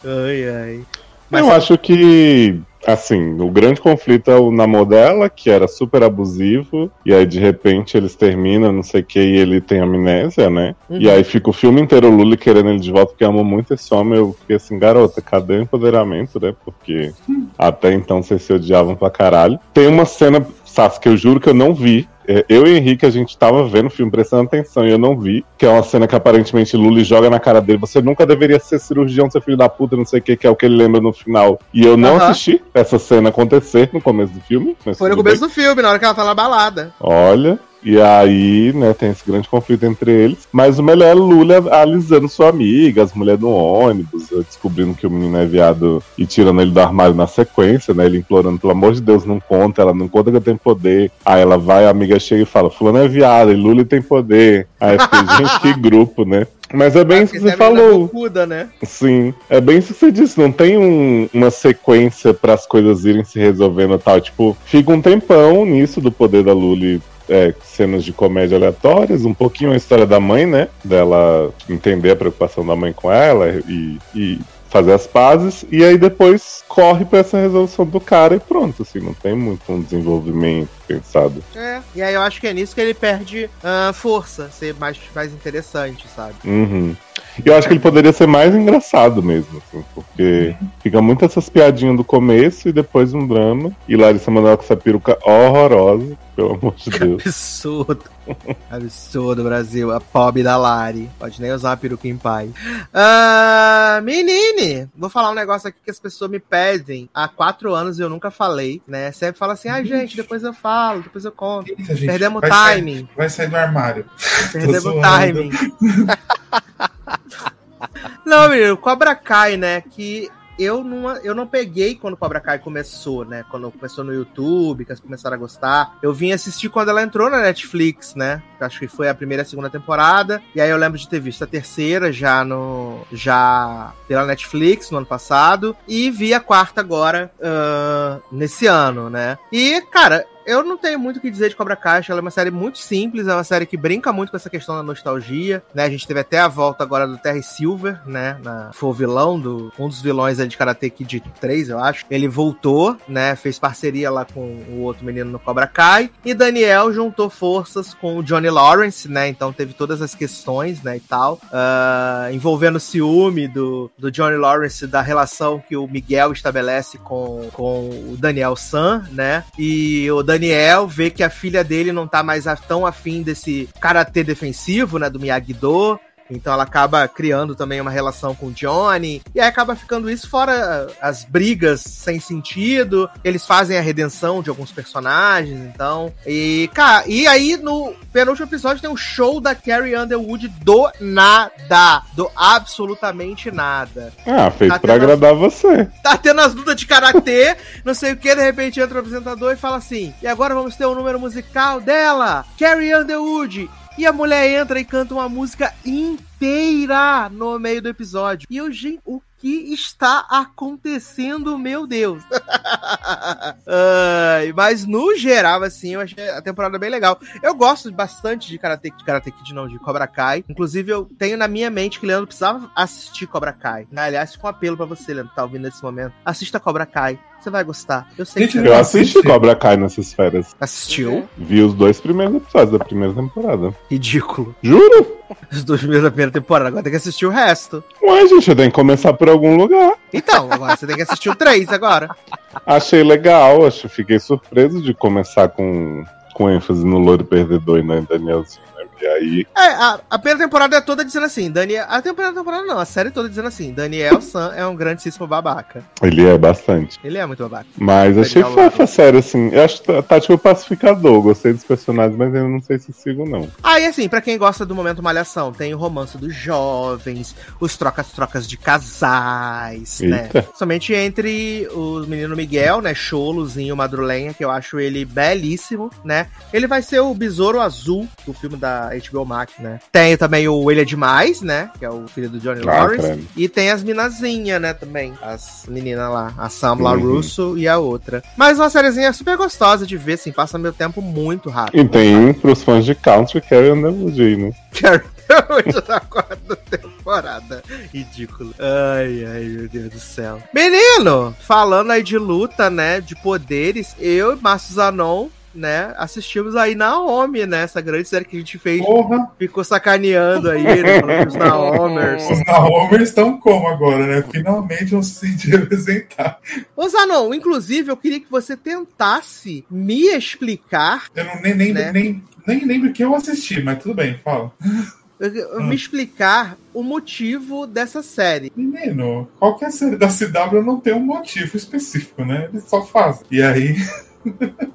ai, ai. Eu acho que, assim, o grande conflito é o namoro dela, que era super abusivo, e aí de repente eles terminam, não sei o que, e ele tem amnésia, né? Uhum. E aí fica o filme inteiro o Lully querendo ele de volta, porque amou muito esse homem. Eu fiquei assim, garota, cadê o empoderamento, né? Porque até então vocês se odiavam pra caralho. Tem uma cena, Sassi, que eu juro que eu não vi. É, Eu e o Henrique, a gente tava vendo o filme, prestando atenção, e eu não vi. Que é uma cena que aparentemente Lully joga na cara dele. Você nunca deveria ser cirurgião, seu filho da puta, não sei o que, que é o que ele lembra no final. E eu não Aham. assisti essa cena acontecer no começo do filme. Foi no começo bem. do filme, na hora que ela tá na balada. Olha. E aí, né, tem esse grande conflito entre eles. Mas o melhor é Lula alisando sua amiga, as mulheres no ônibus, descobrindo que o menino é viado e tirando ele do armário na sequência, né? Ele implorando, pelo amor de Deus, não conta, ela não conta que eu tenho poder. Aí ela vai, a amiga chega e fala, fulano é viado, e Lula tem poder. Aí eu fiquei, gente, que grupo, né? Mas é bem isso que você falou. Bocuda, né? Sim, é bem isso que você disse, não tem um- uma sequência para as coisas irem se resolvendo e tal. Tipo, fica um tempão nisso do poder da Lully. É, cenas de comédia aleatórias, um pouquinho a história da mãe, né? Dela entender a preocupação da mãe com ela e, e fazer as pazes. E aí depois corre pra essa resolução do cara e pronto, assim, não tem muito um desenvolvimento pensado. É. E aí eu acho que é nisso que ele perde ah, força, ser mais, mais interessante, sabe? Uhum. E eu acho que ele poderia ser mais engraçado mesmo, assim, porque fica muito essas piadinhas do começo e depois um drama. E Larissa Manoela com essa peruca horrorosa, pelo amor de Deus. Absurdo. Absurdo, Brasil. A pobre da Lari. Pode nem usar uma peruca em pai. Ah, menine, vou falar um negócio aqui que as pessoas me pedem há quatro anos e eu nunca falei, né? Sempre fala assim, ah, gente, depois eu falo, depois eu conto. Eita, Perdemos o vai sair- timing. vai sair do armário. Perdemos o timing. não, menino, Cobra Kai, né? Que eu não, eu não peguei quando Cobra Kai começou, né? Quando começou no YouTube, que elas começaram a gostar. Eu vim assistir quando ela entrou na Netflix, né? Acho que foi a primeira e a segunda temporada. E aí eu lembro de ter visto a terceira já no. já pela Netflix no ano passado. E vi a quarta agora ah, nesse ano, né? E, cara, eu não tenho muito o que dizer de Cobra acho ela é uma série muito simples, é uma série que brinca muito com essa questão da nostalgia, né? A gente teve até a volta agora do Terry Silver, né? Na, foi o vilão do um dos vilões de Karate Kid 3, eu acho. Ele voltou, né? Fez parceria lá com o outro menino no Cobra Kai e Daniel juntou forças com o Johnny Lawrence, né? Então teve todas as questões, né, e tal, ah, envolvendo o ciúme do, do Johnny Lawrence da relação que o Miguel estabelece com, com o Daniel San, né? E o Daniel vê que a filha dele não tá mais tão afim desse karatê defensivo, né, do Miyagi-Do, Então ela acaba criando também uma relação com o Johnny. E aí acaba ficando isso fora as brigas sem sentido. Eles fazem a redenção de alguns personagens, então. E, cara, e aí no penúltimo episódio tem um show da Carrie Underwood do nada. Do absolutamente nada. Ah, feito Tá pra agradar você. Tá tendo as lutas de karatê, não sei o que, de repente entra o apresentador e fala assim: e agora vamos ter o número musical dela, Carrie Underwood. E a mulher entra e canta uma música inteira no meio do episódio. E eu, gente, o que está acontecendo, meu Deus? Ai, mas no geral, assim, eu achei a temporada bem legal. Eu gosto bastante de Karate, de Karate Kid, não, de Cobra Kai. Inclusive, eu tenho na minha mente que Leandro precisava assistir Cobra Kai. Aliás, com um apelo pra você, Leandro, tá ouvindo nesse momento. Assista Cobra Kai. Você vai gostar. Eu sei Gente, que Eu assisti. Cobra Kai nessas férias. assistiu. Vi os dois primeiros episódios da primeira temporada. Ridículo. Juro? Os dois primeiros da primeira temporada. Agora tem que assistir o resto. Ué, gente, eu tenho que começar por algum lugar. Então, agora você tem que assistir o três agora. Achei legal, acho, fiquei surpreso de começar com, com ênfase no loiro perdedor e na Danielzinho? E aí, É, a, a primeira temporada é toda dizendo assim, Daniel. A temporada temporada não, a série toda dizendo assim, Daniel San é um grandíssimo babaca. ele é bastante. Ele é muito babaca. Mas achei Daniel fofa a série, assim. Eu acho tá, tá tipo pacificador, gostei dos personagens, mas eu não sei se sigo, não. Ah, e assim, pra quem gosta do momento malhação, tem o romance dos jovens, os trocas-trocas de casais, né? Eita. Somente entre o menino Miguel, né? Cholozinho Madrulenha, que eu acho ele belíssimo, né? Ele vai ser o Besouro Azul do filme da HBO Max, né? Tem também o Ele é Demais, né? Que é o filho do Johnny Ah, Lawrence. credo. E tem as minazinhas, né, também. As meninas lá, a Samla Uhum. Russo e a outra. Mas uma sériezinha super gostosa de ver, assim, passa meu tempo muito rápido. E tem pros fãs de country Carrie Underwood, né? Quero muito na quarta temporada. Ridículo. Ai, ai, meu Deus do céu. Menino, falando aí de luta, né? De poderes, eu e Márcio Zanon. Né, assistimos aí Naomi, né? Essa grande série que a gente fez, Porra, ficou sacaneando aí, né? falando dos Naomers. os Naomers estão como agora, né? Finalmente vão se sentir representar. Ô Zanon, inclusive, eu queria que você tentasse me explicar, Eu não, nem, nem, Né? nem, nem lembro que eu assisti, mas tudo bem, fala. me explicar o motivo dessa série. Menino, qualquer série da CW não tem um motivo específico, né? Eles só fazem. E aí,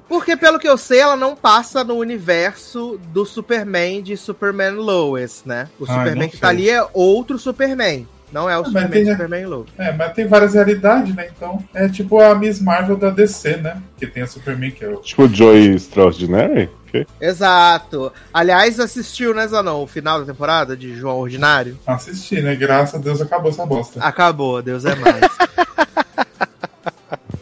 Porque, pelo que eu sei, ela não passa no universo do Superman de Superman Lois, né? O Ai, Superman que tá ali é outro Superman. Não é o mas Superman tem- de Superman Lois. é, mas tem várias realidades, né? Então, é tipo a Miss Marvel da DC, né? Que tem a Superman, que é o. Tipo Joy Extraordinary? Que? Exato. Aliás, assistiu, né, Zanon, o final da temporada de João Ordinário? Assisti, né? Graças a Deus acabou essa bosta. Acabou, Deus é mais.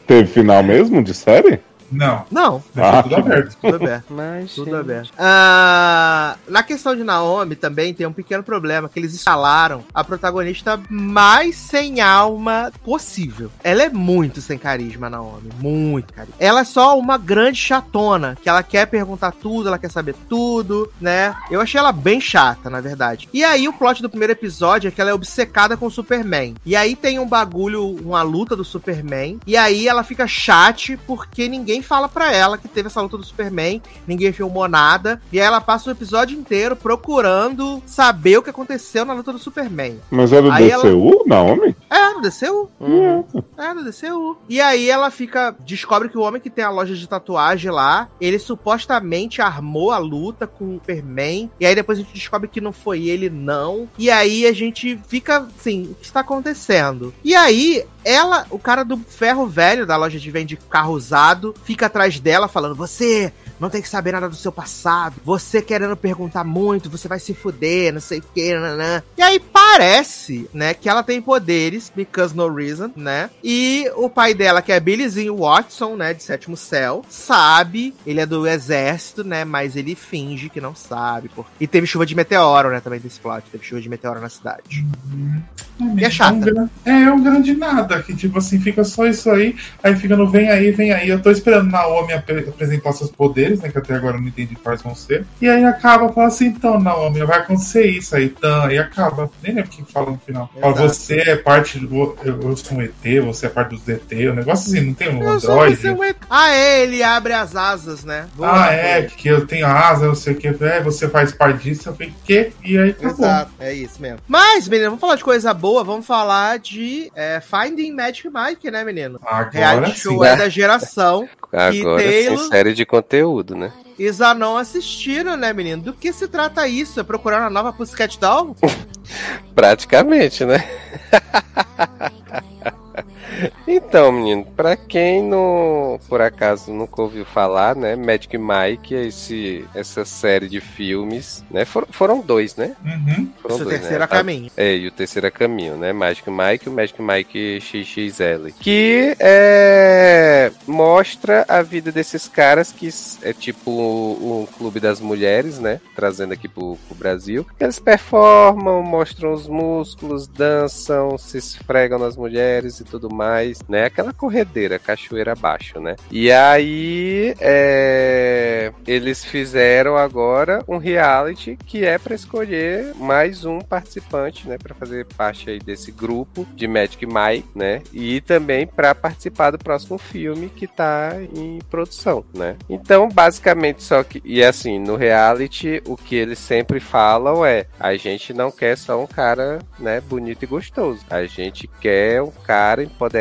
Teve final mesmo de série? Não, não, Ah, tudo aberto. tudo aberto. Mas, Tudo gente, aberto. Ah, na questão de Naomi também tem um pequeno problema, que eles instalaram a protagonista mais sem alma possível. Ela é muito sem carisma, Naomi. Muito carisma. Ela é só uma grande chatona, que ela quer perguntar tudo, ela quer saber tudo, né? Eu achei ela bem chata, na verdade. E aí o plot do primeiro episódio é que ela é obcecada com o Superman. E aí tem um bagulho, uma luta do Superman. E aí ela fica chate porque ninguém fala pra ela que teve essa luta do Superman, ninguém filmou nada. E aí ela passa o episódio inteiro procurando saber o que aconteceu na luta do Superman. Mas era do Aí DCU, Naomi? É, no DCU. Uhum. É, no DCU. E aí ela fica. Descobre que o homem que tem a loja de tatuagem lá, ele supostamente armou a luta com o Superman. E aí depois a gente descobre que não foi ele, não. E aí a gente fica assim, o que está acontecendo? E aí, ela, o cara do ferro velho da loja de vende carro usado, fica atrás dela falando: Você não tem que saber nada do seu passado. Você querendo perguntar muito, você vai se fuder, não sei o que, nanã. E aí parece, né, que ela tem poderes, because no reason, né? E o pai dela, que é Billyzinho Watson, né, de Sétimo Céu, sabe, ele é do exército, né, mas ele finge que não sabe. Por... E teve chuva de meteoro, né, também desse plot. Teve chuva de meteoro na cidade. E é chata. um gran- É, é um grande nada, que tipo assim, fica só isso aí, aí fica no vem aí, vem aí. Eu tô esperando Naomi ap apresentar seus poderes, né? Que até agora eu não entendi quais vão ser. E aí acaba, fala assim, então, Naomi, vai acontecer isso aí, então, e acaba. Nem né? Porque fala no final. Fala, você é parte do. Eu, eu sou um ET, você é parte dos DT. O negócio assim, não tem um Eu Android. um ET. Ah, é, ele abre as asas, né? Ah, é, que eu tenho asa, não sei o que. É, você faz parte disso. Eu falei, quê? E aí tá bom. Exato, é isso mesmo. Mas, menino, vamos falar de coisa boa, vamos falar de é, Finding Magic Mike, né, menino? Agora Reality sim. show é da geração. Agora sim, série de conteúdo, né? Já não assistiram, né, menino? Do que se trata isso? É procurar uma nova Pussycat Doll? Praticamente, né? Então, menino, pra quem não, por acaso nunca ouviu falar, né, Magic Mike, é esse, essa série de filmes, né, foram, foram dois, né? Uhum. Foram Isso é o dois, terceiro né? a caminho. É, e o terceiro é caminho, né? Magic Mike e o Magic Mike XXL. Que é, mostra a vida desses caras que é tipo um, um clube das mulheres, né? Trazendo aqui pro, pro Brasil. Eles performam, mostram os músculos, dançam, se esfregam nas mulheres e tudo mais, né? Aquela corredeira, cachoeira abaixo, né? E aí é, eles fizeram agora um reality que é para escolher mais um participante, né, para fazer parte aí desse grupo de Magic Mike, né? E também para participar do próximo filme que tá em produção, né? Então, basicamente só que e assim, no reality o que eles sempre falam é: a gente não quer só um cara, né, bonito e gostoso. A gente quer um cara empoderado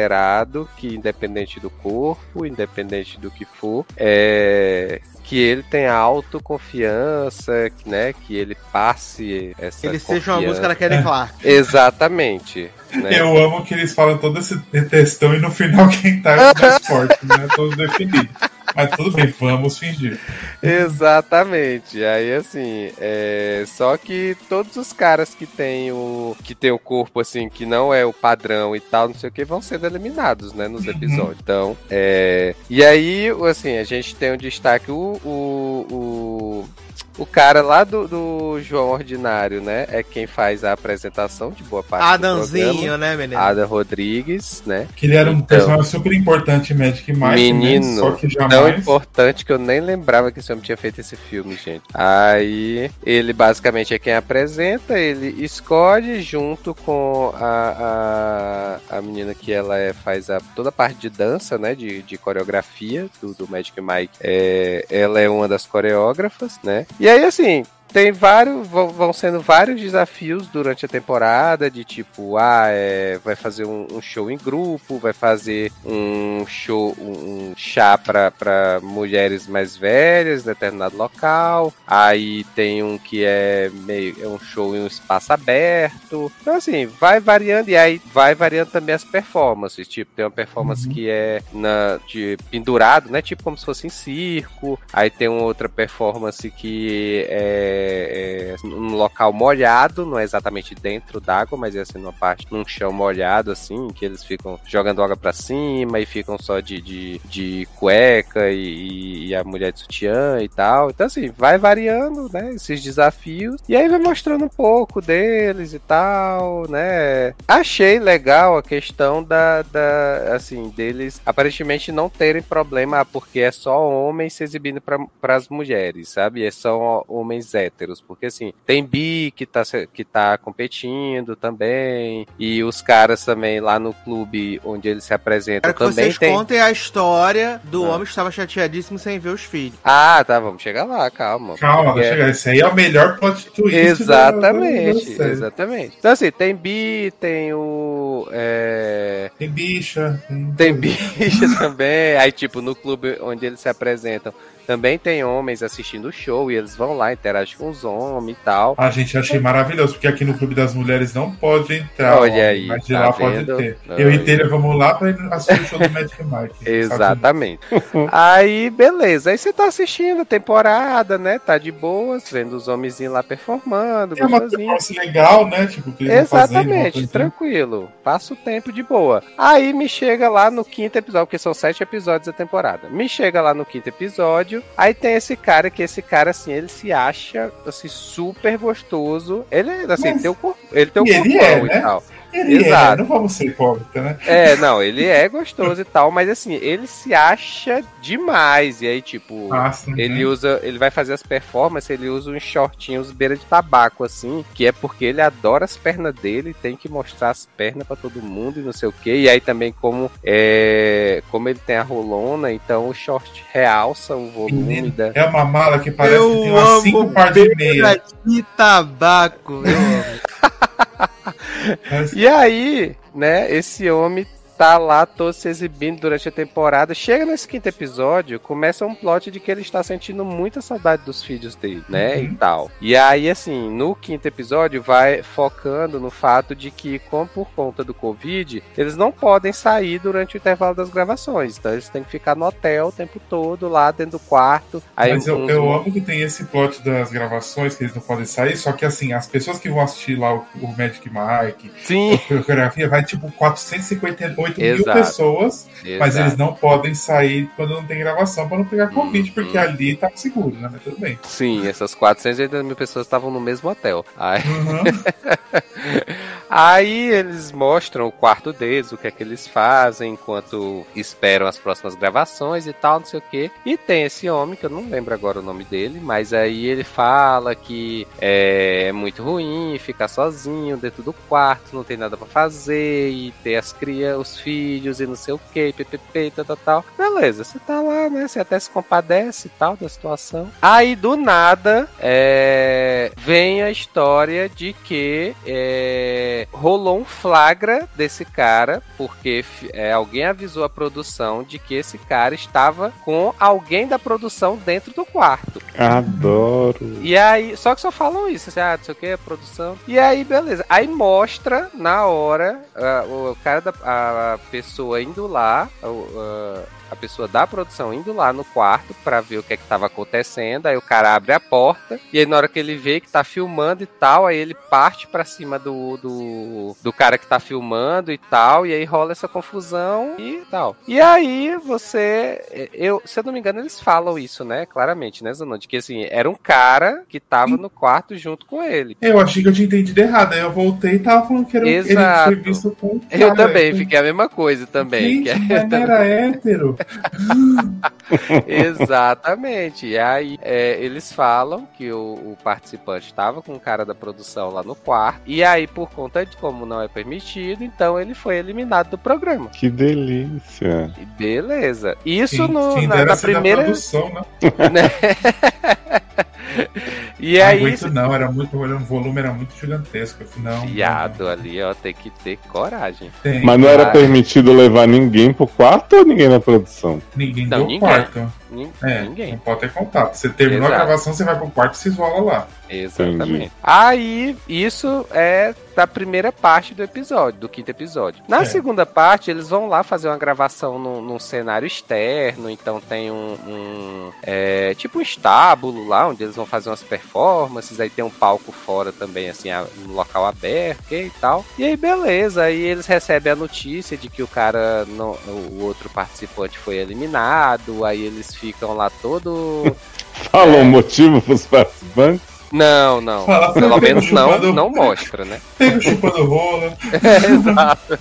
que independente do corpo, independente do que for, é que ele tenha autoconfiança, que, né, que ele passe essa Ele seja uma música da Kelly Clark. Exatamente. Né? Eu amo que eles falam todo esse textão e no final quem tá é o mais forte, né? Todo definido. Mas tudo bem, vamos fingir. Exatamente. Aí assim, é... só que todos os caras que tem o que tem o corpo assim que não é o padrão e tal, não sei o que, vão sendo eliminados, né, nos episódios. Então, é... e aí, assim, a gente tem um destaque o o, o... o cara lá do, do João Ordinário, né? É quem faz a apresentação de boa parte do Adamzinho, programa. né, menino? Ada Rodrigues, né? Que ele era um Então. personagem super importante em Magic Mike, Menino, né? Só que Tão jamais. importante que eu nem lembrava que esse homem tinha feito esse filme, gente. Aí ele basicamente é quem apresenta, ele escolhe junto com a, a, a menina que ela é, faz a, toda a parte de dança, né? De, de coreografia do, do Magic Mike. É, ela é uma das coreógrafas, né? E aí, assim, tem vários, vão, sendo vários desafios durante a temporada, de tipo, ah, é, vai fazer um, um show em grupo, vai fazer um show, um, um chá para mulheres mais velhas em determinado local. Aí tem um que é meio é um show em um espaço aberto. Então assim, vai variando e aí vai variando também as performances. Tipo, tem uma performance Uhum. que é na de pendurado, né? Tipo como se fosse em circo. Aí tem uma outra performance que é, é num local molhado, não é exatamente dentro d'água, mas é assim numa parte num chão molhado assim, que eles ficam jogando água pra cima e ficam só de, de, de cueca e, e a mulher de sutiã e tal. Então assim, vai variando, né, esses desafios e aí vai mostrando um pouco deles e tal, né? Achei legal a questão da, da assim, deles aparentemente não terem problema porque é só homens se exibindo para as mulheres, sabe? É só homens héteros, porque assim, tem bi que tá, que tá competindo também, e os caras também lá no clube onde eles se apresentam Quero que também vocês tem. contem a história do Ah. homem que estava chateadíssimo sem ver os filhos. Ah, tá, vamos chegar lá, calma. Calma, Porque- chegar. Esse aí é o melhor plot twist. Exatamente, da exatamente. Então assim, tem bi, tem o. é, Tem bicha. Tem bichas também. Aí, tipo, no clube onde eles se apresentam, também tem homens assistindo o show e eles vão lá, interagem com os homens e tal. A gente achei maravilhoso, porque aqui no Clube das Mulheres não pode entrar. Olha aí, Mas de tá lá vendo? pode ter. Olha Eu e aí. Telha vamos lá pra ir assistir o show do Magic Mike. Exatamente. Aí, beleza. Aí você tá assistindo a temporada, né? Tá de boas, vendo os homenzinhos lá performando, É uma performance legal, né? Tipo, Exatamente, tranquilo. Passa o tempo de boa. Aí me chega lá no quinto episódio, porque são sete episódios da temporada. Me chega lá no quinto episódio, aí tem esse cara que esse cara, assim, ele se acha, assim, super gostoso. Ele, assim, Mas- tem o corpo, ele tem o e corpão é, e né? tal. Ele Exato. é, não vamos ser hipócritas, né? É, não, ele é gostoso e tal, mas assim, ele se acha demais. E aí, tipo, Ah, sim, ele né? usa. Ele vai fazer as performances, ele usa uns shortinhos beira de tabaco, assim, que é porque ele adora as pernas dele, tem que mostrar as pernas pra todo mundo e não sei o que. E aí também, como é. Como ele tem a rolona, então o short realça o volume da. É uma mala que parece eu que tem umas amo cinco par de meia. beira de tabaco. Eu amo. E aí, né, esse homem tá lá todo se exibindo durante a temporada. Chega nesse quinto episódio, começa um plot de que ele está sentindo muita saudade dos filhos dele, né, Uhum. e tal. E aí, assim, no quinto episódio vai focando no fato de que, como por conta do Covid, eles não podem sair durante o intervalo das gravações. Então eles têm que ficar no hotel o tempo todo, lá dentro do quarto. Aí Mas eu, uns- eu amo que tem esse plot das gravações que eles não podem sair, só que assim, as pessoas que vão assistir lá o, o Magic Mike, Sim, a coreografia, vai tipo 458 mil Exato. pessoas, mas exato. eles não podem sair quando não tem gravação pra não pegar Covid, Uhum. porque ali tá seguro, né? Mas tudo bem. Sim, essas 480 mil pessoas estavam no mesmo hotel. Aí, Uhum. aí eles mostram o quarto deles, o que é que eles fazem enquanto esperam as próximas gravações e tal, não sei o que. E tem esse homem, que eu não lembro agora o nome dele, mas aí ele fala que é muito ruim ficar sozinho dentro do quarto, não tem nada pra fazer, e ter as crias, os filhos e não sei o que, ppp, tal, tal, tal. Beleza, você tá lá, né? Você até se compadece e tal da situação. Aí do nada é, vem a história de que é, rolou um flagra desse cara, porque é, alguém avisou a produção de que esse cara estava com alguém da produção dentro do quarto. Adoro. E aí, só que só falam isso, assim, ah, não sei o que, a produção. E aí, beleza. Aí mostra na hora ah, o cara da a pessoa indo lá, ah, a pessoa da produção indo lá no quarto pra ver o que é que tava acontecendo. Aí o cara abre a porta e aí na hora que ele vê que tá filmando e tal, aí ele parte pra cima do, do, do cara que tá filmando e tal, e aí rola essa confusão e tal. E aí você, eu, se eu não me engano, eles falam isso, né? Claramente, né, Zanon? De que assim, era um cara que tava no quarto junto com ele. Eu achei que eu tinha entendido errado, aí eu voltei e tava falando que era, um- ele Exato. foi visto com um Eu cara. também, fiquei a mesma coisa também. que Gente, não era hétero. Exatamente. E aí é, eles falam que o, o participante estava com o cara da produção lá no quarto. E aí, por conta de como não é permitido, então ele foi eliminado do programa. Que delícia. Beleza. Isso Quem- no, na, na da primeira. produção, né? E Não aí. aguento não, era muito, um volume era muito gigantesco. Não, Fiado ali, ó, tem que ter coragem. Tem, Mas não era permitido levar ninguém pro quarto ou ninguém na produção? ninguém Não, deu ninguém. quarto. Nin- É, Ninguém. não pode ter contato. Você terminou Exato. a gravação, você vai pro quarto e se isola lá. Exatamente. Entendi. Aí, isso é da primeira parte do episódio, do quinto episódio. Na É. segunda parte, eles vão lá fazer uma gravação num, num cenário externo, então tem um, um, é, tipo um estábulo lá, onde eles vão fazer umas performances, aí tem um palco fora também, assim, um local aberto e tal. E aí, beleza, aí eles recebem a notícia de que o cara, não, o outro participante foi eliminado, aí eles ficam lá todo... Falou É. o motivo pros participantes? Não, não. Fala, Pelo menos não, chupando- não mostra, né? Pego chupando rola. É, exato.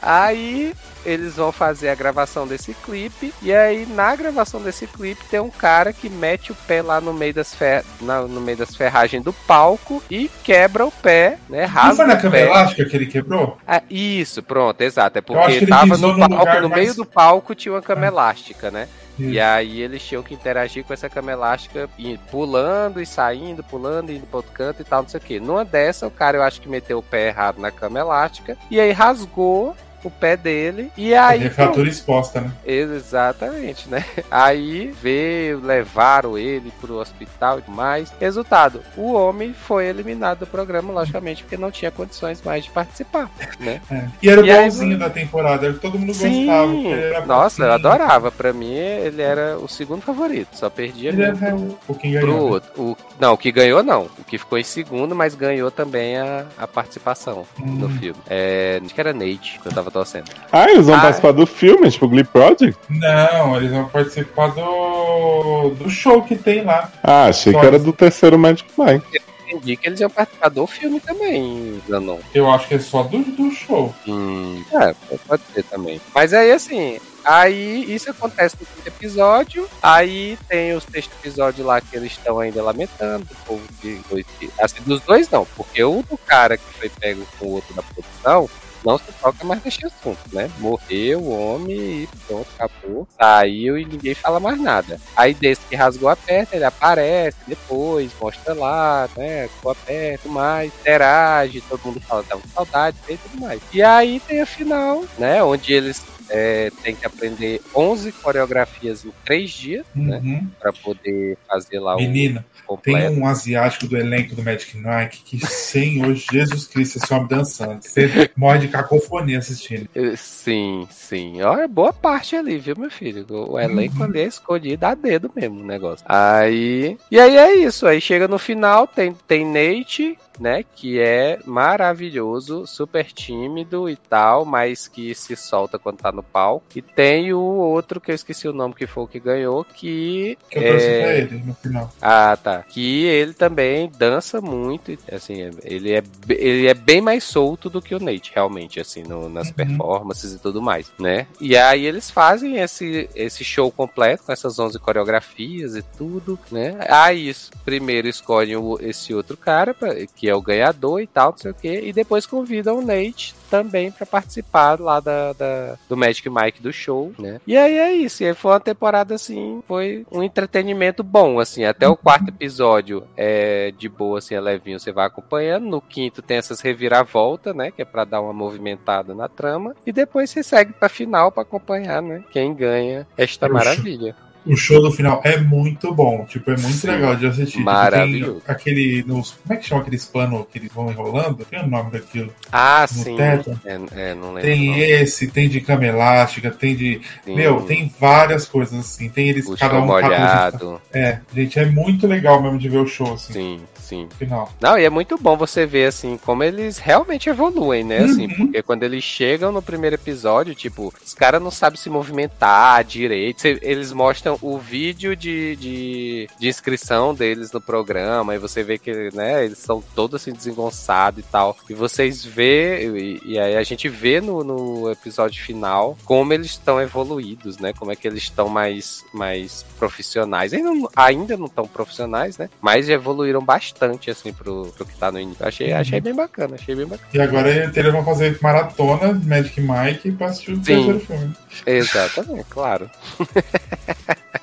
Aí eles vão fazer a gravação desse clipe. E aí, na gravação desse clipe, tem um cara que mete o pé lá no meio das, fer... na- no meio das ferragens do palco e quebra o pé, né? Não Rasga foi na cama elástica que ele quebrou? Ah, isso, pronto, exato. É porque tava no palco, no mais- meio do palco tinha uma cama elástica, né? Isso. E aí eles tinham que interagir com essa cama elástica, e pulando e saindo, pulando e indo pro outro canto e tal, não sei o que. Numa dessa, o cara eu acho que meteu o pé errado na cama elástica e aí rasgou o pé dele e aí. É fratura exposta, né? Exatamente, né? Aí veio, levaram ele pro hospital e tudo mais. Resultado, o homem foi eliminado do programa, logicamente, porque não tinha condições mais de participar, né? É. E era o E aí, bonzinho da temporada, que todo mundo gostava. ele era Nossa, eu adorava. Pra mim, ele era o segundo favorito. Só perdia Ele mesmo era pro, o o pro ganhou. né? O, não, o que ganhou não. O que ficou em segundo, mas ganhou também a, a participação no Hum. filme. É, acho que era Nate que eu tava torcendo. Ah, eles vão Ah. participar do filme, tipo Glee Project? Não, eles vão participar do, do show que tem lá. Ah, achei Só que era isso. do terceiro Magic Mike. Entendi entendi que eles iam participar do filme também, Zanon. Eu acho que é só do, do show. Hum, é, pode ser também. Mas aí, assim, Aí isso acontece no quinto episódio. Aí tem o sexto episódio lá que eles estão ainda lamentando. O povo de dois. Assim, dos dois não, porque o do cara que foi pego com o outro da produção não se toca mais nesse assunto, né? Morreu o homem e pronto, acabou. Saiu e ninguém fala mais nada. Aí desse que rasgou a perna, ele aparece depois, mostra lá, né? Ficou a perna, mais, interage, todo mundo fala, tá com saudade e tudo mais. E aí tem a final, né? Onde eles é, tem que aprender 11 coreografias em 3 dias, né? Uhum. Pra poder fazer lá Menina, o tem completo. um asiático do elenco do Magic Nike que, Senhor Jesus Cristo, esse homem dançando. Você morre de cacofonia assistindo. Sim, sim. Olha, boa parte ali, viu, meu filho? O elenco ali é escolhido a dedo mesmo o negócio. Aí. E aí é isso. Aí chega no final, tem, tem Nate, né? Que é maravilhoso, super tímido e tal, mas que se solta quando tá no palco. E tem o outro que eu esqueci o nome que foi o que ganhou, que. Que eu é... pra ele no final. Ah, tá. Que ele também dança muito, assim, ele é, ele é bem mais solto do que o Nate, realmente, assim, no- nas Uhum. performances e tudo mais, né? E aí eles fazem esse, esse show completo com essas 11 coreografias e tudo, né? Aí, primeiro escolhem o- esse outro cara, pra- que é o ganhador e tal, não sei o quê, e depois convidam o Nate também pra participar lá da, da- do Magic Mike do show, né? E aí é isso, e aí foi uma temporada assim, foi um entretenimento bom, assim, até o quarto episódio é de boa, assim, é levinho, você vai acompanhando, no quinto tem essas reviravoltas, né, que é pra dar uma movimentada na trama, e depois você segue pra final pra acompanhar, né, quem ganha esta maravilha. O show do final é muito bom. Tipo, é muito Sim. legal de assistir. Tipo, Maravilhoso. tem aquele. Nos, como é que chama aqueles panos que eles vão enrolando? Tem o nome daquilo. Ah, No sim. teto. É, é, não lembro. Tem esse, tem de cama elástica, tem de. Sim. Meu, tem várias coisas assim. Tem eles, o um cada um- molhado. É, gente, é muito legal mesmo de ver o show, assim, Sim, sim. final. Não, e é muito bom você ver, assim, como eles realmente evoluem, né? Assim, Uhum. porque quando eles chegam no primeiro episódio, tipo, os caras não sabem se movimentar direito. Eles mostram o vídeo de, de, de inscrição deles no programa, e você vê que, né, eles são todos assim desengonçados e tal. E vocês vê, e, e aí a gente vê no, no episódio final como eles estão evoluídos, né? Como é que eles estão mais, mais profissionais. Ainda, não- ainda não tão profissionais, né? Mas evoluíram bastante, assim, pro, pro que tá no início. Achei, achei bem bacana, achei bem bacana. E agora eles vão fazer maratona Magic Mike pra assistir o Sim. terceiro filme. Exatamente, claro.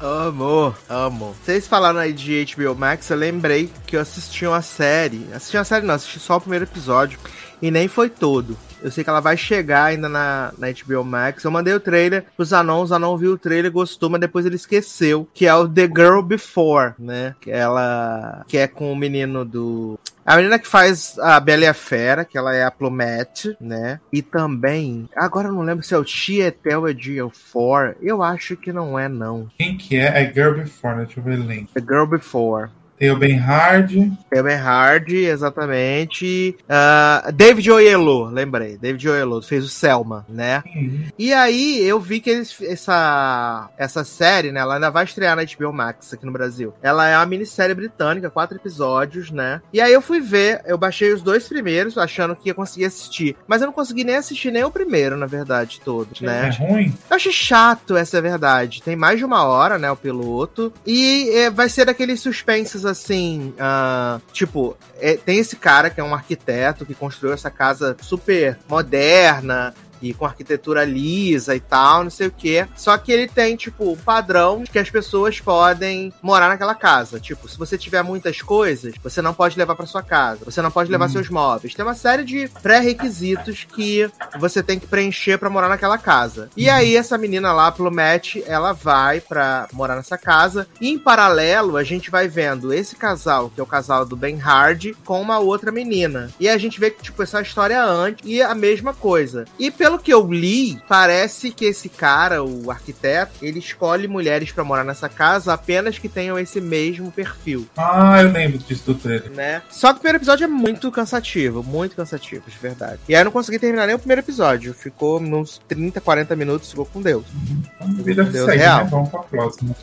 Amo, amo. Vocês falaram aí de HBO Max, eu lembrei que eu assisti uma série. Assisti uma série não, assisti só o primeiro episódio. E nem foi todo. Eu sei que ela vai chegar ainda na, na HBO Max. Eu mandei o trailer pros Anon, os Anon viu o trailer, gostou, mas depois ele esqueceu. Que é o The Girl Before, né? Que ela. Que é com o menino do. A menina que faz a Bela e a Fera, que ela é a Plumette, né? E também. Agora eu não lembro se é o Tietel Ediel 4. Eu acho que não é, não. Quem que é? É Girl Before, né? Deixa eu ver o elenco. The Girl Before. Tem o Ben Hard. Kevin Hardy, exatamente. Ah, David Oyelowo, lembrei. David Oyelowo fez o Selma, né? E aí eu vi que eles, essa, essa série, né? Ela ainda vai estrear na HBO Max aqui no Brasil. Ela é uma minissérie britânica, quatro episódios, né? E aí eu fui ver, eu baixei os dois primeiros, achando que ia conseguir assistir. Mas eu não consegui nem assistir nem o primeiro, na verdade, todos, É né? ruim? Eu achei chato, essa é a verdade. Tem mais de uma hora, né, o piloto. E é, vai ser daqueles suspensos assim, ah, tipo, é, tem esse cara que é um arquiteto que construiu essa casa super moderna. E com arquitetura lisa e tal, não sei o que. Só que ele tem, tipo, um padrão que as pessoas podem morar naquela casa. Tipo, se você tiver muitas coisas, você não pode levar pra sua casa. Você não pode levar Hum. seus móveis. Tem uma série de pré-requisitos que você tem que preencher pra morar naquela casa. E aí, essa menina lá, Plumette, ela vai pra morar nessa casa. E em paralelo, a gente vai vendo esse casal, que é o casal do Ben Hardy, com uma outra menina. E a gente vê que, tipo, essa história antes e a mesma coisa. E pelo que eu li, parece que esse cara, o arquiteto, ele escolhe mulheres pra morar nessa casa apenas que tenham esse mesmo perfil Ah, eu lembro disso do trailer. né? Só que o primeiro episódio é muito cansativo, muito cansativo, de verdade. E aí eu não consegui terminar nem o primeiro episódio. Ficou uns 30, 40 minutos, ficou com Deus. Vida que Deus segue, real. né? Vamos pra próxima.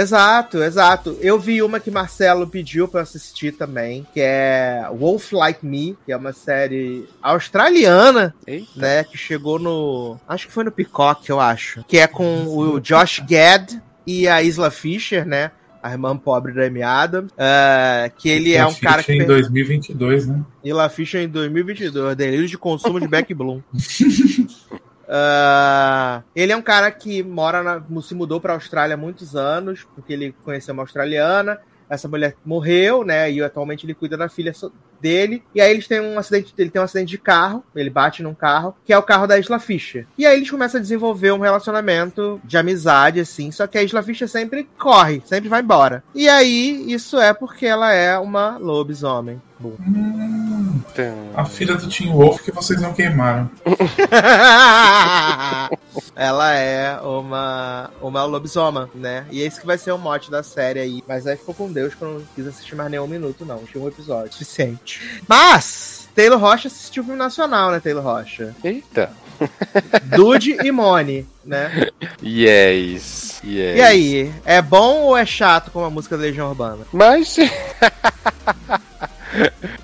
Exato, exato. Eu vi uma que Marcelo pediu pra eu assistir também, que é Wolf Like Me, que é uma série australiana, Eita. né? Que chegou no. Acho que foi no Peacock, eu acho. Que é com o Josh Gad e a Isla Fisher, né? A irmã pobre da Amy Adams. é, que ele é um Ficha cara que. em fez- 2022, né? Isla Fisher em 2022, delírio de consumo de Beck Bloom. Ah, ele é um cara que mora na, se mudou para a Austrália há muitos anos, porque ele conheceu uma australiana. Essa mulher morreu, né? E atualmente ele cuida da filha dele. E aí eles têm um acidente, ele tem um acidente de carro, ele bate num carro, que é o carro da Isla Fisher. E aí eles começam a desenvolver um relacionamento de amizade, assim, só que a Isla Fisher sempre corre, sempre vai embora. E aí, isso é porque ela é uma lobisomem. Bom. Hum, Então, a filha do Tim Wolf que vocês não queimaram. ela é uma, uma lobisoma, né? E esse que vai ser o mote da série aí. Mas aí ficou com Deus que eu não quis assistir mais nenhum minuto, não. Tinha um episódio suficiente. Mas, Taylor Rocha assistiu o filme nacional, né, Taylor Rocha? Eita. Dude e Mone, né? Yes. yes. E aí, é bom ou é chato como a música da Legião Urbana? Mas.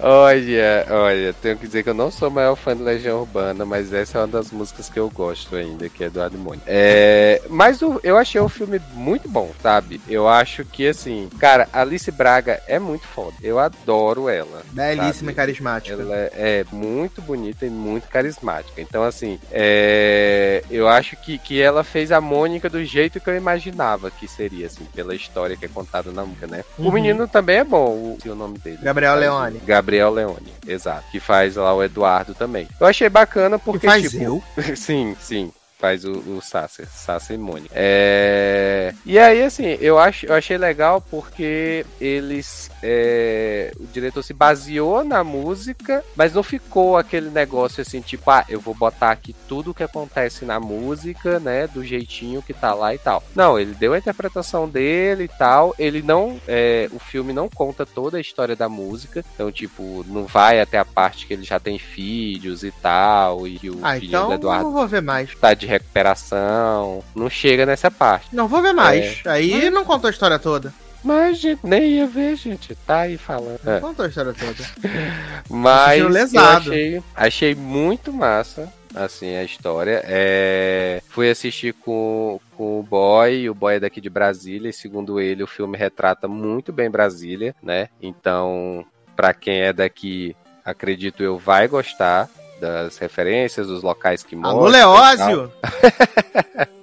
olha, olha, tenho que dizer que eu não sou o maior fã de Legião Urbana, mas essa é uma das músicas que eu gosto ainda, que é do Admônio. É, mas o- eu achei o filme muito bom, sabe? Eu acho que, assim, cara, Alice Braga é muito foda. Eu adoro ela. Belíssima sabe? e carismática. Ela é, é muito bonita e muito carismática. Então, assim, é, eu acho que, que ela fez a Mônica do jeito que eu imaginava que seria, assim, pela história que é contada na música, né? O Uhum. menino também é bom, o, se o nome dele. Gabriel Faz o- Leone. Gabriel Leone, exato. Que faz lá o Eduardo também. Eu achei bacana porque, que faz tipo... eu? sim, sim. Faz o, o Sasser, Sasser e Mônica. É... E aí, assim, eu, acho, eu achei legal porque eles. é, O diretor se baseou na música, mas não ficou aquele negócio assim, tipo, ah, eu vou botar aqui tudo o que acontece na música, né? Do jeitinho que tá lá e tal. Não, ele deu a interpretação dele e tal. Ele não. é, O filme não conta toda a história da música. Então, tipo, não vai até a parte que ele já tem filhos e tal. E o Ah, filho então do eu Eduardo não vou ver mais. tá de recuperação. Não chega nessa parte. Não vou ver mais. Aí não contou a história toda. Mas, gente, nem ia ver, gente. Tá aí falando. Não É. contou a história toda. Mas eu achei, achei muito massa. Assim, a história. É... Fui assistir com, com o boy, o boy é daqui de Brasília, e segundo ele, o filme retrata muito bem Brasília, né? Então, pra quem é daqui, acredito eu, vai gostar das referências, dos locais que Alô, mostra. e tal. Leózio!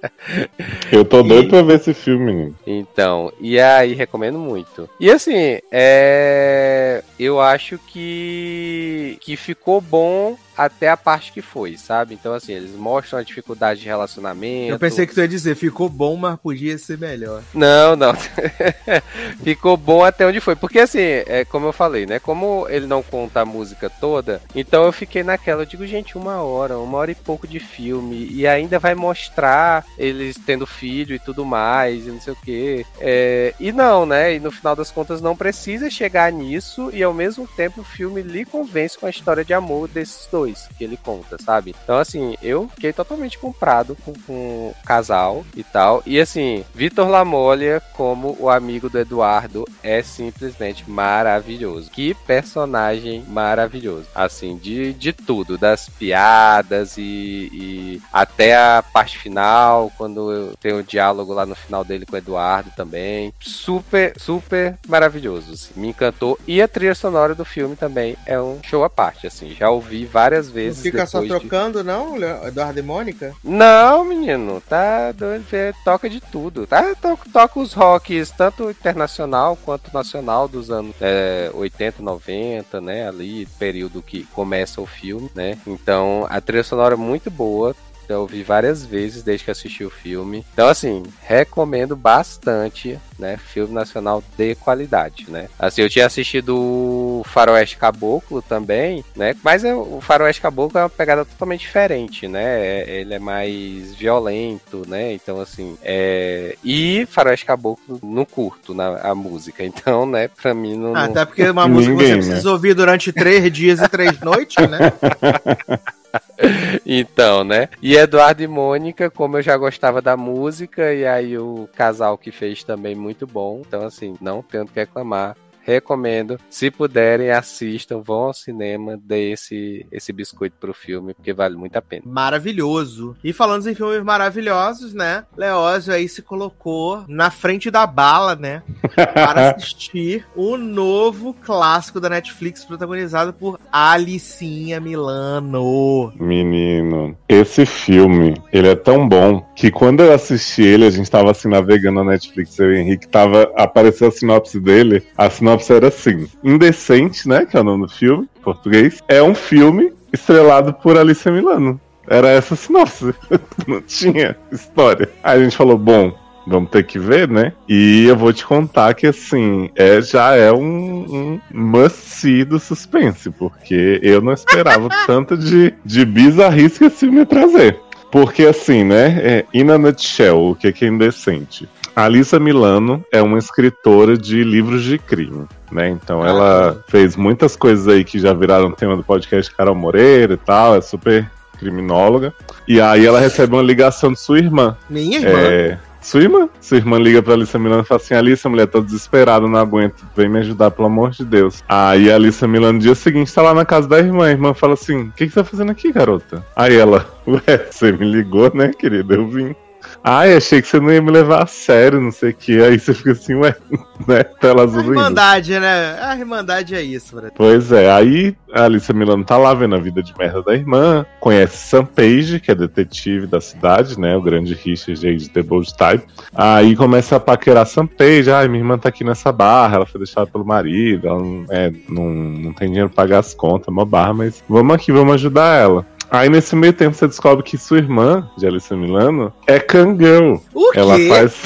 Eu tô E- doido pra ver esse filme, menino. Então, e aí recomendo muito. E assim, é... eu acho que que ficou bom até a parte que foi, sabe? Então assim, eles mostram a dificuldade de relacionamento. Eu pensei que tu ia dizer, ficou bom, mas podia ser melhor. Não, não. Ficou bom até onde foi. Porque assim, é como eu falei, né? Como ele não conta a música toda, então eu fiquei naquela. Eu digo, gente, uma hora, uma hora e pouco de filme. E ainda vai mostrar eles tendo filho e tudo mais, e não sei o quê. É, e não, né? E no final das contas não precisa chegar nisso. E ao mesmo tempo o filme lhe convence com a história de amor desses dois que ele conta, sabe? Então, assim, eu fiquei totalmente comprado com, com o casal e tal. E assim, Vitor Lamolha, como o amigo do Eduardo, é simplesmente maravilhoso. Que personagem maravilhoso. Assim, de, de tudo, das piadas e, e até a parte final, quando tenho o diálogo lá no final dele com o Eduardo também. Super, super maravilhoso. assim. Me encantou. E a trilha sonora do filme também é um show à parte, assim. Já ouvi várias Não vezes. fica só depois de- trocando, não, Eduardo e Mônica? não, menino, tá doido, toca de tudo, tá? Toca, toca os rocks, tanto internacional quanto nacional dos anos é, 80, 90, né? Ali, período que começa o filme, né? Então, a trilha sonora é muito boa. Eu ouvi várias vezes desde que assisti o filme. Então, assim, recomendo bastante, né? Filme nacional de qualidade, né? Assim, eu tinha assistido o Faroeste Caboclo também, né? Mas é- o Faroeste Caboclo é uma pegada totalmente diferente, né? É- Ele é mais violento, né? Então, assim, é... E Faroeste Caboclo não curto na, a música. Então, né, pra mim não... Ah, até porque uma música que você Ninguém, né? precisa ouvir durante três dias e três noites, né? Então, né? E Eduardo e Mônica, como eu já gostava da música, e aí o casal que fez também muito bom. Então, assim, não tenho o que reclamar recomendo. Se puderem, assistam, vão ao cinema, dê esse, esse biscoito pro filme, porque vale muito a pena. Maravilhoso. E falando em filmes maravilhosos, né? Leózio aí se colocou na frente da bala, né? Para assistir o novo clássico da Netflix, protagonizado por Alicinha Milano. Menino, esse filme, ele é tão bom que quando eu assisti ele, a gente tava assim navegando na Netflix, eu e o Henrique tava, apareceu a sinopse dele, a sinopse era assim, Indecente, né, que é o nome do filme, em português, é um filme estrelado por Alicia Milano. Era essa sinopse, não tinha história. Aí a gente falou, bom, Vamos ter que ver, né? E eu vou te contar que, assim, é, já é um, um must do suspense, porque eu não esperava tanto de, de bizarrice que esse filme ia trazer. Porque, assim, né? É, in a nutshell, o que é, que é indecente? Alissa Milano é uma escritora de livros de crime, né? Então ela fez muitas coisas aí que já viraram tema do podcast Carol Moreira e tal, é super criminóloga. E aí ela recebe uma ligação de sua irmã. Minha irmã. É, sua irmã? Sua irmã liga pra Alissa Milano e fala assim: Alissa, mulher, tô desesperada, não aguento, vem me ajudar, pelo amor de Deus. Aí a Alissa Milano, no dia seguinte, tá lá na casa da irmã. A irmã fala assim: O que, que você tá fazendo aqui, garota? Aí ela, ué, você me ligou, né, querida? Eu vim. Ai, achei que você não ia me levar a sério, não sei o que. Aí você fica assim, ué, né? Tela A azul indo. Irmandade, né? A Irmandade é isso, Brad. Pois é, aí a Alicia Milano tá lá vendo a vida de merda da irmã, conhece Sam Page, que é detetive da cidade, né? O grande Richard de The Bold Type. Aí começa a paquerar Sam Page, ai, minha irmã tá aqui nessa barra, ela foi deixada pelo marido, ela não, é, não, não tem dinheiro pra pagar as contas, uma barra, mas vamos aqui, vamos ajudar ela. Aí nesse meio tempo você descobre que sua irmã, de Alicia Milano, é Kangirl. O quê? Ela faz.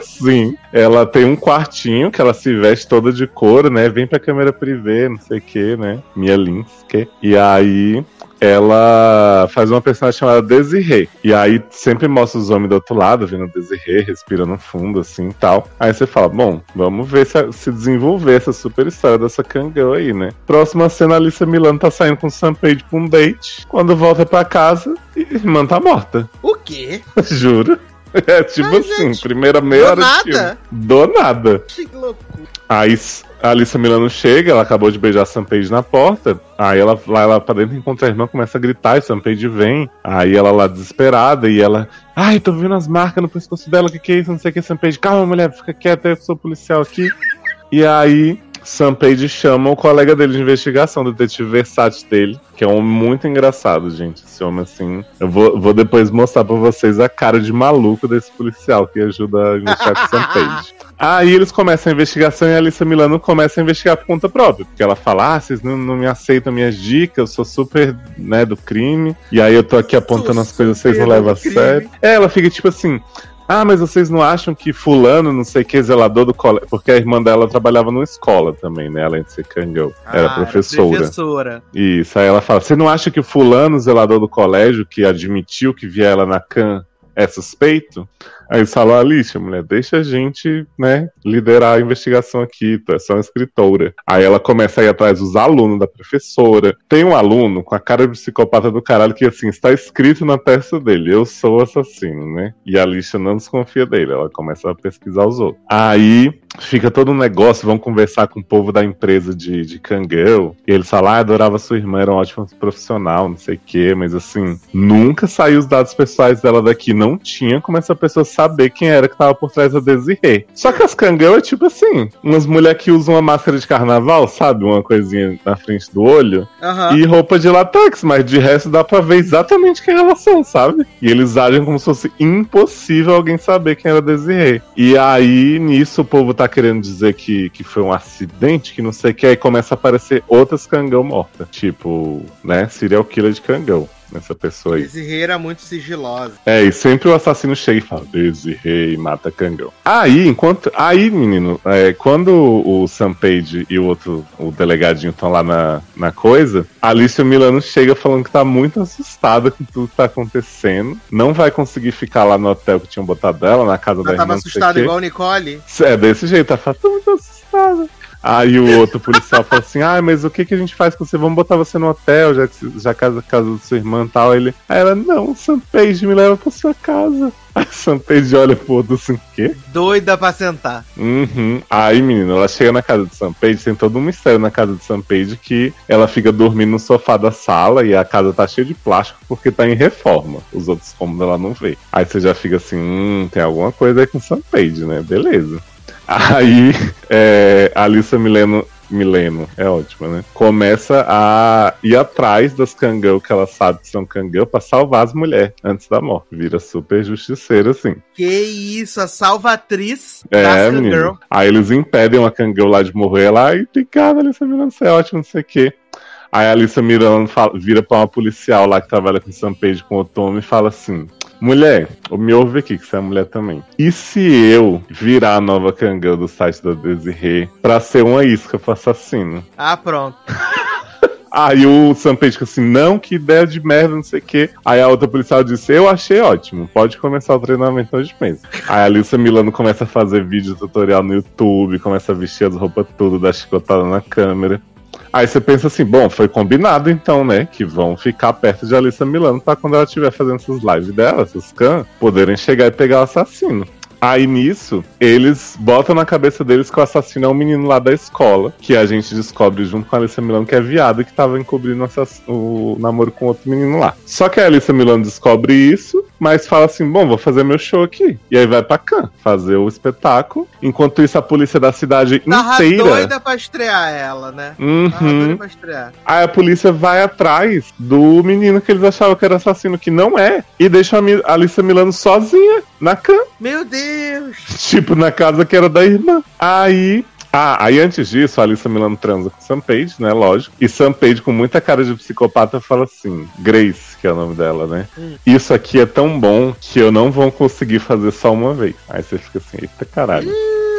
Sim. Ela tem um quartinho que ela se veste toda de couro, né? Vem pra câmera privê, não sei o que, né? Mia Linsky. E aí ela faz uma personagem chamada Desirê. E aí sempre mostra os homens do outro lado, vendo a Desirê, respirando fundo, assim e tal. Aí você fala, bom, vamos ver se, se desenvolver essa super história dessa Kangirl aí, né? Próxima cena, a Alicia Milano tá saindo com o Sam Page pra um date. Quando volta pra casa, a irmã tá morta. O quê? Juro. É tipo Ai, assim, gente, primeira meia do hora de nada? filme. Do nada. Que loucura. Aí a Alissa Milano chega, ela acabou de beijar a Sam Page na porta. Aí ela lá pra dentro, encontra a irmã, começa a gritar, e Sam Page vem. Aí ela lá desesperada, e ela. Ai, tô vendo as marcas no pescoço dela, o que, que é isso? Não sei o que, Sam Page. Calma, mulher, fica quieta, eu sou policial aqui. E aí, Sam Page chama o colega dele de investigação, o detetive versátil dele, que é um homem muito engraçado, gente. Esse homem, assim. Eu vou, vou depois mostrar pra vocês a cara de maluco desse policial que ajuda a investigar o Sam Page. Aí eles começam a investigação e a Alissa Milano começa a investigar por conta própria. Porque ela fala: Ah, vocês não, não me aceitam minhas dicas, eu sou super, né, do crime. E aí eu tô aqui apontando as coisas, vocês não levam a sério. É, ela fica tipo assim. Ah, mas vocês não acham que fulano, não sei o que, zelador do colégio... Porque a irmã dela trabalhava numa escola também, né? Além de ser. Era Ah, professora. Professora. Isso, aí ela fala: Você não acha que o fulano, zelador do colégio, que admitiu que via ela na CAN, é suspeito? Aí eles falam: Alicia, mulher, deixa a gente, né, liderar a investigação aqui, tu é só uma escritora. Aí ela começa a ir atrás dos alunos da professora. Tem um aluno com a cara de psicopata do caralho que, assim, está escrito na testa dele: Eu sou assassino, né? E a Alicia não desconfia dele, ela começa a pesquisar os outros. Aí fica todo um negócio, vão conversar com o povo da empresa de, de Kangirl, e eles falam, ah, adorava sua irmã, era um ótimo profissional, não sei o quê, mas assim, nunca saiu os dados pessoais dela daqui, não tinha como essa pessoa saber quem era que tava por trás da Desirê. Só que as Kangirl é tipo assim, umas mulheres que usam uma máscara de carnaval, sabe, uma coisinha na frente do olho, Aham. e roupa de latex, mas de resto dá pra ver exatamente quem elas são, sabe? E eles agem como se fosse impossível alguém saber quem era Desirê. E aí, nisso, o povo tá querendo dizer que, que foi um acidente, que não sei o que, aí começa a aparecer outras cangão mortas. Tipo, né, serial killer de cangão. Nessa pessoa aí. Desirê era muito sigilosa. É, e sempre o assassino chega e fala, Desirê, e mata cangão. Aí, enquanto. Aí, menino, é, quando o Sam Page e o outro, o delegadinho, estão lá na, na coisa, a Alicia Milano chega falando que tá muito assustada com tudo que tá acontecendo. Não vai conseguir ficar lá no hotel que tinham botado ela, na casa da Ela irmã. tava o assustada igual Nicole. É desse jeito, ela fala, tô muito assustada. Aí o outro policial fala assim: Ah, mas o que, que a gente faz com você? Vamos botar você no hotel, já que já casa, casa da sua irmã e tal. Ele, aí ela, não, Sampage me leva pra sua casa. Aí Sampage olha pro outro assim, o quê? Doida pra sentar. Uhum. Aí, menina, ela chega na casa de Sampage, tem todo um mistério na casa de Sampage que ela fica dormindo no sofá da sala e a casa tá cheia de plástico porque tá em reforma. Os outros cômodos ela não vê. Aí você já fica assim, hum, tem alguma coisa aí com Sampage, né? Beleza. Aí, é, a Alissa Mileno Mileno, é ótima, né? Começa a ir atrás das Kangirl que ela sabe que são Kangirl pra salvar as mulheres antes da morte. Vira super justiceira, assim. Que isso, a salvatriz É, das. Girl. Aí eles impedem uma Kangirl lá de morrer lá e obrigada, Alissa Milano, você é ótimo, não sei o quê. Aí a Alissa Milano fala- vira pra uma policial lá que trabalha com Sampage com o Otome e fala assim: Mulher, me ouve aqui, que você é mulher também. E se eu virar a nova Kangirl do site da Desirê pra ser uma isca pro assassino? Ah, pronto. Aí o Sampage fica assim, não, que ideia de merda, não sei o quê. Aí a outra policial disse, eu achei ótimo, pode começar o treinamento hoje mesmo. Aí a Alissa Milano começa a fazer vídeo tutorial no YouTube, começa a vestir as roupas tudo, dar chicotada na câmera. Aí você pensa assim, bom, foi combinado então, né? Que vão ficar perto de Alissa Milano pra quando ela estiver fazendo essas lives dela, essas can, poderem chegar e pegar o assassino. Aí nisso, eles botam na cabeça deles que o assassino é um menino lá da escola, que a gente descobre junto com a Alissa Milano que é viado e que tava encobrindo o, namoro com outro menino lá. Só que a Alissa Milano descobre isso, mas fala assim: bom, vou fazer meu show aqui. E aí vai pra cá, fazer o espetáculo. Enquanto isso, a polícia da cidade Tava inteira. doida pra estrear ela, né? Tava Uhum. doida pra estrear. Aí a polícia vai atrás do menino que eles achavam que era assassino, que não é, e deixa a Alissa Milano sozinha na cama. Meu Deus! Tipo, na casa que era da irmã. Aí. Ah, aí antes disso, a Alissa Milano transa com Sam Page, né? Lógico. E Sam Page, com muita cara de psicopata, fala assim: Grace, que é o nome dela, né? Hum. Isso aqui é tão bom que eu não vou conseguir fazer só uma vez. Aí você fica assim: eita caralho,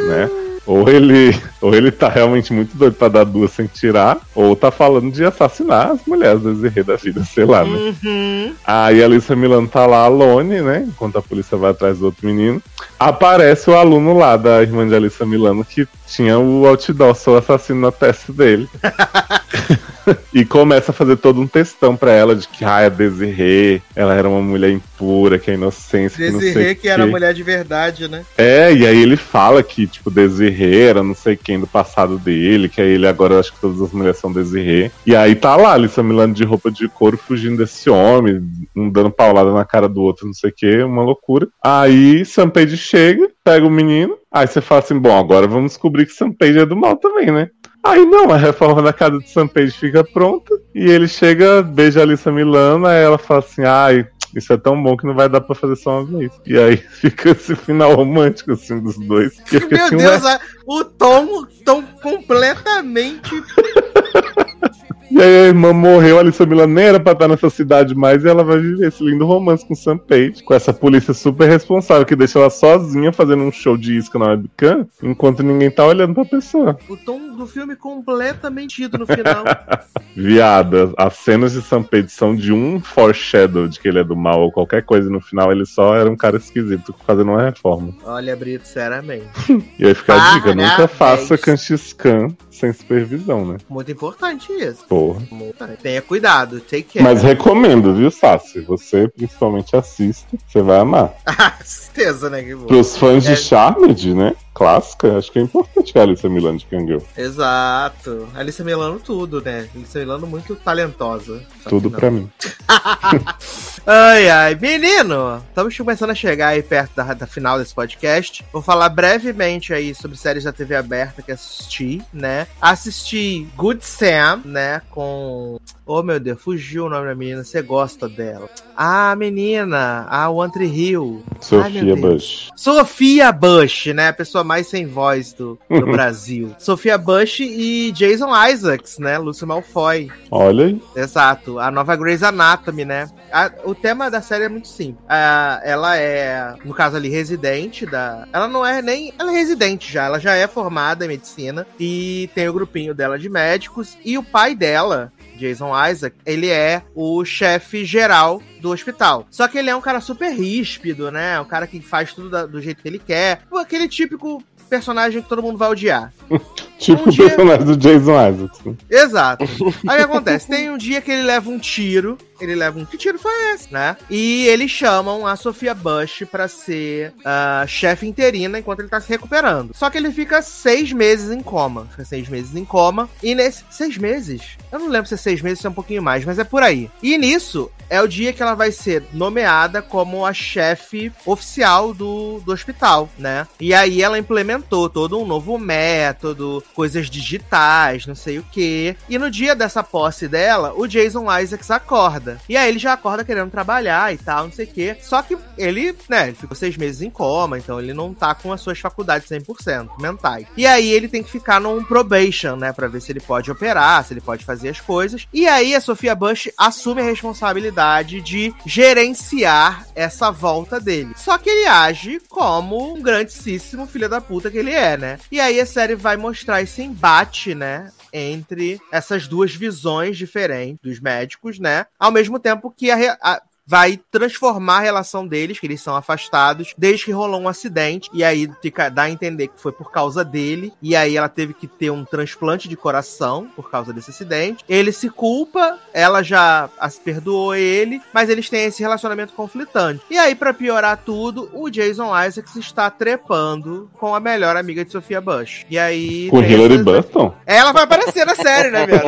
né? Ou ele, ou ele tá realmente muito doido pra dar duas sem tirar, ou tá falando de assassinar as mulheres do Zerre da vida, sei lá, né? Uhum. Aí a Alissa Milano tá lá alone, né? Enquanto a polícia vai atrás do outro menino. Aparece o aluno lá da irmã de Alissa Milano que tinha o outdoor, sou assassino na testa dele. e começa a fazer todo um textão pra ela de que ah, é Desirê, ela era uma mulher impura, que é inocência, que não sei Desirê, que era quê. mulher de verdade, né? É, e aí ele fala que, tipo, Desirê era não sei quem do passado dele, que aí ele agora acho que todas as mulheres são Desirê. E aí tá lá, Alissa Milano de roupa de couro fugindo desse homem, um dando paulada na cara do outro, não sei o que, uma loucura. Aí Sampage chega, pega o menino, aí você fala assim, bom, agora vamos descobrir que Sampage é do mal também, né? Aí não, a reforma da casa de Sampage fica pronta, e ele chega, beija a Alissa Milano, aí ela fala assim, ai, isso é tão bom que não vai dar pra fazer só uma vez. E aí fica esse final romântico, assim, dos dois. Meu assim, Deus, ué. o tom, tom completamente. E aí a irmã morreu, a Alissa Milano nem era pra estar nessa cidade mais, e ela vai viver esse lindo romance com Sam Page, com essa polícia super responsável que deixa ela sozinha fazendo um show de isca na webcam, enquanto ninguém tá olhando pra pessoa. O tom do filme completamente ido no final. Viada, as cenas de Sam Page são de um foreshadow de que ele é do mal ou qualquer coisa, e no final ele só era um cara esquisito fazendo uma reforma. Olha, Brito, sinceramente. E aí fica a dica, nunca faça Kanshiskan sem supervisão, né? Muito importante isso. Porra. Importante. Tenha cuidado, take care. Mas recomendo, viu, Sassi? Você principalmente assista, você vai amar. Ah, certeza, né? Que bom. Pros fãs de É. Charmed, né? Clássica, acho que é importante a Alissa Milano de Kangirl. Exato. Alice Milano tudo, né? Alice Milano muito talentosa. Tudo que pra mim. Ai, ai. Menino, estamos começando a chegar aí perto da, da final desse podcast. Vou falar brevemente aí sobre séries da TV aberta que assisti, né? Assisti Good Sam, né? Com. Oh, meu Deus, fugiu o nome da menina. Você gosta dela. Ah, menina. A One Tree Hill. Ai, Sofia Deus. Bush. Sofia Bush, né? A pessoa mais sem voz do, do Brasil. Sofia Bush e Jason Isaacs, né? Lúcio Malfoy. Olha aí. Exato, a nova Grey's Anatomy, né? A- o tema da série é muito simples. Ah, ela é, no caso ali, residente da. Ela não é nem. Ela é residente já, ela já é formada em medicina e tem o grupinho dela de médicos. E o pai dela, Jason Isaac, ele é o chefe geral do hospital. Só que ele é um cara super ríspido, né? Um cara que faz tudo da- do jeito que ele quer. Aquele típico personagem que todo mundo vai odiar. Tipo Um o dia- personagem do Jason Isaacs. Exato. Aí acontece? Tem um dia que ele leva um tiro. Ele leva um. Que tiro foi esse, né? E eles chamam a Sofia Bush pra ser a chefe interina enquanto ele tá se recuperando. Só que ele fica seis meses em coma. Fica seis meses em coma. E nesse. Seis meses? Eu não lembro se é seis meses ou se é um pouquinho mais, mas é por aí. E nisso é o dia que ela vai ser nomeada como a chefe oficial do, do hospital, né? E aí ela implementou todo um novo método, coisas digitais, não sei o quê. E no dia dessa posse dela, o Jason Isaacs acorda. E aí ele já acorda querendo trabalhar e tal, não sei o quê. Só que ele, né, ele ficou seis meses em coma, então ele não tá com as suas faculdades 100% mentais. E aí ele tem que ficar num probation, né, pra ver se ele pode operar, se ele pode fazer as coisas. E aí a Sofia Bush assume a responsabilidade de gerenciar essa volta dele. Só que ele age como um grandíssimo filho da puta que ele é, né? E aí a série vai mostrar esse embate, né? Entre essas duas visões diferentes dos médicos, né? Ao mesmo tempo que a, a- vai transformar a relação deles, que eles são afastados, desde que rolou um acidente, e aí fica, dá a entender que foi por causa dele, e aí ela teve que ter um transplante de coração por causa desse acidente. Ele se culpa, ela já as perdoou ele, mas eles têm esse relacionamento conflitante. E aí, pra piorar tudo, o Jason Isaacs está trepando com a melhor amiga de Sofia Bush. E aí. Com Hillary essas- Burton? ela vai aparecer na série, né, minha?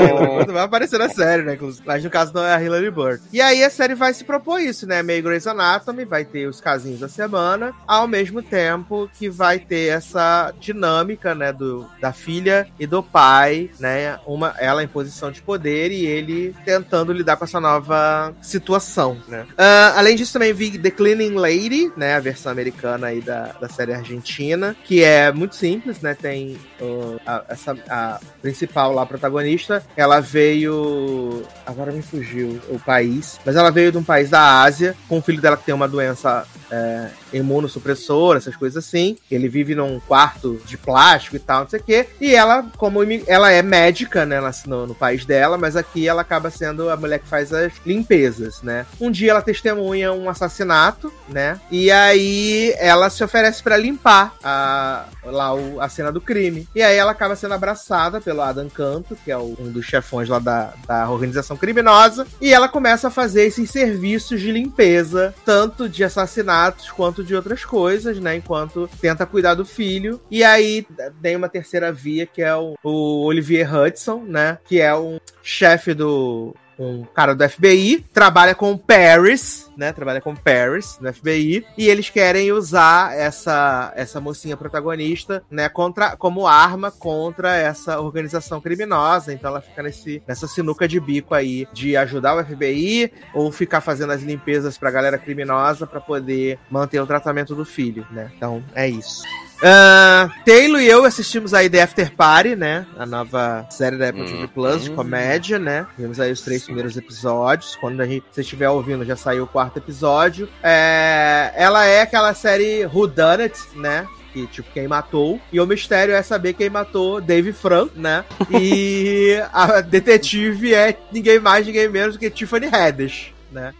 Vai aparecer na série, né? Mas no caso não é a Hillary Burton. E aí a série vai se propor isso, né? Meio Grey's Anatomy, vai ter os casinhos da semana, ao mesmo tempo que vai ter essa dinâmica, né? Do, da filha e do pai, né? Uma, ela em posição de poder e ele tentando lidar com essa nova situação, né? Ah, além disso, também vi The Cleaning Lady, né? A versão americana aí da, da série argentina, que é muito simples, né? Tem uh, a, essa, a principal lá, a protagonista, ela veio. Agora me fugiu o país, mas ela veio de um país da Ásia, com o filho dela que tem uma doença é, imunossupressora, essas coisas assim. Ele vive num quarto de plástico e tal, não sei o quê. E ela, como ela é médica, né, no, no país dela, mas aqui ela acaba sendo a mulher que faz as limpezas, né? Um dia ela testemunha um assassinato, né? E aí ela se oferece pra limpar a, lá o- a cena do crime. E aí ela acaba sendo abraçada pelo Adam Canto, que é o- um dos chefões lá da, da organização criminosa. E ela começa a fazer esses serviços de limpeza, tanto de assassinatos quanto de outras coisas, né? Enquanto tenta cuidar do filho. E aí tem uma terceira via, que é o, o Olivier Hudson, né? Que é um chefe do. Um cara do FBI, trabalha com Paris, né? Trabalha com Paris no FBI. E eles querem usar essa, essa mocinha protagonista, né? Contra, como arma contra essa organização criminosa. Então ela fica nesse, nessa sinuca de bico aí de ajudar o FBI ou ficar fazendo as limpezas pra galera criminosa pra poder manter o tratamento do filho, né? Então é isso. Ah, Taylor e eu assistimos aí The After Party, né? A nova série da Apple TV Plus de Hum. comédia, né? Vimos aí os três primeiros episódios. Quando a gente, você estiver ouvindo, já saiu o quarto episódio. É, ela é aquela série Who Done It, né? Que, tipo, quem matou. E o mistério é saber quem matou Dave Frank, né? E a detetive é ninguém mais, ninguém menos do que Tiffany Haddish, né?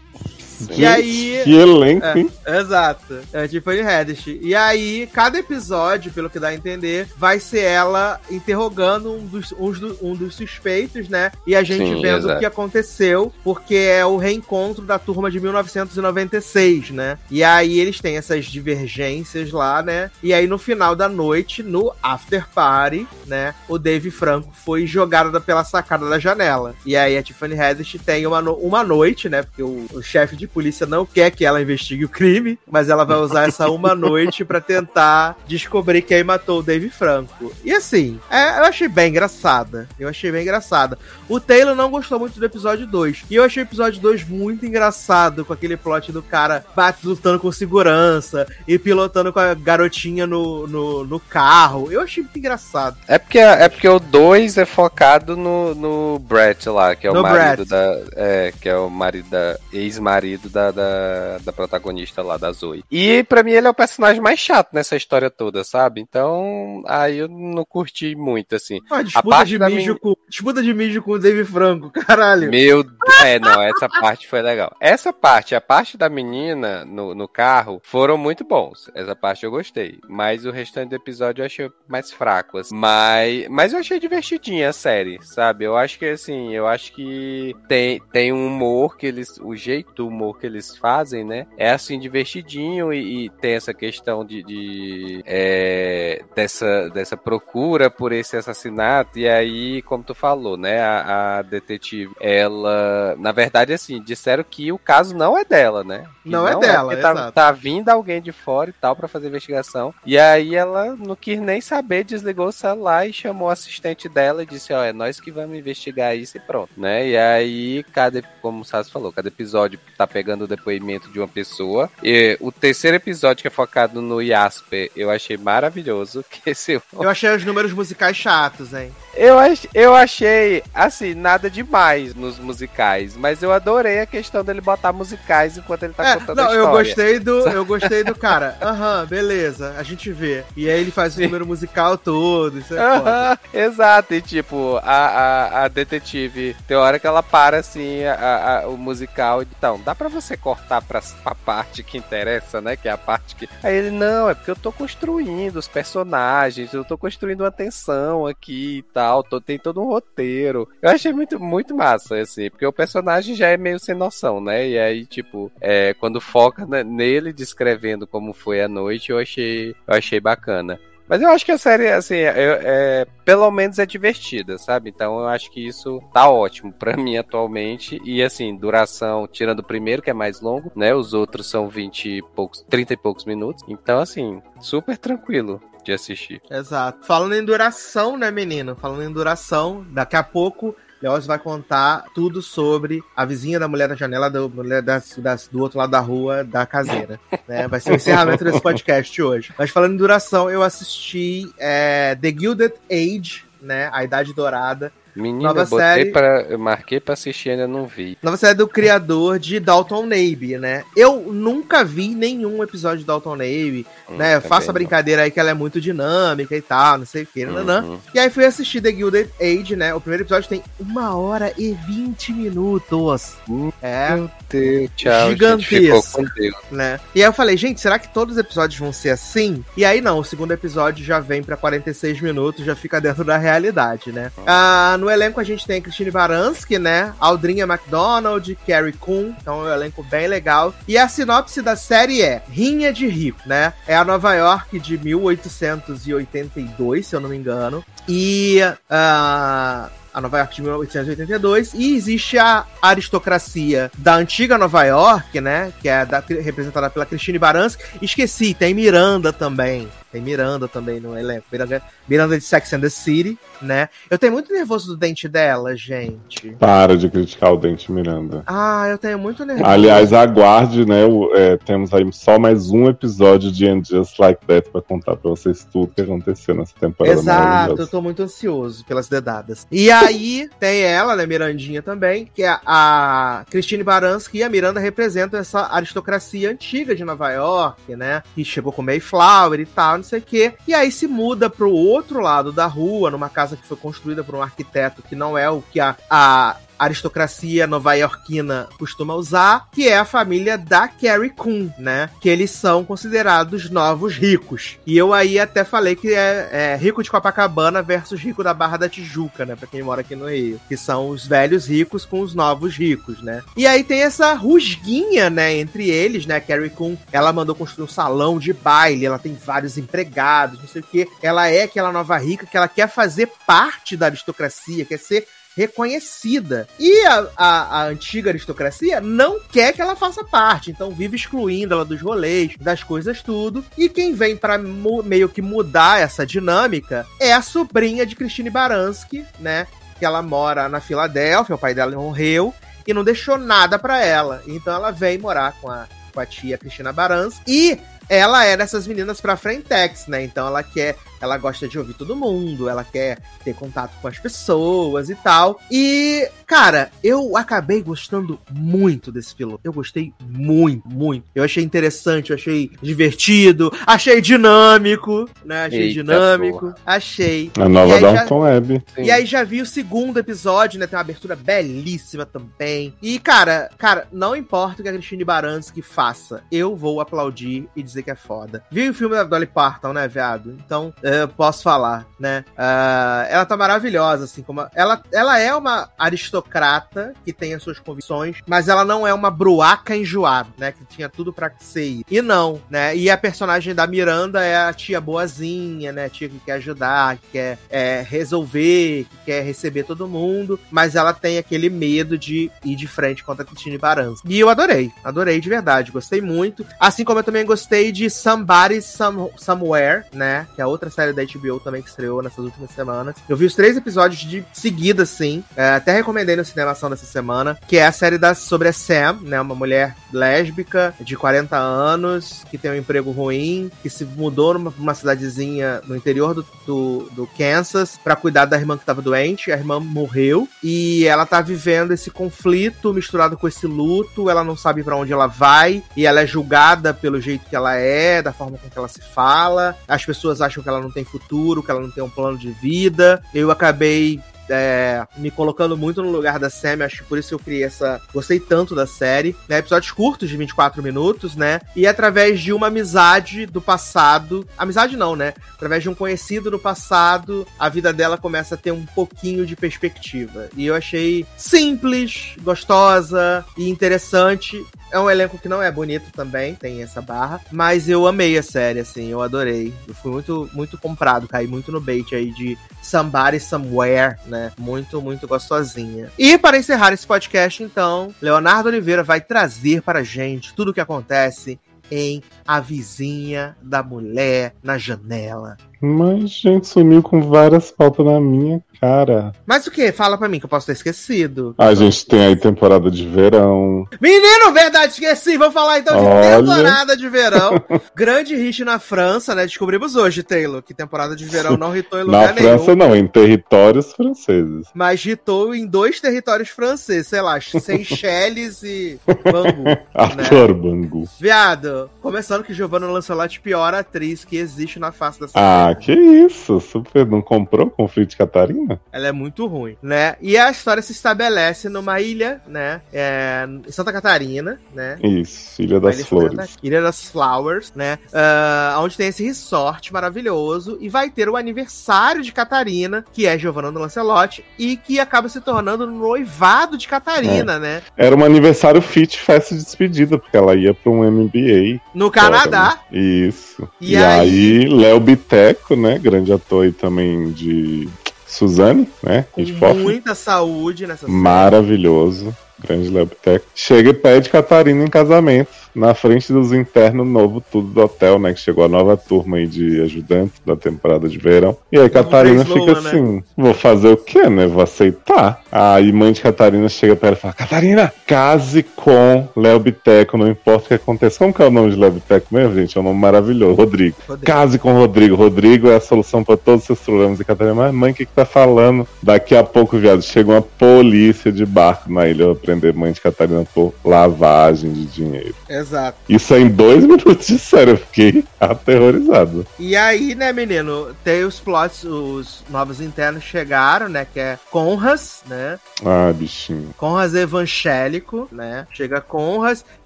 E aí- Que elenco, É. hein? Exato. É Tiffany Haddish. E aí, cada episódio, pelo que dá a entender, vai ser ela interrogando um dos, do- um dos suspeitos, né? E a gente Sim, vendo exato. o que aconteceu, porque é o reencontro da turma de 1996, né? E aí eles têm essas divergências lá, né? E aí no final da noite, no after party, né? O Dave Franco foi jogado pela sacada da janela. E aí a Tiffany Haddish tem uma, no- uma noite, né? Porque o, o chefe de polícia não quer que ela investigue o crime, mas ela vai usar essa uma noite pra tentar descobrir quem matou o Dave Franco. E assim, é, eu achei bem engraçada. Eu achei bem engraçada. O Taylor não gostou muito do episódio 2. E eu achei o episódio 2 muito engraçado, com aquele plot do cara bate lutando com segurança e pilotando com a garotinha no, no, no carro. Eu achei muito engraçado. É porque, é porque o 2 é focado no, no Brett lá, que é o No marido Brett. da. É, que é o marido da. ex-marido marido da, da, da protagonista lá, da Zoe. E pra mim ele é o personagem mais chato nessa história toda, sabe? Então, aí eu não curti muito, assim. Ah, disputa, de mijo com, disputa de mijo com o Dave Franco, caralho. Meu É, não, essa parte foi legal. Essa parte, a parte da menina no, no carro, foram muito bons. Essa parte eu gostei. Mas o restante do episódio eu achei mais fraco. Assim. Mas, mas eu achei divertidinha a série, sabe? Eu acho que, assim, eu acho que tem, tem um humor que eles. O jeito humor que eles fazem, né? É assim, divertidinho e, e tem essa questão de. de é, dessa, dessa procura por esse assassinato. E aí, como tu falou, né? A, a detetive, ela. Na verdade, assim, disseram que o caso não é dela, né? Que não, é dela, é tá, tá vindo alguém de fora e tal para fazer investigação. E aí ela não quis nem saber, desligou o celular e chamou o assistente dela e disse: Ó, oh, é nós que vamos investigar isso e pronto, né? E aí, cada, como o Sassi falou, cada episódio tá pegando o depoimento de uma pessoa. E o terceiro episódio, que é focado no Jasper, eu achei maravilhoso. Que esse... Eu achei os números musicais chatos, hein? Eu, ach, eu achei, assim, nada demais nos musicais, mas eu adorei a questão dele botar musicais enquanto ele tá é, contando não, a história. Eu gostei do, eu gostei do cara. Aham, beleza, a gente vê. E aí ele faz o número musical todo, isso é foda. Exato, e tipo, a, a, a, detetive, tem hora que ela para assim, a, a, o musical, então, dá pra você cortar pra, pra parte que interessa, né, que é a parte que... Aí ele, não, é porque eu tô construindo os personagens, eu tô construindo uma tensão aqui e tal tal, tem todo um roteiro. Eu achei muito, muito massa, assim, porque o personagem já é meio sem noção, né? E aí, tipo, é, quando foca nele descrevendo como foi a noite, eu achei, eu achei bacana. Mas eu acho que a série, assim, é, é, pelo menos é divertida, sabe? Então eu acho que isso tá ótimo para mim atualmente. E assim, duração, tirando o primeiro, que é mais longo, né? Os outros são 20 e poucos, 30 e poucos minutos. Então, assim, super tranquilo de assistir. Exato. Falando em duração, né, menino? Falando em duração, daqui a pouco Leoz vai contar tudo sobre a vizinha da mulher da janela do, das, das, do outro lado da rua da caseira. Né? Vai ser o encerramento desse podcast hoje. Mas falando em duração, eu assisti é, The Gilded Age, né? A Idade Dourada Menina, Nova botei série... pra, eu marquei pra assistir ainda não vi. Nova série do criador de Dalton Navy, né? Eu nunca vi nenhum episódio de Dalton Navy, hum, né? Faço a brincadeira aí que ela é muito dinâmica e tal, não sei o que, uhum. E aí fui assistir The Gilded Age, né? O primeiro episódio tem uma hora e vinte minutos. Hum, é. Meu Deus, tchau. Gigantesco. Né? E aí eu falei, gente, será que todos os episódios vão ser assim? E aí não, o segundo episódio já vem pra 46 minutos, já fica dentro da realidade, né? Hum. Ah, no elenco a gente tem Christine Baranski, né? Aldrinha McDonald, Carrie Coon. Então é um elenco bem legal. E a sinopse da série é Rinha de Rico, né? É a Nova York de 1882, se eu não me engano. E. Uh, a Nova York de 1882, e existe a aristocracia da antiga Nova York, né, que é da, representada pela Christine Baranski. Esqueci, tem Miranda também, tem Miranda também no elenco. Miranda, Miranda de Sex and the City, né? Eu tenho muito nervoso do dente dela, gente. Para de criticar o dente Miranda. Ah, eu tenho muito nervoso. Aliás, aguarde, né? O, é, temos aí só mais um episódio de And Just Like That pra contar pra vocês tudo que aconteceu nessa temporada. Exato, eu tô muito ansioso pelas dedadas. E aí tem ela, né, Mirandinha também, que é a Christine Baranski e a Miranda representam essa aristocracia antiga de Nova York, né? Que chegou com Mayflower e tal não sei o quê. E aí se muda pro outro lado da rua, numa casa que foi construída por um arquiteto que não é o que a, a aristocracia nova-iorquina costuma usar, que é a família da Carrie Coon, né? Que eles são considerados novos ricos. E eu aí até falei que é, é, rico de Copacabana versus rico da Barra da Tijuca, né? Pra quem mora aqui no Rio. Que são os velhos ricos com os novos ricos, né? E aí tem essa rusguinha, né? Entre eles, né? Carrie Coon, ela mandou construir um salão de baile, ela tem vários empregados, não sei o quê. Ela é aquela nova rica que ela quer fazer parte da aristocracia, quer ser reconhecida. E a, a, a, antiga aristocracia não quer que ela faça parte, então vive excluindo ela dos rolês, das coisas tudo. E quem vem para meio que mudar essa dinâmica é a sobrinha de Christine Baranski, né? Que ela mora na Filadélfia, o pai dela morreu e não deixou nada para ela. Então ela vem morar com a, com a tia Cristina Baranski e ela é dessas meninas pra Frentex, né? Então ela quer ela gosta de ouvir todo mundo, ela quer ter contato com as pessoas e tal. E, cara, eu acabei gostando muito desse piloto. Eu gostei muito, muito. Eu achei interessante, eu achei divertido, achei dinâmico, né? Achei Eita, dinâmico, porra. achei. A nova E Downton Web. E aí já vi o segundo episódio, né? Tem uma abertura belíssima também. E, cara, cara, não importa o que a Christine Baranski faça, eu vou aplaudir e dizer que é foda. Vi o filme da Dolly Parton, né, viado? Então, eu posso falar, né? Ah, ela tá maravilhosa, assim, como... Ela, ela é uma aristocrata que tem as suas convicções, mas ela não é uma bruaca enjoada, né? Que tinha tudo pra ser. E não, né? E a personagem da Miranda é a tia boazinha, né? A tia que quer ajudar, que quer é, resolver, que quer receber todo mundo, mas ela tem aquele medo de ir de frente contra a Christine Baranski. E eu adorei, adorei de verdade, gostei muito. Assim como eu também gostei de Somebody Some- Somewhere, né? Que é outra série da HBO também que estreou nessas últimas semanas. Eu vi os três episódios de seguida, sim. É, até recomendei no Cinemação dessa semana, que é a série da, sobre a Sam, né? Uma mulher lésbica de 40 anos, que tem um emprego ruim, que se mudou numa, numa cidadezinha no interior do, do, do Kansas pra cuidar da irmã que tava doente. A irmã morreu e ela tá vivendo esse conflito misturado com esse luto. Ela não sabe pra onde ela vai e ela é julgada pelo jeito que ela é, da forma com que ela se fala. As pessoas acham que ela não tem futuro, que ela não tem um plano de vida. Eu acabei é, me colocando muito no lugar da Sam, acho que por isso eu criei essa. Gostei tanto da série. Né? Episódios curtos, de 24 minutos, né? E através de uma amizade do passado. Amizade não, né? Através de um conhecido no passado, a vida dela começa a ter um pouquinho de perspectiva. E eu achei simples, gostosa e interessante. É um elenco que não é bonito também, tem essa barra. Mas eu amei a série, assim, eu adorei. Eu fui muito, muito comprado, caí muito no bait aí de Somebody Somewhere, né? Muito, muito gostosinha. E para encerrar esse podcast, então, Leonardo Oliveira vai trazer pra gente tudo o que acontece em A Vizinha da Mulher na Janela. Mas, gente, sumiu com várias pautas na minha cara. Mas o que? Fala pra mim que eu posso ter esquecido. A gente tem aí temporada de verão. Menino, verdade, esqueci. Vamos falar então de Olha. temporada de verão. Grande hit na França, né? Descobrimos hoje, Taylor, que temporada de verão não hitou em Na lugar nenhum. França, não, em territórios franceses. Mas hitou em dois territórios franceses, sei lá, Seychelles e Bangu. Arthur Bangu. Viado, começando que Giovanna Lancelotti, pior atriz que existe na face dessa Ah, terra. que isso? Super não comprou conflito de Catarina? Ela é muito ruim, né? E a história se estabelece numa ilha, né? É, em Santa Catarina, né? Isso, Ilha das ilha Flores. Ilha das Flowers, né? Ah, onde tem esse resort maravilhoso e vai ter o aniversário de Catarina, que é Giovanna do Lancelotti, e que acaba se tornando noivado de É. Catarina, né? Era um aniversário fit festa de despedida, porque ela ia pra um MBA. No Canadá. Isso. E E, aí- aí, Léo Biteco, né? Grande ator aí também de Suzane, né? Com muita saúde nessa. Maravilhoso. Grande Léo Biteco. Chega e pede Catarina em casamento. Na frente dos internos novo, tudo do hotel, né? Que chegou a nova turma aí de ajudantes da temporada de verão. E aí Catarina fica né? assim: vou fazer o quê, né? Vou aceitar. Aí mãe de Catarina chega pra ela e fala: Catarina, case com Léo Biteco, não importa o que aconteça. Como que é o nome de Léo Biteco mesmo, gente? É um nome maravilhoso. Rodrigo. Rodrigo. Case com Rodrigo. Rodrigo é a solução pra todos os seus problemas. E Catarina, mas mãe, o que que tá falando? Daqui a pouco, viado, chega uma polícia de barco na ilha pra prender mãe de Catarina por lavagem de dinheiro. Exato. Isso é em dois minutos de série, eu fiquei aterrorizado. E aí, né, menino, tem os plots, os novos internos chegaram, né, que é Conras, né, Ah, bichinho. Conras evangélico, né, chega Conras,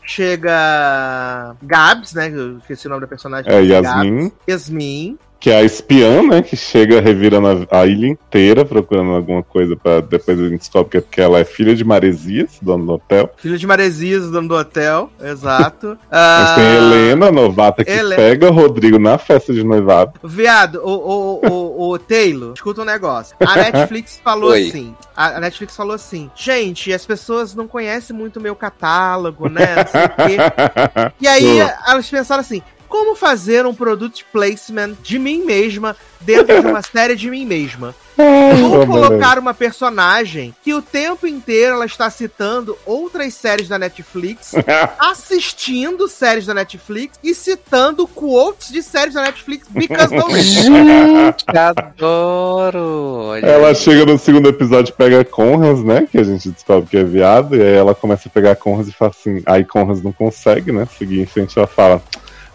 chega Gabs, né, eu esqueci o nome da personagem. É, Yasmin. Gabs. Yasmin, Que é a espiã, né? Que chega revirando a, ilha inteira procurando alguma coisa pra depois a gente descobre que é porque ela é filha de Maresias, dono do hotel. filho de Maresias, dono do hotel, exato. Mas Ah, tem Helena, a novata, que Helena. pega Rodrigo na festa de noivado. Viado, o, o, o, o Taylor, escuta um negócio. A Netflix falou Oi. assim. A Netflix falou assim: gente, as pessoas não conhecem muito o meu catálogo, né? Não sei o quê. E aí elas pensaram assim: como fazer um product placement de mim mesma dentro de uma série de mim mesma. Vou colocar uma personagem que o tempo inteiro ela está citando outras séries da Netflix, assistindo séries da Netflix e citando quotes de séries da Netflix because no Gente, adoro! Olha Ela aí. chega no segundo episódio e pega Conras, né? Que a gente descobre que é viado. E aí ela começa a pegar Conras e fala assim. Aí Conras não consegue, né? Seguir em frente, ela fala.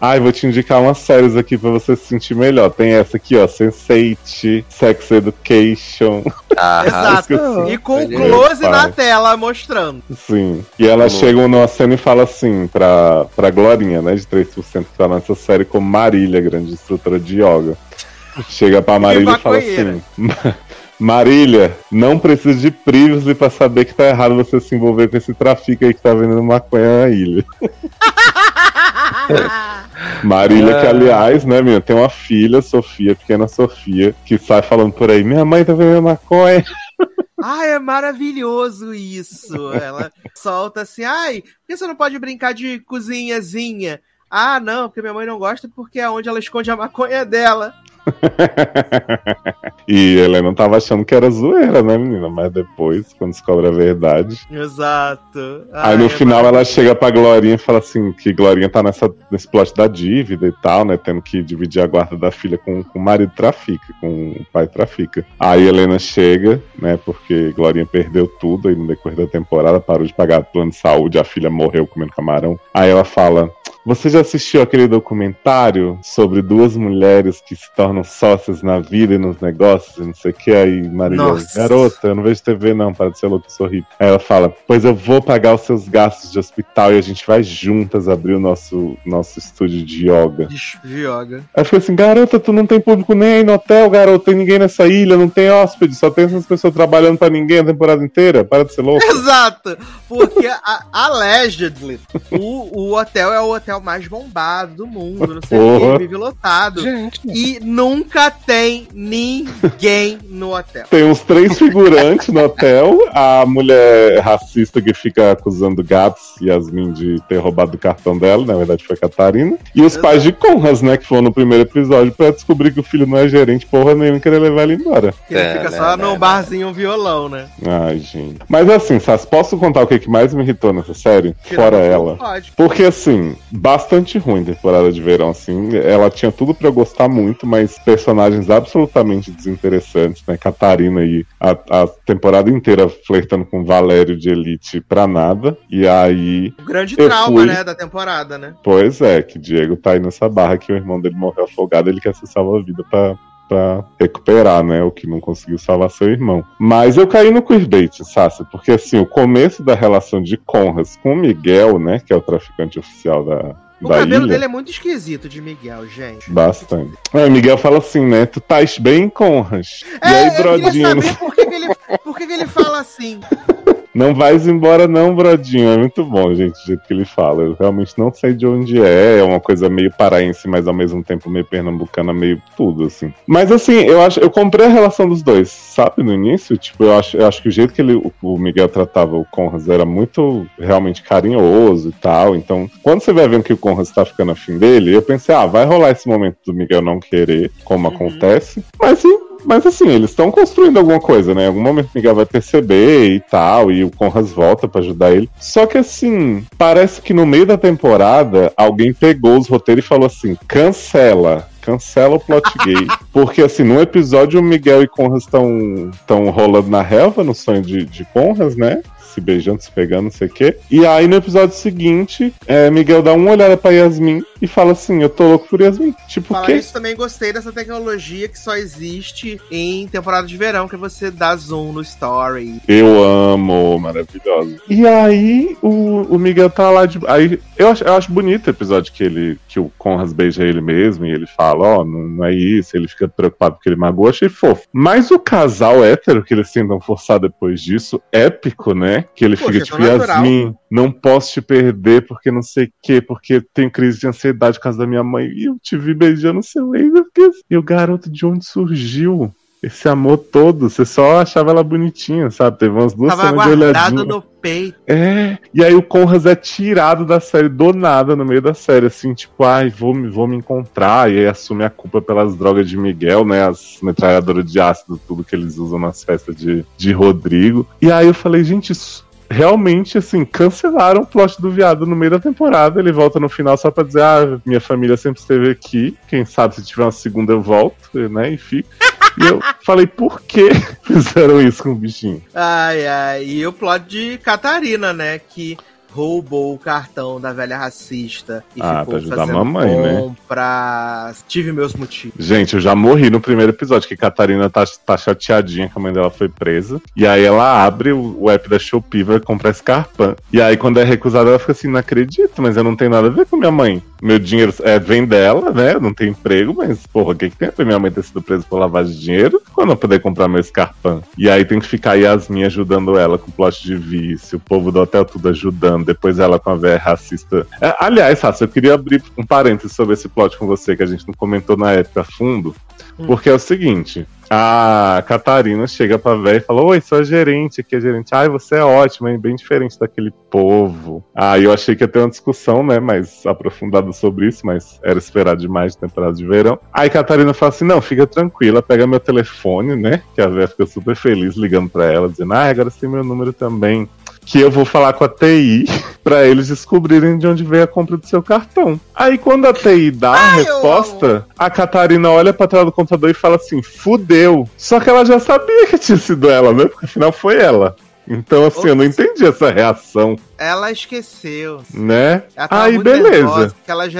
Ai, vou te indicar umas séries aqui pra você se sentir melhor. Tem essa aqui, ó, Sense8, Sex Education. Ah, Exato. E com close na pai. tela mostrando. Sim. E ela chega numa cena e fala assim pra, pra Glorinha, né? De 3% que tá nessa série como Marília, grande instrutora de yoga. Chega pra Marília e fala assim. Marília, não precisa de privacy pra saber que tá errado você se envolver com esse trafico aí que tá vendendo maconha na ilha. Marília, que Ah. aliás, né, minha, tem uma filha, Sofia, pequena Sofia, que sai falando por aí, minha mãe tá vendendo maconha. Ai, é maravilhoso isso. Ela solta assim, ai, por que você não pode brincar de cozinhazinha? Ah, não, porque minha mãe não gosta porque é onde ela esconde a maconha dela. E Helena tava achando que era zoeira, né, menina? Mas depois, quando descobre a verdade. Exato. Aí no Ai, é final ela chega pra Glorinha e fala assim: que Glorinha tá nessa, nesse plot da dívida e tal, né? Tendo que dividir a guarda da filha com, com o marido trafica, com o pai trafica. Aí Helena chega, né? Porque Glorinha perdeu tudo aí no decorrer da temporada, parou de pagar plano de saúde, a filha morreu comendo camarão. Aí ela fala. Você já assistiu aquele documentário sobre duas mulheres que se tornam sócias na vida e nos negócios e não sei o que? Aí Marília, Nossa. garota, eu não vejo TV não, para de ser louco e sorrir. Aí ela fala, pois eu vou pagar os seus gastos de hospital e a gente vai juntas abrir o nosso, nosso estúdio de yoga. De de yoga. Aí eu falei assim, garota, tu não tem público nem aí no hotel, garota, tem ninguém nessa ilha, não tem hóspede, só tem essas pessoas trabalhando pra ninguém a temporada inteira, para de ser louco. Exato! Porque, a, allegedly, o, o hotel é o hotel mais bombado do mundo, não sei o que, vive lotado. Gente, E nunca tem ninguém no hotel. Tem uns três figurantes no hotel, a mulher racista que fica acusando Gabs e Yasmin de ter roubado o cartão dela, na verdade foi a Catarina, e os pais de Conras, né, que foram no primeiro episódio pra descobrir que o filho não é gerente porra nenhuma e querer levar ele embora. Que ele É, fica né, só né, num né. barzinho um violão, né? Ai, gente. Mas assim, Sas, posso contar o que que mais me irritou nessa série? Fora Tirando ela. Pode. Porque, assim, bastante ruim a temporada de verão, assim. Ela tinha tudo pra eu gostar muito, mas personagens absolutamente desinteressantes, né? Catarina aí, a, a temporada inteira flertando com Valério de Elite pra nada. E aí, O grande trauma, fui. né, da temporada, né? pois é, que Diego tá aí nessa barra que o irmão dele morreu afogado, ele quer se salvar a vida pra. Pra recuperar, né? O que não conseguiu salvar seu irmão. Mas eu caí no queerbait, Sassi, porque assim, o começo da relação de Conras com o Miguel, né? Que é o traficante oficial da, O da cabelo ilha. dele é muito esquisito, de Miguel, gente. Bastante. O Miguel fala assim, né? Tu estás bem, Conras? E aí, É, eu Brodinho, saber por que, que ele, por que, que ele fala assim. não vais embora não, Brodinho. É muito bom, gente, o jeito que ele fala. Eu realmente não sei de onde é. É uma coisa meio paraense, mas ao mesmo tempo meio pernambucana, meio tudo, assim. Mas assim, eu acho, eu comprei a relação dos dois, sabe, no início? Tipo, eu acho, eu acho que o jeito que ele, o- o Miguel tratava o Conras era muito realmente carinhoso e tal. Então, quando você vai vendo que o Conras tá ficando afim dele, eu pensei, ah, vai rolar esse momento do Miguel não querer, como Uhum. acontece. Mas sim. Mas assim, eles estão construindo alguma coisa, né? Em algum momento o Miguel vai perceber e tal, e o Conras volta pra ajudar ele. Só que assim, parece que no meio da temporada, alguém pegou os roteiros e falou assim: cancela. Cancela o plot gay. Porque, assim, no episódio o Miguel e Conras estão tão rolando na relva, no sonho de, de Conras, né? Se beijando, se pegando, não sei o quê. E aí, no episódio seguinte, é, Miguel dá uma olhada pra Yasmin e fala assim: Eu tô louco por Yasmin. Tipo, o Falar quê? isso também gostei dessa tecnologia que só existe em temporada de verão, que é você dá zoom no story. Eu amo, maravilhoso. E aí o, o Miguel tá lá de. Aí eu acho, eu acho bonito o episódio que ele que o Conras beija ele mesmo e ele fala, ó, não, não é isso, ele fica preocupado porque ele magoou, achei fofo. Mas o casal hétero que eles tentam forçar depois disso, épico, né? Que ele Poxa, fica é tipo. Yasmin, não posso te perder porque não sei o quê, porque tenho crise de ansiedade por causa da minha mãe. E eu te vi beijando seu ex, eu fiquei assim, E o garoto de onde surgiu? Esse amor todo, você só achava ela bonitinha, sabe? Teve umas duas Tava cenas de guardado olhadinha. no peito. É, e aí o Conras é tirado da série do nada, no meio da série, assim, tipo, ai, vou, me- vou me encontrar, e aí assume a culpa pelas drogas de Miguel, né, as metralhadoras de ácido, tudo que eles usam nas festas de, de Rodrigo. E aí eu falei, gente, isso realmente, assim, cancelaram o plot do viado no meio da temporada, ele volta no final só pra dizer, ah, minha família sempre esteve aqui, quem sabe se tiver uma segunda eu volto, né, e fico. E eu falei, por que fizeram isso com o bichinho? Ai, ai. E o plot de Catarina, né? Que roubou o cartão da velha racista e Ah, ficou pra ajudar a fazendo mamãe, né? compras. Tive meus motivos. Gente, eu já morri no primeiro episódio, que Catarina tá, tá chateadinha que a mãe dela foi presa. E aí ela abre o, o app da Shopee vai comprar Scarpan. E aí, quando é recusada, ela fica assim, não acredito, mas eu não tenho nada a ver com minha mãe. Meu dinheiro é, vem dela, né? Eu não tenho emprego, mas, porra, o que, que tem a ver minha mãe ter sido presa por lavagem de dinheiro quando eu poder comprar meu Scarpan? E aí tem que ficar Yasmin ajudando ela com plot de vício, o povo do hotel tudo ajudando, depois ela com a véia racista. É, aliás, Raça, eu queria abrir um parênteses sobre esse plot com você, que a gente não comentou na época a fundo. Porque é o seguinte, a Catarina chega pra véia e fala: Oi, sou a gerente aqui, a gerente. Ai, você é ótima, hein? Bem diferente daquele povo. Aí eu achei que ia ter uma discussão, né? Mais aprofundada sobre isso, mas era esperado demais de temporada de verão. Aí Catarina fala assim: Não, fica tranquila, pega meu telefone, né? Que a véia fica super feliz ligando pra ela, dizendo: Ah, agora você tem meu número também. Que eu vou falar com a TI pra eles descobrirem de onde veio a compra do seu cartão. Aí quando a TI dá a Ai, eu resposta, a Catarina olha pra trás do computador e fala assim: fudeu. Só que ela já sabia que tinha sido ela, né? Porque afinal foi ela. Então, assim, eu não entendi essa reação, Ela esqueceu. né? Ela Aí, beleza.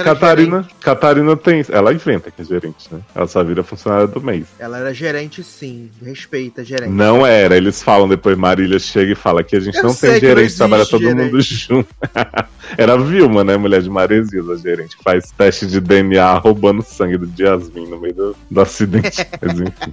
Catarina, gerente. Catarina tem. Ela inventa que é gerente, né? Ela só vira funcionária do mês. Ela era gerente, sim. Respeita, gerente. Não era, eles falam depois, Marília chega e fala que a gente Eu não tem não gerente, existe trabalha todo gerente. mundo junto. Era a Vilma, né? Mulher de Maresias, a gerente, que faz teste de DNA roubando sangue do Jasmine no meio do, do acidente. Mas enfim.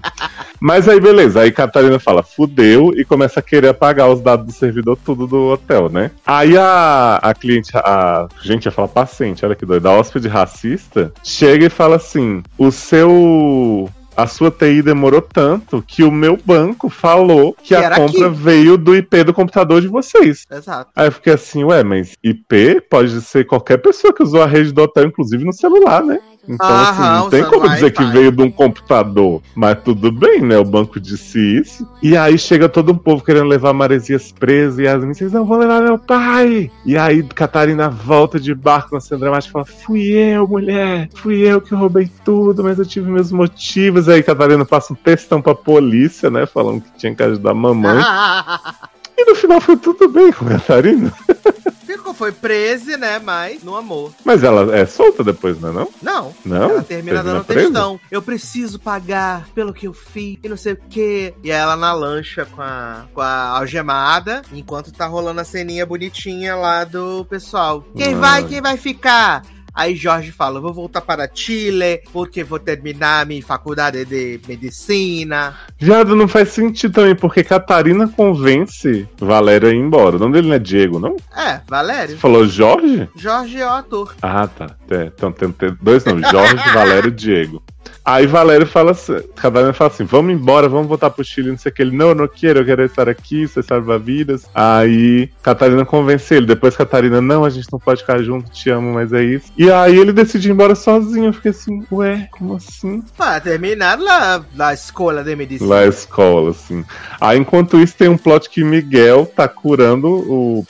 Mas aí, beleza. Aí Catarina fala, fudeu, e começa a querer apagar os dados do servidor tudo do hotel, né? Aí a, a cliente, a gente ia falar paciente, olha que doido, a hóspede racista, chega e fala assim: o seu. A sua TI demorou tanto que o meu banco falou que, Que a compra aqui. veio do IP do computador de vocês. Exato. Aí eu fiquei assim, ué, mas IP pode ser qualquer pessoa que usou a rede do hotel, inclusive no celular, né? Então, assim, Aham, não tem como dizer que veio de um computador. Mas tudo bem, né? O banco disse isso. E aí chega todo um povo querendo levar Maresias presa. E as meninas, vocês não vão levar meu pai. E aí Catarina volta de barco na cena dramática e fala: Fui eu, mulher. Fui eu que roubei tudo, mas eu tive meus motivos. Aí Catarina passa um textão pra polícia, né? Falando que tinha que ajudar a mamãe. E no final foi tudo bem com Catarina. Foi presa, né? Mas no amor. Mas ela é solta depois, não é não? Não. Não? Ela termina Termina dando presa? textão. Eu preciso pagar pelo que eu fiz e não sei o quê. E ela na lancha com a, com a algemada, enquanto tá rolando a ceninha bonitinha lá do pessoal. Quem Ah. vai, quem vai ficar? Aí Jorge fala: vou voltar para Chile, porque vou terminar minha faculdade de medicina. Viado, não faz sentido também, porque Catarina convence Valéria a ir embora. O nome dele não é Diego, não? É, Você Valério. falou Jorge? Jorge é o ator. Ah, tá. É, então tem, tem dois nomes, Jorge, Valério e Diego. Aí Valério fala assim, Catarina fala assim, vamos embora, vamos voltar pro Chile, não sei o que. Ele, não, eu não quero, eu quero estar aqui, você salva vidas. Aí Catarina convence ele, depois Catarina, não, a gente não pode ficar junto, te amo, mas é isso. E aí ele decide ir embora sozinho, eu fiquei assim, ué, como assim? Para terminar lá na escola de medicina. Lá é escola, assim. Aí enquanto isso tem um plot que Miguel tá curando o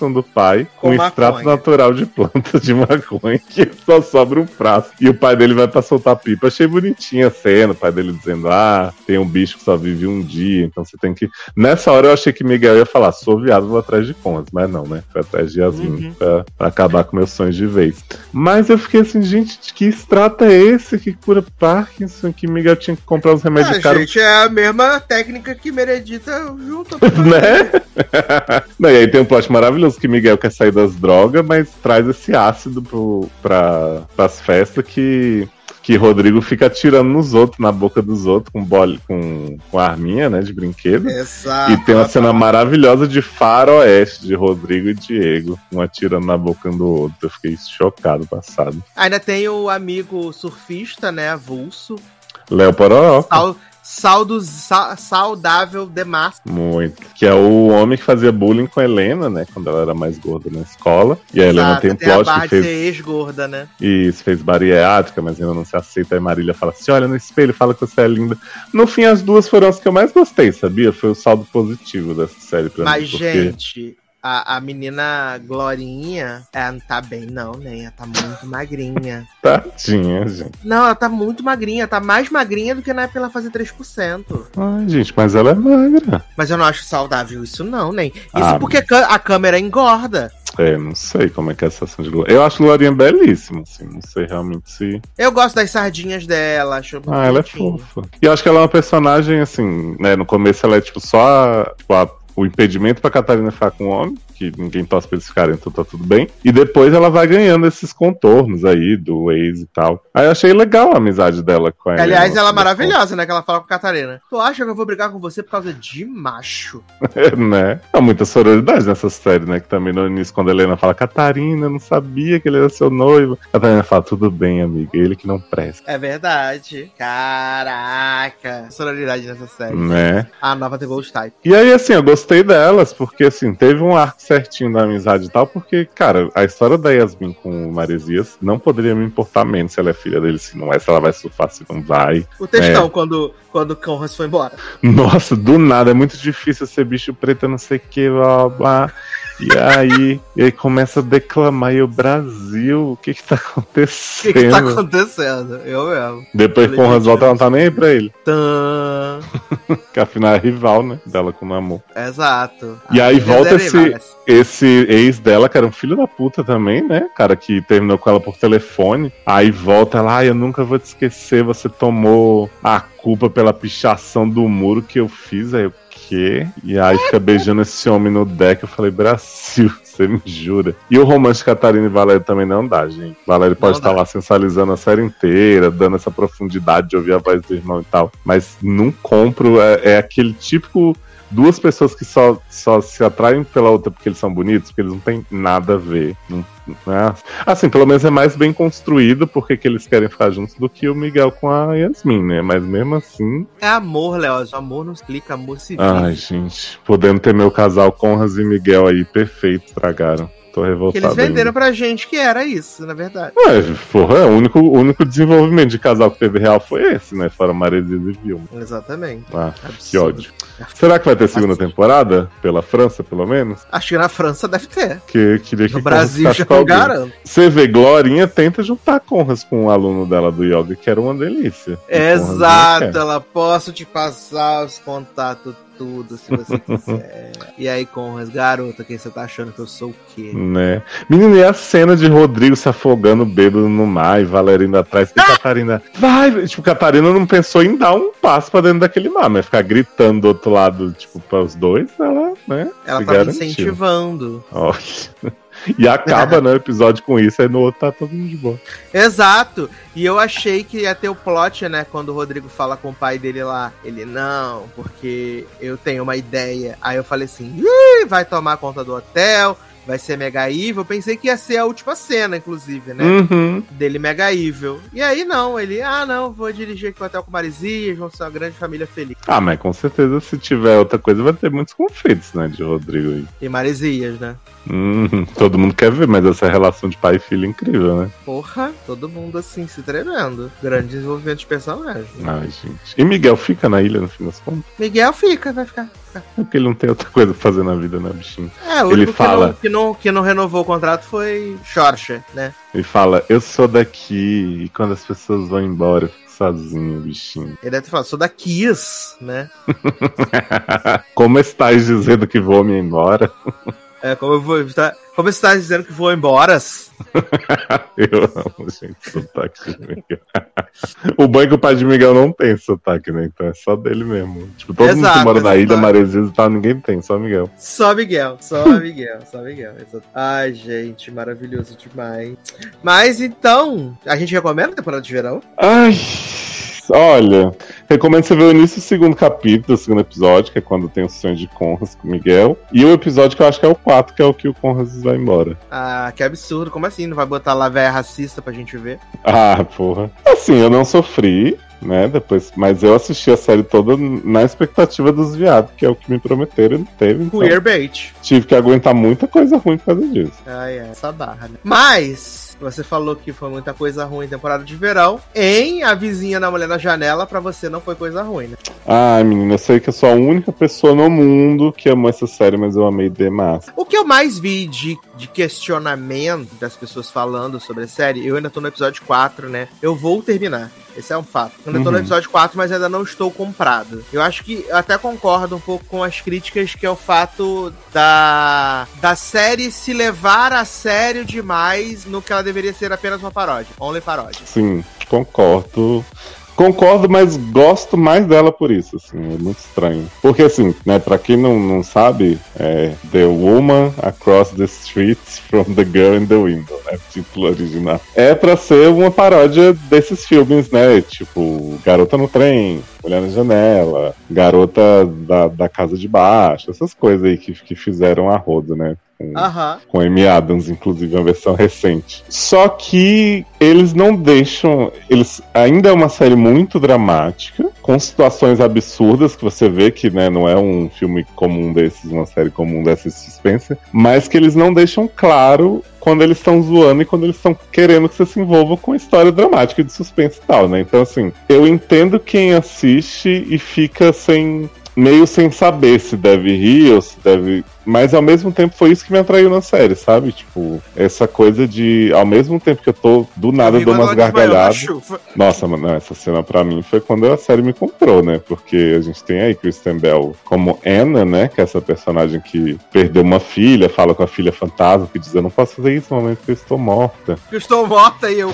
Parkinson do pai Com com, extrato natural de plantas de maconha, que só sobra um frasco. E o pai dele vai pra soltar pipa. Achei bonitinha a cena, o pai dele dizendo: Ah, tem um bicho que só vive um dia, então você tem que. Nessa hora eu achei que Miguel ia falar: Sou viado, vou atrás de contas. Mas não, né? Foi atrás de Yasmin Uhum. pra, pra acabar com meus sonhos de vez. Mas eu fiquei assim, gente, que extrato é esse que cura Parkinson? Que Miguel tinha que comprar os remédios Ah, caros gente, é a mesma técnica que Meredita junto. né? Não, e aí tem um plot maravilhoso que Miguel quer sair das drogas, mas traz esse ácido pro, pra, pras festas que, que Rodrigo fica atirando nos outros, na boca dos outros, com, bole, com, com arminha, né, de brinquedo. Exato. E tem uma cena maravilhosa de faroeste de Rodrigo e Diego, um atirando na boca um do outro. Eu fiquei chocado passado. Ainda tem o amigo surfista, né, avulso, Léo Pororó. sal- saldo, sa- saudável demais. Muito. Que é o homem que fazia bullying com a Helena, né? Quando ela era mais gorda na escola. E a Helena Exato, tem um tem a plot que fez. ex-gorda, né? Isso, fez bariátrica, mas ainda não se aceita. Aí Marília fala assim: olha no espelho, fala que você é linda. No fim, as duas foram as que eu mais gostei, sabia? Foi o saldo positivo dessa série pra Mas, mim. porque- gente, a, a menina Glorinha, ela não tá bem, não, né? Ela tá muito magrinha. Tadinha, gente. Não, ela tá muito magrinha, tá mais magrinha do que na época ela fazia 3%. Ai, gente, mas ela é magra. Mas eu não acho saudável isso, não, nem. Isso Ah, porque a cã- a câmera engorda. É, não sei como é que é essa ação de Glorinha. Eu acho Glorinha belíssima, assim. Não sei realmente se. Eu gosto das sardinhas dela, acho Ah, ela é bonitinho. fofa. E eu acho que ela é uma personagem, assim, né? No começo ela é tipo só a- tipo, a- o impedimento pra Catarina ficar com o homem, que ninguém torce pra eles ficarem, então tá tudo bem. E depois ela vai ganhando esses contornos aí do ex e tal. Aí eu achei legal a amizade dela com a Aliás, Helena, ela é maravilhosa, né? Que ela fala com a Catarina. Tu acha que eu vou brigar com você por causa de macho? contas, né? Há muita sororidade nessa série, né? Que também no início, quando a Helena fala, Catarina, eu não sabia que ele era seu noivo. Catarina fala, tudo bem, amiga, ele que não presta. É verdade. Caraca. Sonoridade nessa série. Né? A nova The Ghost Type. E aí, assim, eu gostei delas, porque, assim, teve um arco certinho da amizade e tal, porque, cara, a história da Yasmin com o Maresias não poderia me importar menos se ela é filha dele, se não é, se ela vai surfar, se não vai. O textão, É. quando, quando o Conras foi embora. Nossa, do nada, é muito difícil ser bicho preto, não sei o que, blá, blá. E aí, e aí começa a declamar, e o Brasil, o que que tá O acontecendo? que, que tá acontecendo? Eu mesmo. Depois com o. Roswell, ela não tá nem aí pra ele, Tã. que afinal é rival, né, dela com o Namor. Exato. E aí Às vezes volta esse- esse ex dela, que era um filho da puta também, né? Cara, que terminou com ela por telefone. Aí volta ela, ai, eu nunca vou te esquecer, você tomou a culpa pela pichação do muro que eu fiz. Aí o quê? E aí fica beijando esse homem no deck. Eu falei, Brasil, você me jura. E o romance de Catarina e Valério também não dá, gente. Valério pode Não estar dá. lá sensualizando a série inteira, dando essa profundidade de ouvir a voz do irmão e tal. Mas não compro, é, é aquele típico duas pessoas que só, só se atraem pela outra porque eles são bonitos, porque eles não têm nada a ver. Não, né? Assim, pelo menos é mais bem construído porque que eles querem ficar juntos do que o Miguel com a Yasmin, né? Mas mesmo assim. É amor, Léo. Amor não explica, amor se vive. Ai, gente. Podendo ter meu casal Conras e Miguel aí, perfeito, estragaram. Tô que revoltado. eles venderam ainda. pra gente que era isso, na verdade. Ué, porra, é, o único, o único desenvolvimento de casal que teve real foi esse, né? Fora Maresias e Vilma. Exatamente. Ah, que Absurdo. ódio. Será que vai ter segunda temporada? Pela França, pelo menos? Acho que na França deve ter. Que queria que No Brasil já não garanto. Você vê, Glorinha tenta juntar Conras com um aluno dela do yoga, que era uma delícia. Exato, ela posso te passar os contatos tudo, se você quiser. e aí, Conras, garota, quem você tá achando que eu sou o quê? Né? Menina, e a cena de Rodrigo se afogando bêbado no mar e Valéria indo atrás. E Catarina, vai! Tipo, Catarina não pensou em dar um passo pra dentro daquele mar, mas ficar gritando do outro lado, tipo, para os dois, ela, né? Ela tava garantiu. incentivando. Olha. E acaba, né, o episódio com isso, aí no outro tá todo mundo de boa. Exato. E eu achei que ia ter o plot, né? Quando o Rodrigo fala com o pai dele lá. Ele, não, porque eu tenho uma ideia. Aí eu falei assim: vai tomar conta do hotel, vai ser mega evil. Pensei que ia ser a última cena, inclusive, né? Uhum. Dele mega evil. E aí não, ele, ah, não, vou dirigir aqui o hotel com Marisias, vamos ser uma grande família feliz. Ah, mas com certeza se tiver outra coisa vai ter muitos conflitos, né, de Rodrigo aí. E Marisias, né? Uhum. Todo mundo quer ver, mas essa relação de pai e filho é incrível, né? Porra, todo mundo assim se tremendo. Grande desenvolvimento de personagem. Ai, gente. E Miguel fica na ilha no fim das contas? Miguel fica, vai ficar. Porque ele não tem outra coisa pra fazer na vida, né, bichinho? É, o Ele único fala. que, não, que, não, que não renovou o contrato foi Xorxa, né? Ele fala, eu sou daqui, e quando as pessoas vão embora, eu fico sozinho, bichinho. Ele deve ter falado, sou da Kiss, né? Como estás dizendo que vou me embora? É, como eu vou. Tá, como você tá dizendo que vou embora? Eu amo, gente, sotaque de Miguel. o bom é que o pai de Miguel não tem sotaque, né? Então é só dele mesmo. Tipo, todo mundo Exato, que mora na ilha. Maresias e tal, ninguém tem, só Miguel. Só Miguel, só Miguel, só Miguel. exato. Ai, gente, maravilhoso demais. Mas então, a gente recomenda a temporada de verão? Ai, olha, recomendo você ver o início do segundo capítulo, do segundo episódio, que é quando tem o sonho de Conras com o Miguel. E o episódio que eu acho que é o 4, que é o que o Conras vai embora. Ah, que absurdo, como assim? Não vai botar lá véia racista pra gente ver? Ah, porra. Assim, eu não sofri, né? Depois, mas eu assisti a série toda na expectativa dos viados, que é o que me prometeram e não teve. Então Queerbait. tive que aguentar muita coisa ruim por causa disso. Ai, é, essa barra, né? Mas, você falou que foi muita coisa ruim em temporada de verão. Em A Vizinha da Mulher na Janela, pra você não foi coisa ruim, né? Ai, menina, eu sei que eu sou a única pessoa no mundo que amou essa série, mas eu amei demais. O que eu mais vi de, de questionamento das pessoas falando sobre a série, eu ainda tô no episódio 4, né? Eu vou terminar. Esse é um fato. Eu ainda tô no Uhum. episódio 4, mas ainda não estou comprado. Eu acho que eu até concordo um pouco com as críticas, que é o fato da, da série se levar a sério demais no que ela deveria ser apenas uma paródia. Only paródia. Sim, concordo. Concordo, mas gosto mais dela por isso, assim, é muito estranho. Porque, assim, né, pra quem não, não sabe, é The Woman Across the Streets from the Girl in the Window, né, título original. É pra ser uma paródia desses filmes, né, tipo, Garota no Trem, Mulher na Janela, Garota da, da Casa de Baixo, essas coisas aí que, que fizeram a roda, né. Com- Aham. com Amy Adams, inclusive, uma versão recente. Só que eles não deixam. Eles ainda é uma série muito dramática, com situações absurdas que você vê que né, não é um filme comum desses, uma série comum dessa de suspense, mas que eles não deixam claro quando eles estão zoando e quando eles estão querendo que você se envolva com história dramática de suspense e tal, né? Então, assim, eu entendo quem assiste e fica sem. meio sem saber se deve rir ou se deve. Mas ao mesmo tempo foi isso que me atraiu na série, sabe? Tipo, essa coisa de. Ao mesmo tempo que eu tô do nada vi dou umas gargalhadas. Nossa, mano, essa cena pra mim foi quando a série me comprou, né? Porque a gente tem aí Kristen Bell como Anna, né? Que é essa personagem que perdeu uma filha, fala com a filha fantasma, que diz: Eu não posso fazer isso no momento que eu estou morta. Eu estou morta e eu.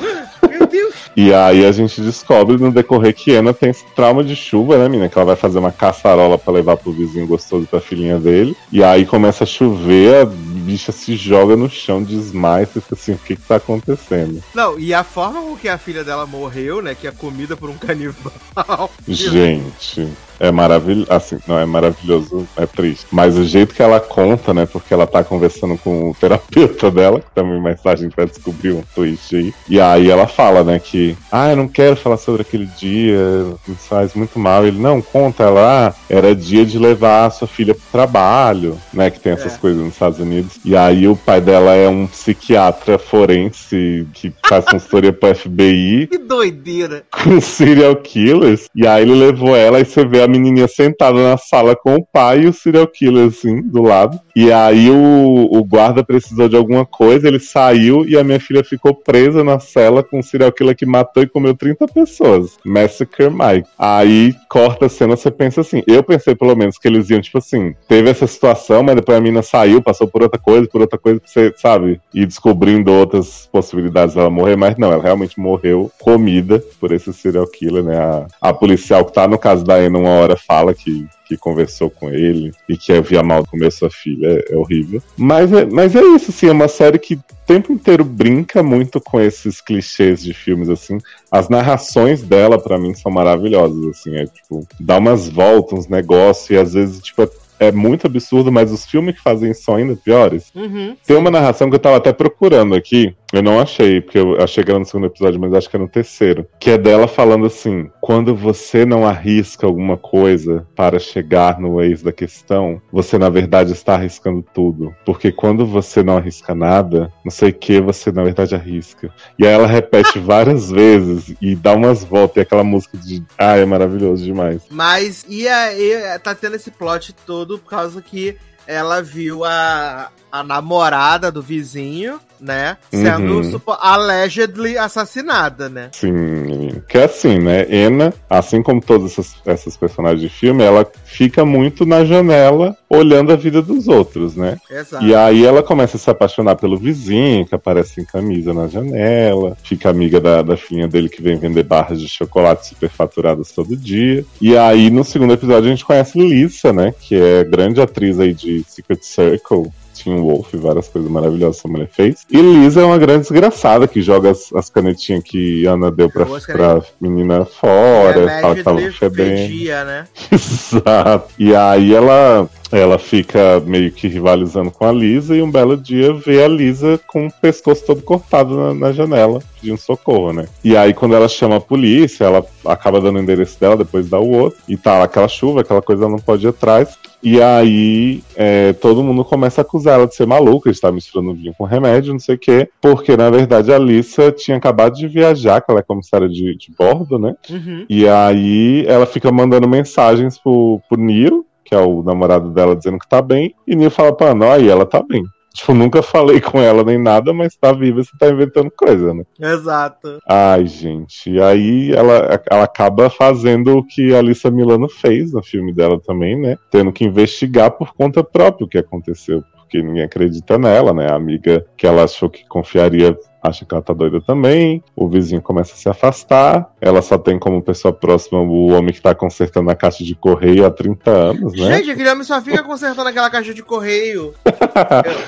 Meu Deus! E aí a gente descobre no decorrer que Anna tem esse trauma de chuva, né, menina? Que ela vai fazer uma caçarola pra levar pro vizinho gostoso pra filhinha dele. E aí começa a chover, a bicha se joga no chão, desmaia, e fica assim, o que que tá acontecendo? Não, e a forma com que a filha dela morreu, né? Que é comida por um canibal. Gente, é maravilhoso. Assim, não é maravilhoso, é triste. Mas o jeito que ela conta, né? Porque ela tá conversando com o terapeuta dela, que também mais tarde a gente vai descobrir um twist aí. E aí ela fala, né, que, ah, eu não quero falar sobre aquele dia, me faz muito mal. Ele, não, conta ela, ah, era dia de levar a sua filha pro trabalho, né? Que tem essas É. coisas nos Estados Unidos. E aí o pai dela é um psiquiatra forense que faz consultoria pro FBI Que doideira! com serial killers. E aí ele levou ela e você vê a menininha sentada na sala com o pai e o serial killer, assim, do lado. E aí o, o guarda precisou de alguma coisa, ele saiu e a minha filha ficou presa na cela com um serial killer que matou e comeu 30 pessoas. Massacre Mike. Aí corta a cena, você pensa assim. Eu pensei, pelo menos, que eles iam, tipo assim, teve essa situação, mas depois a menina saiu, passou por outra coisa, por outra coisa, você, sabe? E descobrindo outras possibilidades dela morrer, mas não, ela realmente morreu comida por esse serial killer, né? A, a policial que tá no caso da Ana uma hora fala que, que conversou com ele e que havia mal comer sua filha, é, é horrível. Mas é, mas é isso, assim, é uma série que o tempo inteiro brinca muito com esses clichês de filmes, assim. As narrações dela, pra mim, são maravilhosas, assim, é tipo, dá umas voltas, uns negócios, e às vezes, tipo, é- é muito absurdo, mas os filmes que fazem isso são ainda piores. Uhum. Tem uma narração que eu tava até procurando aqui. Eu não achei, porque eu achei que era no segundo episódio, mas acho que é no terceiro. Que é dela falando assim: quando você não arrisca alguma coisa para chegar no ex da questão, você na verdade está arriscando tudo. Porque quando você não arrisca nada, não sei o que, você na verdade arrisca. E aí ela repete várias vezes e dá umas voltas. E aquela música de. Ah, é maravilhoso demais. Mas e aí tá tendo esse plot todo por causa que ela viu a, a namorada do vizinho, né? Sendo Uhum. allegedly assassinada, né? Sim. Que é assim, né? Ena, assim como todas essas, essas personagens de filme, ela fica muito na janela olhando a vida dos outros, né? Exato. E aí ela começa a se apaixonar pelo vizinho, que aparece em camisa na janela, fica amiga da, da filhinha dele que vem vender barras de chocolate superfaturadas todo dia. E aí no segundo episódio a gente conhece Lisa, né? Que é grande atriz aí de Secret Circle. Teen Wolf, várias coisas maravilhosas essa mulher fez. E Lisa é uma grande desgraçada que joga as, as canetinhas que Ana deu pra, pra menina fora, fala que tava Allegedly fedendo. né? Exato. E aí ela ela fica meio que rivalizando com a Lisa e um belo dia vê a Lisa com o pescoço todo cortado na, na janela, pedindo socorro, né? E aí, quando ela chama a polícia, ela acaba dando o endereço dela, depois dá o outro, e tá aquela chuva, aquela coisa ela não pode ir atrás. E aí é, todo mundo começa a acusar ela de ser maluca, de estar misturando vinho com remédio, não sei o quê. Porque, na verdade, a Alissa tinha acabado de viajar, que ela é comissária de, de bordo, né? Uhum. E aí ela fica mandando mensagens pro, pro Neil, que é o namorado dela, dizendo que tá bem. E Neil fala pra Ana, aí ela tá bem. Tipo, nunca falei com ela nem nada, mas tá viva, você tá inventando coisa, né? Exato. Ai, gente. E aí ela, ela acaba fazendo o que a Alissa Milano fez no filme dela também, né? Tendo que investigar por conta própria o que aconteceu. Porque ninguém acredita nela, né? A amiga que ela achou que confiaria acha que ela tá doida também. O vizinho começa a se afastar. Ela só tem como pessoa próxima o homem que tá consertando a caixa de correio há 30 anos, né? Gente, aquele homem só fica consertando aquela caixa de correio.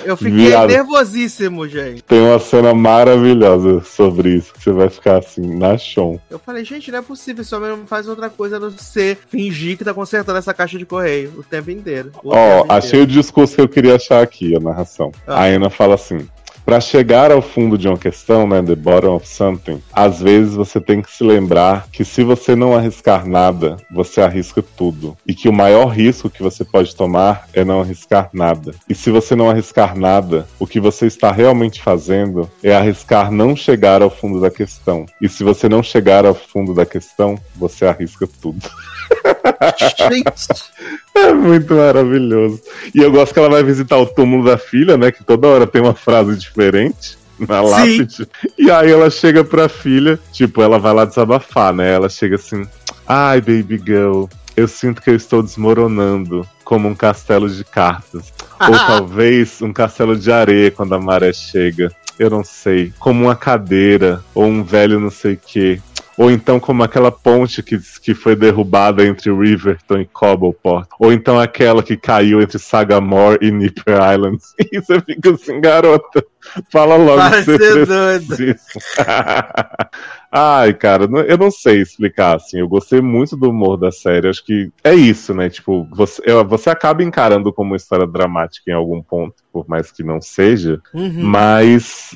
Eu, eu fiquei Viado. nervosíssimo, gente. Tem uma cena maravilhosa sobre isso, que você vai ficar assim, na chão. Eu falei, gente, não é possível, esse homem não faz outra coisa a não ser fingir que tá consertando essa caixa de correio o tempo inteiro. Ó, tempo achei o discurso que eu queria achar aqui, a narração. Ah. A Ana fala assim: Pra chegar ao fundo de uma questão, né, the bottom of something, às vezes você tem que se lembrar que se você não arriscar nada, você arrisca tudo. E que o maior risco que você pode tomar é não arriscar nada. E se você não arriscar nada, o que você está realmente fazendo é arriscar não chegar ao fundo da questão. E se você não chegar ao fundo da questão, você arrisca tudo. É muito maravilhoso. E eu gosto que ela vai visitar o túmulo da filha, né? Que toda hora tem uma frase diferente na Sim. lápide. E aí ela chega pra filha, tipo, ela vai lá desabafar, né? Ela chega assim: Ai, baby girl, eu sinto que eu estou desmoronando como um castelo de cartas. Ou talvez um castelo de areia quando a maré chega. Eu não sei. Como uma cadeira, ou um velho não sei o quê. Ou então como aquela ponte que, que foi derrubada entre Riverton e Cobbleport. Ou então aquela que caiu entre Sagamore e Nipper Islands. E você fica assim, garota. Fala logo Vai ser doido. Ai, cara, eu não sei explicar, assim. Eu gostei muito do humor da série. Acho que é isso, né? Tipo, você, você acaba encarando como uma história dramática em algum ponto, por mais que não seja. Uhum. Mas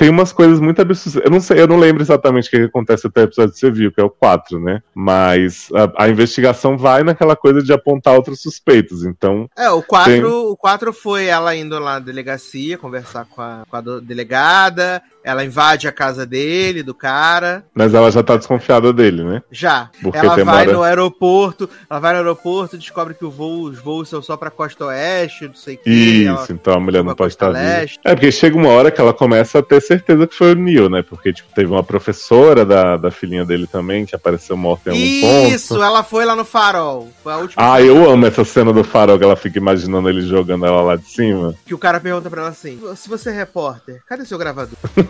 tem umas coisas muito absurdas. Eu não sei, eu não lembro exatamente o que acontece até o episódio que você viu, que é o 4, né? Mas a, a investigação vai naquela coisa de apontar outros suspeitos. Então, É, o 4, Tem- o 4 foi ela indo lá na delegacia conversar com a, com a delegada. Ela invade a casa dele, do cara. mas ela já tá desconfiada dele, né? Já. Porque ela vai no aeroporto. Ela vai no aeroporto, descobre que o voo, os voos são só pra costa oeste, não sei o que. Isso, então a mulher não pode estar leste. É, porque chega uma hora que ela começa a ter certeza que foi o Neil, né? Porque, tipo, teve uma professora da, da filhinha dele também que apareceu morta em algum Isso, ponto. ela foi lá no farol. Foi a última Ah, eu amo essa cena do farol que ela fica imaginando ele jogando ela lá de cima. que o cara pergunta pra ela assim: se você é repórter, cadê seu gravador?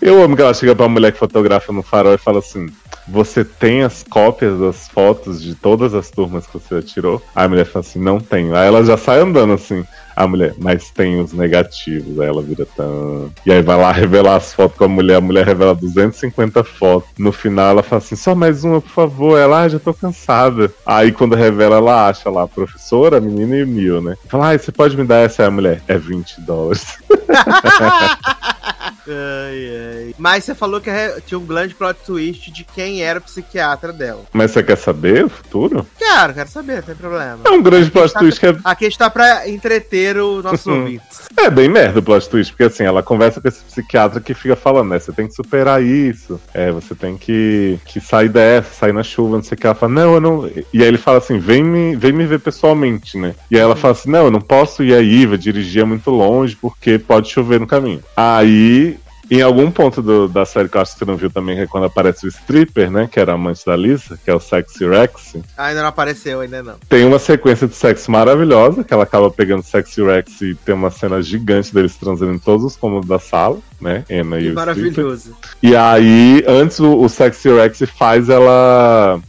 Eu amo que ela chega pra mulher que fotografa no farol e fala assim: Você tem as cópias das fotos de todas as turmas que você tirou? A mulher fala assim: Não tenho. Aí ela já sai andando assim. A mulher, mas tem os negativos. Aí ela vira tão. E aí vai lá revelar as fotos com a mulher. A mulher revela 250 fotos. No final ela fala assim: Só mais uma, por favor. Ela, ah, já tô cansada. Aí quando revela, ela acha lá professora, menina e Mil, né? Fala, ah, você pode me dar essa? Aí a mulher, é 20 dólares. Ai, ai. Mas você falou que tinha um grande plot twist de quem era o psiquiatra dela. Mas você quer saber o futuro? Quero, quero saber, não tem problema. É um grande plot Tá- twist que é, Aqui está pra entreter o nosso Uhum. ouvinte. é bem merda o plot twist, porque assim, ela conversa com esse psiquiatra que fica falando, né? Você tem que superar isso, é, você tem que, que sair dessa, sair na chuva, não sei o que. Ela fala, não, eu não. E aí ele fala assim, vem me, vem me ver pessoalmente, né? E aí ela fala assim, não, eu não posso ir aí, vai dirigir é muito longe, porque pode chover no caminho. Aí. Em algum ponto do- da série que eu acho que você não viu também, que é quando aparece o stripper, né? Que era amante da Lisa, que é o Sexy Rex. Ainda não apareceu, ainda não. Tem uma sequência de sexo maravilhosa, que ela acaba pegando Sexy Rex e tem uma cena gigante deles transando em todos os cômodos da sala, né? Emma e Que o Stripper. maravilhoso. E aí, antes o, o Sexy Rex faz ela.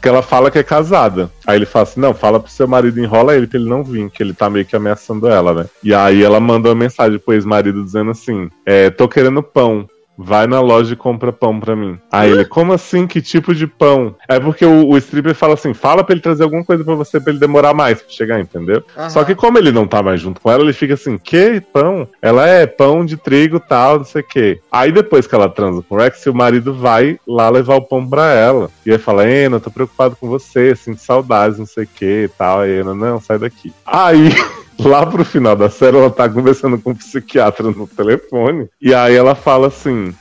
Que ela fala que é casada. Aí ele fala assim: não, fala pro seu marido, enrola ele pra ele não vir, que ele tá meio que ameaçando ela, né? E aí ela manda uma mensagem pro ex-marido dizendo assim: é, tô querendo pão. Vai na loja e compra pão pra mim. Aí ele, como assim? Que tipo de pão? É porque o, o stripper fala assim: fala pra ele trazer alguma coisa pra você pra ele demorar mais pra chegar, entendeu? Aham. Só que como ele não tá mais junto com ela, ele fica assim: que pão? Ela é pão de trigo tal, não sei o quê. Aí depois que ela transa com o Rex, o marido vai lá levar o pão pra ela. E aí fala: Ana, eu tô preocupado com você, sinto saudades, não sei o que e tal. Aí Ana, não, sai daqui. Aí. Lá pro final da série, ela tá conversando com um psiquiatra no telefone. E aí ela fala assim: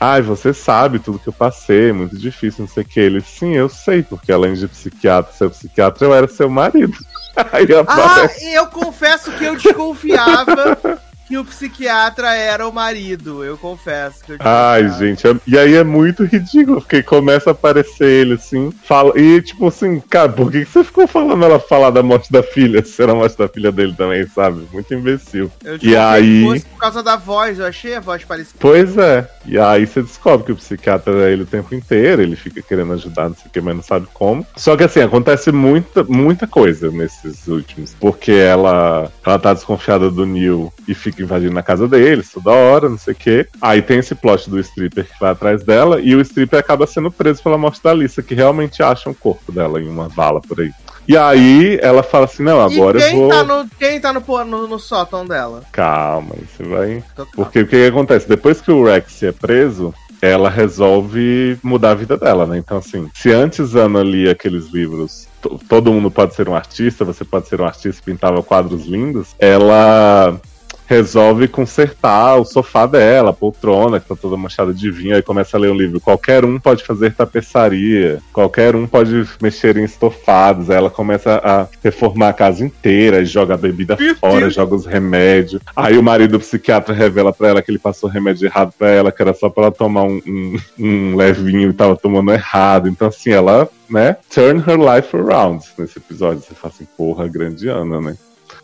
Ai, você sabe tudo que eu passei, muito difícil, não sei o que. Ele, sim, eu sei, porque além de psiquiatra, ser psiquiatra, eu era seu marido. Aí Ah, aparece. eu confesso que eu desconfiava que o psiquiatra era o marido. Eu confesso que eu Ai, gente, é- e aí é muito ridículo, porque começa a aparecer ele assim, fala, e tipo assim, cara, por que que você ficou falando ela falar da morte da filha? Se era a morte da filha dele também, sabe? Muito imbecil. Eu E aí- fosse por causa da voz, eu achei a voz parecida. Pois é, e aí você descobre que o psiquiatra é ele o tempo inteiro, ele fica querendo ajudar, não sei o que, mas não sabe como. Só que assim, acontece muita, muita coisa nesses últimos, porque ela, ela tá desconfiada do Neil e fica invadindo a casa deles toda hora, não sei o que. Aí tem esse plot do stripper que vai atrás dela, e o stripper acaba sendo preso pela morte da Lisa, que realmente acha o corpo dela em uma vala por aí. E aí ela fala assim, não, agora eu vou... tá, no, quem tá no, no, no sótão dela? Calma, você vai... Porque o que, que acontece? Depois que o Rex é preso, ela resolve mudar a vida dela, né? Então, assim, se antes Ana lia aqueles livros, to- todo mundo pode ser um artista, você pode ser um artista e pintava quadros lindos, ela resolve consertar o sofá dela, a poltrona, que tá toda manchada de vinho, aí começa a ler um livro. Qualquer um pode fazer tapeçaria, qualquer um pode mexer em estofados. Aí ela começa a reformar a casa inteira, e joga a bebida Meu fora, Deus. joga os remédios. Aí o marido psiquiatra revela pra ela que ele passou remédio errado pra ela, que era só pra ela tomar um, um, um levinho e tava tomando errado. Então, assim, ela, né, turn her life around nesse episódio. Você fala assim, porra, grande Ana, né?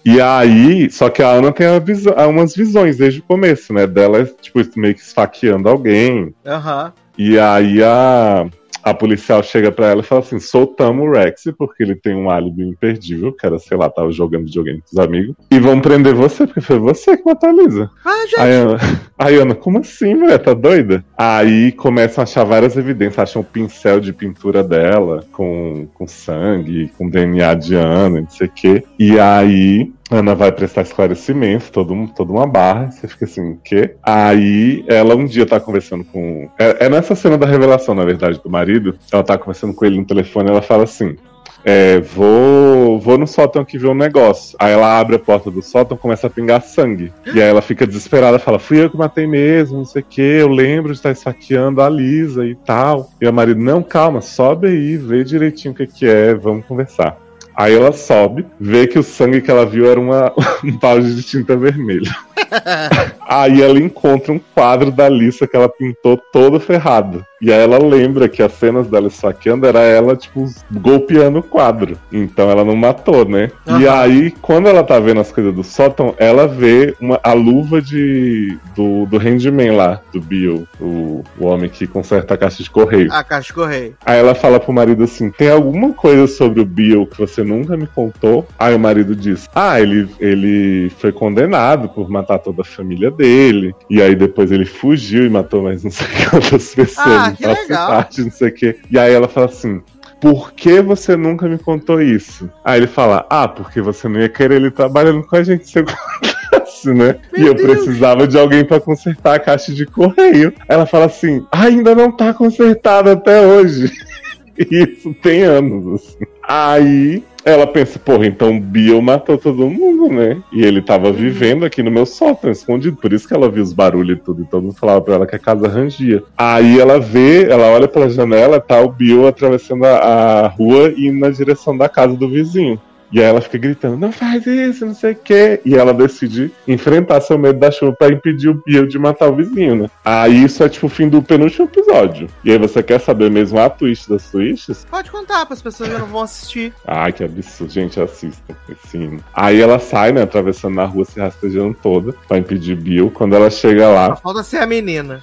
E aí, só que a Ana tem visão- umas visões desde o começo, né? Dela, tipo, meio que esfaqueando alguém. Aham. E aí a, a policial chega pra ela e fala assim: soltamos o Rex, porque ele tem um álibi imperdível, que era, sei lá, tava jogando videogame com os amigos. E vamos prender você, porque foi você que matou a Lisa. Ah, gente. Aí Ana, aí Ana, como assim, mulher? Tá doida? Aí começam a achar várias evidências, acham um pincel de pintura dela, com, com sangue, com DNA de Ana, não sei o quê. E aí. Ana vai prestar esclarecimento, todo, toda uma barra. Você fica assim, o quê? Aí ela um dia tá conversando com. É, é nessa cena da revelação, na verdade, do marido. Ela tá conversando com ele no telefone ela fala assim: é, vou, vou no sótão aqui ver um negócio. Aí ela abre a porta do sótão começa a pingar sangue. E aí ela fica desesperada, fala: Fui eu que matei mesmo, não sei o que, eu lembro de estar esfaqueando a Lisa e tal. E o marido: Não, calma, sobe aí, vê direitinho o que, que é, vamos conversar. Aí ela sobe, vê que o sangue que ela viu era uma, um balde de tinta vermelha. Aí ela encontra um quadro da Lisa que ela pintou todo ferrado. E aí ela lembra que as cenas dela esfaqueando era ela, tipo, golpeando o quadro. Então ela não matou, né? E Aham. aí, quando ela tá vendo as coisas do sótão, ela vê uma, a luva de, do, do Handman lá, do Bill, o, o homem que conserta a caixa de correio. A caixa de correio. Aí ela fala pro marido assim: tem alguma coisa sobre o Bill que você nunca me contou? Aí o marido diz: Ah, ele, ele foi condenado por matar toda a família dele. E aí depois ele fugiu e matou mais não sei quantas pessoas Ah, que legal. não sei o quê. E aí ela fala assim. Por que você nunca me contou isso? Aí ele fala: Ah, porque você não ia querer ele trabalhando com a gente se eu contasse, né? Meu e eu Deus. precisava de alguém pra consertar a caixa de correio. Ela fala assim: Ainda não tá consertada até hoje. Isso tem anos, assim. Aí ela pensa, porra, então o Bill matou todo mundo, né? E ele tava vivendo aqui no meu sótão, escondido. Por isso que ela viu os barulhos e tudo. E todo mundo falava pra ela que a casa rangia. Aí ela vê, ela olha pela janela, tá o Bill atravessando a, a rua e indo na direção da casa do vizinho. E aí ela fica gritando, não faz isso, não sei o quê. E ela decide enfrentar seu medo da chuva pra impedir o Bill de matar o vizinho, né? Aí isso é tipo o fim do penúltimo episódio. E aí você quer saber mesmo a twist das twists? Pode contar para as pessoas que não vão assistir. Ai, que absurdo. Gente, assistam. Assim. Aí ela sai, né, atravessando na rua, se rastejando toda, pra impedir Bill. Quando ela chega Só lá, falta ser a menina.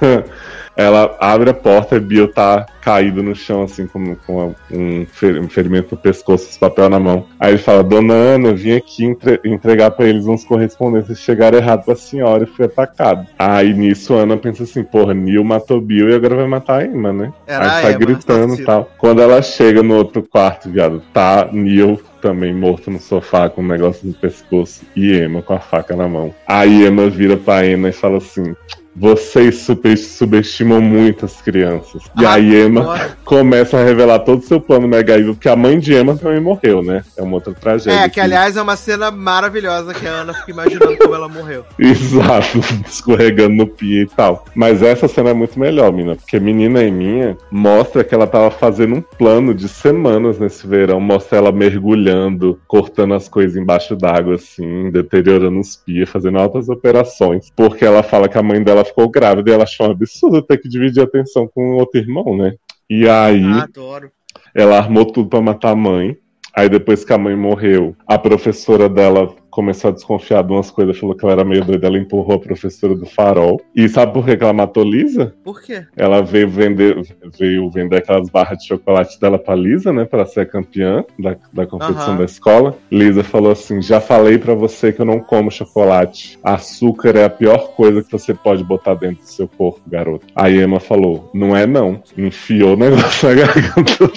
ela abre a porta e Bill tá caído no chão, assim, com, com um, fer- ferimento no pescoço, esse papel na mão. Aí ele fala, Dona Ana, eu vim aqui entre- entregar pra eles uns correspondentes, chegaram errado pra senhora e fui atacado. Aí nisso Ana pensa assim, porra, Neil matou Bill e agora vai matar a Emma, né? Era Aí sai Emma, gritando e tal. Quando ela chega no outro quarto, viado, tá Neil também morto no sofá com um negócio no pescoço e Emma com a faca na mão. Aí Emma vira pra Emma e fala assim: vocês super- subestimam muito as crianças. E Ah, aí Emma começa a revelar todo o seu plano mega evil, porque a mãe de Emma também morreu, né? É uma outra tragédia. É, que aliás é uma cena maravilhosa que a Ana fica imaginando como ela morreu. Exato, escorregando no pia e tal. Mas essa cena é muito melhor, mina, porque Menina e Minha mostra que ela tava fazendo um plano de semanas nesse verão, mostra ela mergulhando, cortando as coisas embaixo d'água, assim, deteriorando os pia, fazendo altas operações, porque ela fala que a mãe dela ficou grávida e ela achou um absurdo ter que dividir a atenção com outro irmão, né? E aí Ah, adoro. ela armou tudo pra matar a mãe. Aí depois que a mãe morreu, a professora dela começou a desconfiar de umas coisas, falou que ela era meio doida, ela empurrou a professora do farol. E sabe por que ela matou Lisa? Por quê? Ela veio vender, veio vender aquelas barras de chocolate dela pra Lisa, né? Pra ser a campeã da, da competição Aham. da escola. Lisa falou assim: já falei pra você que eu não como chocolate. Açúcar é a pior coisa que você pode botar dentro do seu corpo, garoto. Aí Emma falou: não é não. Enfiou o negócio na garganta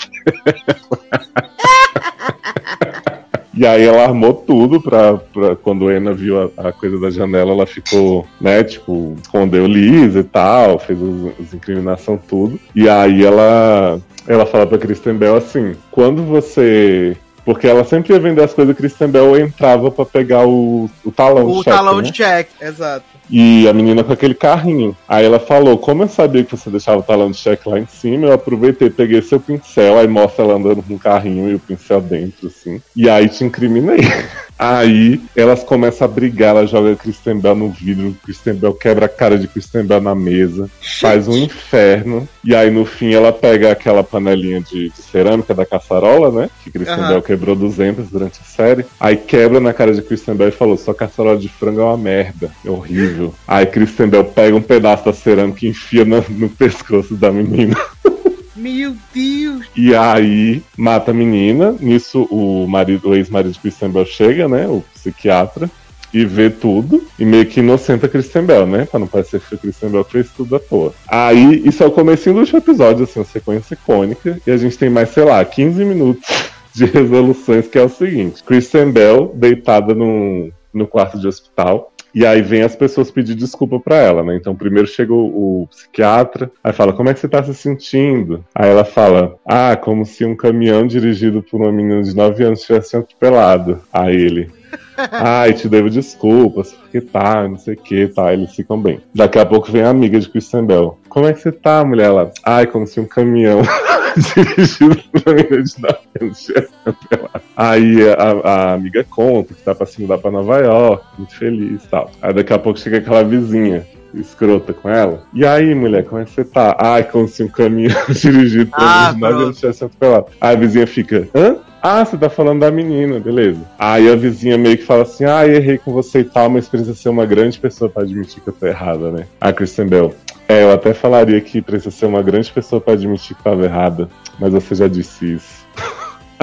E aí ela armou tudo pra, pra quando a Ana viu a, a coisa da janela, ela ficou, né, tipo, escondeu Lisa e tal, fez as, incriminação tudo. E aí ela ela fala pra Kristen Bell assim, quando você porque ela sempre ia vender as coisas, Kristen Bell entrava pra pegar o, o talão O de cheque, talão né? de check, exato. E a menina com aquele carrinho. Aí ela falou: Como eu sabia que você deixava o talão de cheque lá em cima, eu aproveitei, peguei seu pincel, aí mostra ela andando com o carrinho e o pincel dentro, assim. E aí te incriminei. Aí elas começam a brigar, ela joga Kristen Bell no vidro, Kristen Bell quebra a cara de Kristen Bell na mesa, faz um inferno. E aí no fim ela pega aquela panelinha de, de cerâmica da caçarola, né? Que Kristen Aham. Bell quebrou 200 durante a série. Aí quebra na cara de Kristen Bell e falou: Sua caçarola de frango é uma merda, é horrível. Aí Kristen Bell pega um pedaço da cerâmica e enfia no, no pescoço da menina. Meu Deus! E aí mata a menina. Nisso o marido, o ex-marido de Kristen Bell chega, né? O psiquiatra. E vê tudo. E meio que inocenta a Kristen Bell, né? Pra não parecer que a Kristen Bell fez tudo à toa. Aí, isso é o comecinho do último episódio, assim, uma sequência icônica. E a gente tem mais, sei lá, 15 minutos de resoluções, que é o seguinte. Kristen Bell deitada no, no quarto de hospital. E aí vem as pessoas pedir desculpa pra ela, né? Então primeiro chega o, o psiquiatra, aí fala, como é que você tá se sentindo? Aí ela fala, ah, como se um caminhão dirigido por uma menina de 9 anos tivesse atropelado. Aí ele, ai, te devo desculpas, porque tá, não sei o que, tá, eles ficam bem. Daqui a pouco vem a amiga de Kristen Bell. Como é que você tá, mulher? Ela, ai, como se um caminhão dirigido por uma menina de 9 anos tivesse atropelado. Aí a, a amiga conta que tá pra se mudar pra Nova York, muito feliz e tal. Aí daqui a pouco chega aquela vizinha escrota com ela. E aí, mulher, como é que você tá? Ai, como se um caminhão dirigido por Ah, pronto. não tivesse atropelado. Aí a vizinha fica, hã? Ah, você tá falando da menina, beleza. Aí a vizinha meio que fala assim, ah, errei com você e tal, mas precisa ser uma grande pessoa pra admitir que eu tô errada, né? A Kristen Bell, é, eu até falaria que precisa ser uma grande pessoa pra admitir que tava errada, mas você já disse isso.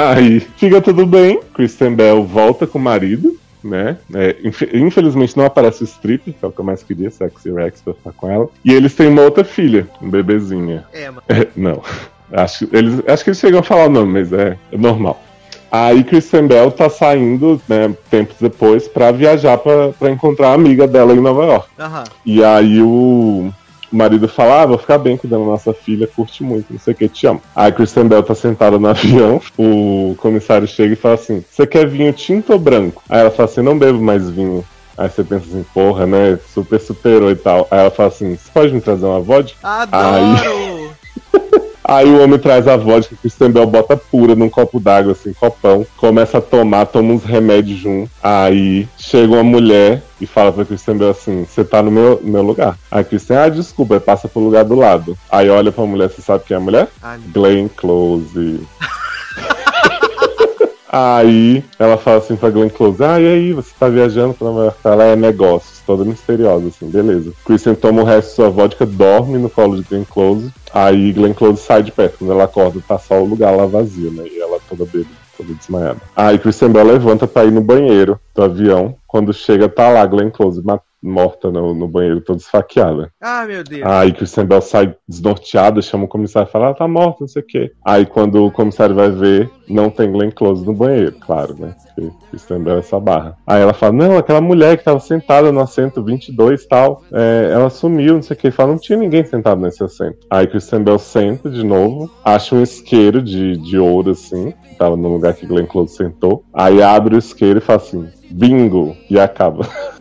Aí fica tudo bem, Kristen Bell volta com o marido, né? É, infe- infelizmente não aparece o strip, que é o que eu mais queria, Sexy Rex, pra ficar com ela. E eles têm uma outra filha, um bebezinha. É, mano. É, não. Acho, eles, acho que eles chegam a falar o nome, mas é, é normal. Aí Kristen Bell tá saindo, né, tempos depois, pra viajar pra, pra encontrar a amiga dela em Nova York. Aham. E aí o, o marido fala, ah, vou ficar bem cuidando da nossa filha, curte muito, não sei o que, te amo. Aí a Kristen Bell tá sentada no avião, o comissário chega e fala assim, você quer vinho tinto ou branco? Aí ela fala assim, não bebo mais vinho. Aí você pensa assim, porra, né, super superou e tal. Aí ela fala assim, você pode me trazer uma vodka? Adoro! Aí o homem traz a vodka que o Kristen Bell bota pura num copo d'água, assim, copão. Começa a tomar, toma uns remédios junto. Aí chega uma mulher e fala pra Kristen Bell assim: Você tá no meu, no meu lugar. Aí a Kristen, ah, desculpa, aí passa pro lugar do lado. Aí olha pra mulher, você sabe quem é a mulher? Ai, Glenn Close. Aí ela fala assim pra Glenn Close: Ah, e aí, você tá viajando pra Nova York? Ela é negócios, toda misteriosa, assim, beleza. Kristen toma o resto da sua vodka, dorme no colo de Glenn Close. Aí Glenn Close sai de perto. Quando ela acorda, tá só o lugar lá vazio, né? E ela toda bêbada, toda desmaiada. Aí Kristen Bell levanta pra ir no banheiro do avião. Quando chega, tá lá Glenn Close morta no, no banheiro, toda esfaqueada. Ah, meu Deus. Aí Christian Bell sai desnorteada, chama o comissário e fala, ela tá morta, não sei o quê. Aí quando o comissário vai ver, não tem Glenn Close no banheiro, claro, né? Porque Christian Bell é essa barra. Aí ela fala, não, aquela mulher que tava sentada no assento 22 e tal, é, ela sumiu, não sei o quê. Ele fala, não tinha ninguém sentado nesse assento. Aí Christian Bell senta de novo, acha um isqueiro de, de ouro, assim, que tava no lugar que Glenn Close sentou. Aí abre o isqueiro e fala assim, bingo, e acaba.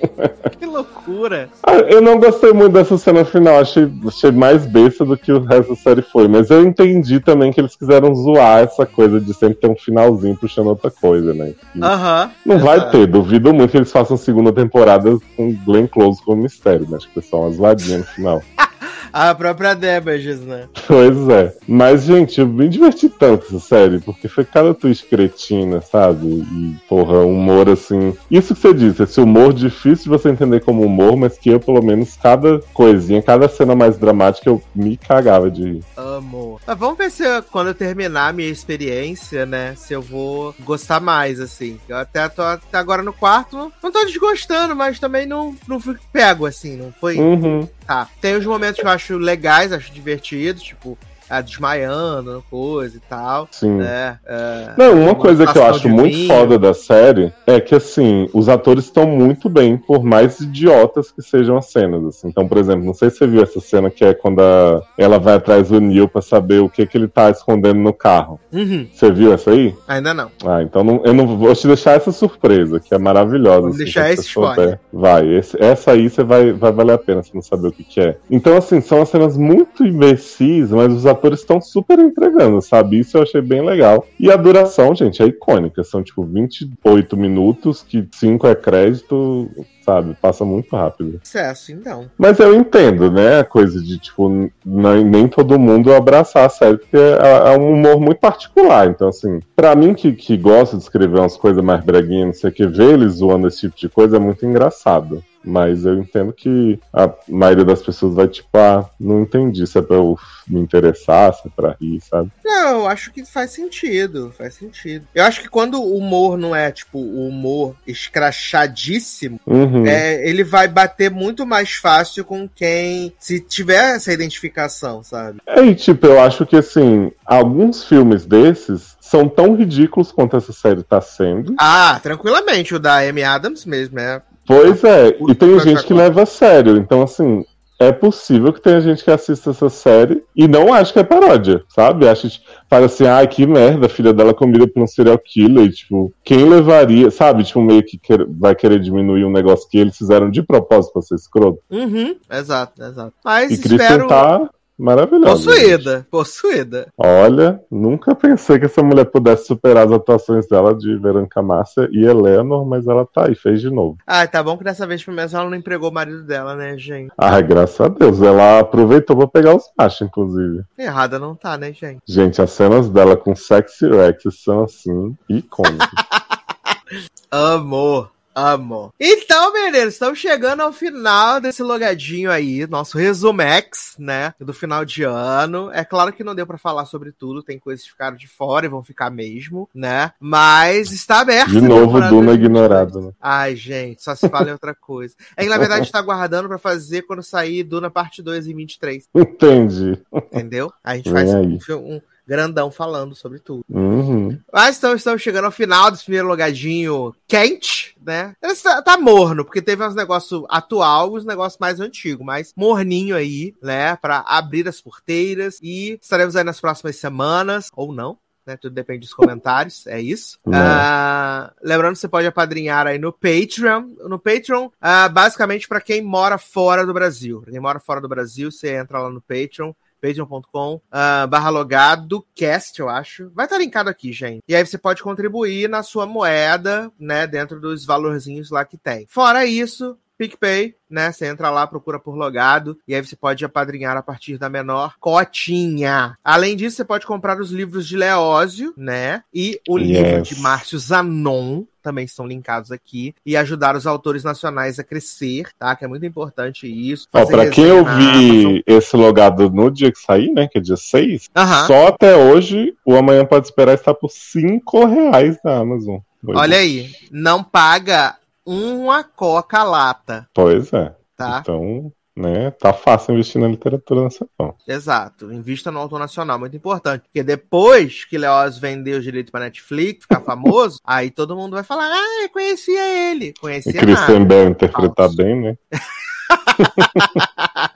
Que loucura. Ah, Eu não gostei muito dessa cena final, achei, achei mais besta do que o resto da série foi. Mas eu entendi também que eles quiseram zoar essa coisa de sempre ter um finalzinho puxando outra coisa, né? Aham. não vai exato. ter, duvido muito que eles façam segunda temporada com Glenn Close como mistério, né? Acho que foi só uma zoadinha no final. A própria Damages, né? Pois é. Mas, gente, eu me diverti tanto essa série, porque foi cada twist cretina, sabe? E, porra, humor assim. Isso que você disse, esse humor difícil de você entender como humor, mas que eu, pelo menos, cada coisinha, cada cena mais dramática, eu me cagava de rir. Amo. Mas vamos ver se eu- quando eu terminar a minha experiência, né? Se eu vou gostar mais, assim. Eu até tô até agora no quarto. Não tô desgostando, mas também não, não fui pego, assim. Não foi. Uhum. Tá. Tem os momentos que eu acho legais, acho divertidos, tipo, a desmaiando, coisa e tal. Sim. É, é, Não, uma uma coisa que eu acho muito vinho. foda da série é que, assim, os atores estão muito bem, por mais idiotas que sejam as cenas. assim. Então, por exemplo, não sei se você viu essa cena que é quando a- ela vai atrás do Neil pra saber o que, que ele tá escondendo no carro. Uhum. Você viu essa aí? Ainda não. Ah, então não- eu não vou te deixar essa surpresa, que é maravilhosa. Vamos assim, deixar esse spoiler. Vai, esse- essa aí você vai, vai valer a pena se não saber o que, que é. Então, assim, são as cenas muito imbecis, mas os atores estão super entregando, sabe? Isso eu achei bem legal. E a duração, gente, é icônica. São, tipo, 28 minutos, que 5 é crédito, sabe? Passa muito rápido. Sucesso, então. Mas eu entendo, né? A coisa de, tipo, nem todo mundo abraçar a série, porque é, é um humor muito particular. Então, assim, pra mim que, que gosta de escrever umas coisas mais breguinhas, não sei o que, ver eles zoando esse tipo de coisa é muito engraçado. Mas eu entendo que a maioria das pessoas vai, tipo, ah, não entendi se é pra eu me interessar, se é pra rir, sabe? Não, eu acho que faz sentido, faz sentido. Eu acho que quando o humor não é, tipo, o humor escrachadíssimo, Uhum. é, ele vai bater muito mais fácil com quem se tiver essa identificação, sabe? É, e tipo, eu acho que assim, alguns filmes desses são tão ridículos quanto essa série tá sendo. Ah, tranquilamente, o da Amy Adams mesmo, é. Pois é, e tem gente que leva a sério. Então, assim, é possível que tenha gente que assista essa série e não acha que é paródia, sabe? Acha, tipo, fala assim, ai, que merda, a filha dela comida por um serial killer. E, tipo, quem levaria, sabe? Tipo, meio que quer- vai querer diminuir um negócio que eles fizeram de propósito pra ser escroto. Uhum, exato, exato. Mas E espero. tá maravilhosa. gente. Possuída, possuída. Olha, nunca pensei que essa mulher pudesse superar as atuações dela de Veronica Márcia e Eleanor, mas ela tá aí, fez de novo. Ah, tá bom que dessa vez pelo menos ela não empregou o marido dela, né, gente? Ai, graças a Deus, ela aproveitou pra pegar os machos, inclusive. Errada não tá, né, gente? Gente, as cenas dela com Sexy Rex são assim, icônicas. Amor. Amo. Então, meninos, estamos chegando ao final desse logadinho aí, nosso resumex, né? Do final de ano. É claro que não deu pra falar sobre tudo, tem coisas que ficaram de fora e vão ficar mesmo, né? Mas está aberto. De a novo, Duna 2022. ignorado, né? Ai, gente, só se fala em outra coisa. É que na verdade a gente tá aguardando pra fazer quando sair Duna parte 2 em 23, Entendi. entendeu? A gente Vem faz aí. um, um grandão falando sobre tudo. Uhum. Mas então estamos chegando ao final desse primeiro logadinho quente, né? Tá, tá morno, porque teve uns negócios atual e uns negócios mais antigos, mas morninho aí, né? Pra abrir as porteiras e estaremos aí nas próximas semanas, ou não. Né, tudo depende dos comentários, é isso. Ah, lembrando que você pode apadrinhar aí no Patreon. No Patreon, ah, basicamente para quem mora fora do Brasil. Pra quem mora fora do Brasil, você entra lá no Patreon patreon.com ah, barra logado cast, eu acho. Vai estar linkado aqui, gente. E aí você pode contribuir na sua moeda, né, dentro dos valorzinhos lá que tem. Fora isso, PicPay, né? Você entra lá, procura por logado, e aí você pode apadrinhar a partir da menor cotinha. Além disso, você pode comprar os livros de Leózio, né? E o livro Yes. de Márcio Zanon, também estão linkados aqui, e ajudar os autores nacionais a crescer, tá? Que é muito importante isso. Ó, pra quem eu vi esse logado no dia que sair, né? Que é dia 6, Aham. só até hoje, o amanhã pode esperar estar por 5 reais na Amazon. Pois Olha é. aí, não paga uma coca lata, Pois é. tá? Então, né, tá fácil investir na literatura nacional. Exato. Invista no autor nacional, muito importante. Porque depois que Leoz vendeu os direitos pra Netflix, ficar famoso, aí todo mundo vai falar: ah, eu conhecia ele. E Conhecia Christian nada. Bell interpretar bem, né?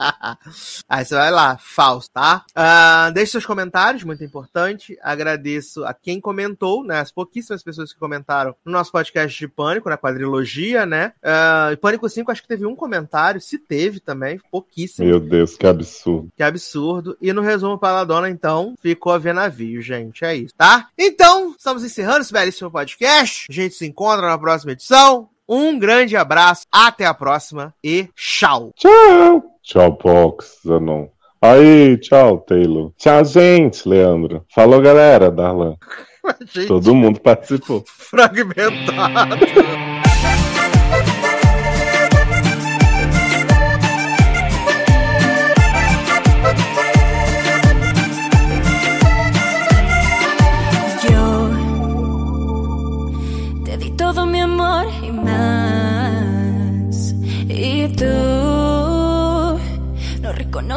Aí você vai lá, falso, tá? Ah, deixe seus comentários, muito importante. Agradeço a quem comentou, né? As pouquíssimas pessoas que comentaram no nosso podcast de Pânico, na quadrilogia, né? E Pânico 5, acho que teve um comentário, se teve também, pouquíssimo. Meu Deus, que absurdo. Que absurdo. E no resumo para a dona, então, ficou a ver navio, gente. É isso, tá? Então, estamos encerrando esse belíssimo podcast. A gente se encontra na próxima edição. Um grande abraço, até a próxima e tchau. Tchau. Tchau, Box, Zanon. Aí, tchau, Taylor. Tchau, gente, Leandro. Falou, galera, Darlan. Todo mundo participou. fragmentado.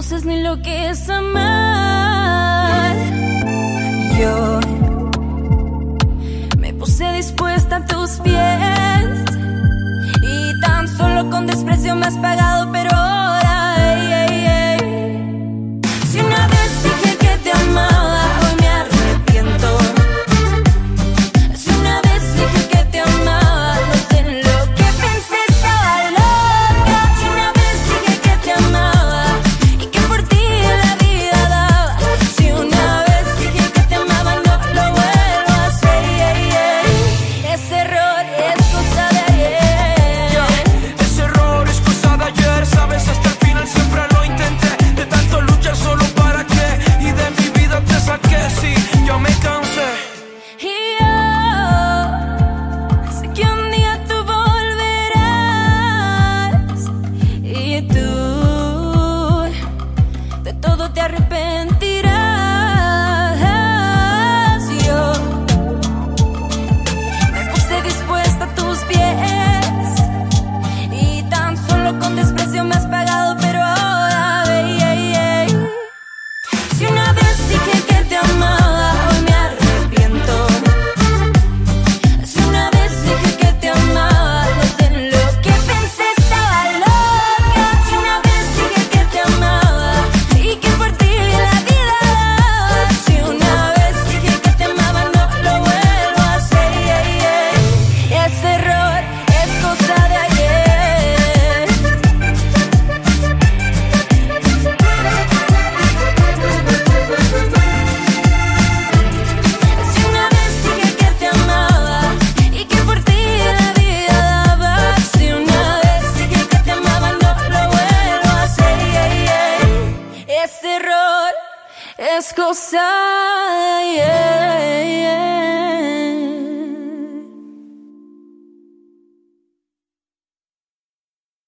No reconoces ni lo que es amar. Yo me puse dispuesta a tus pies. Y tan solo con desprecio me has pagado, pero.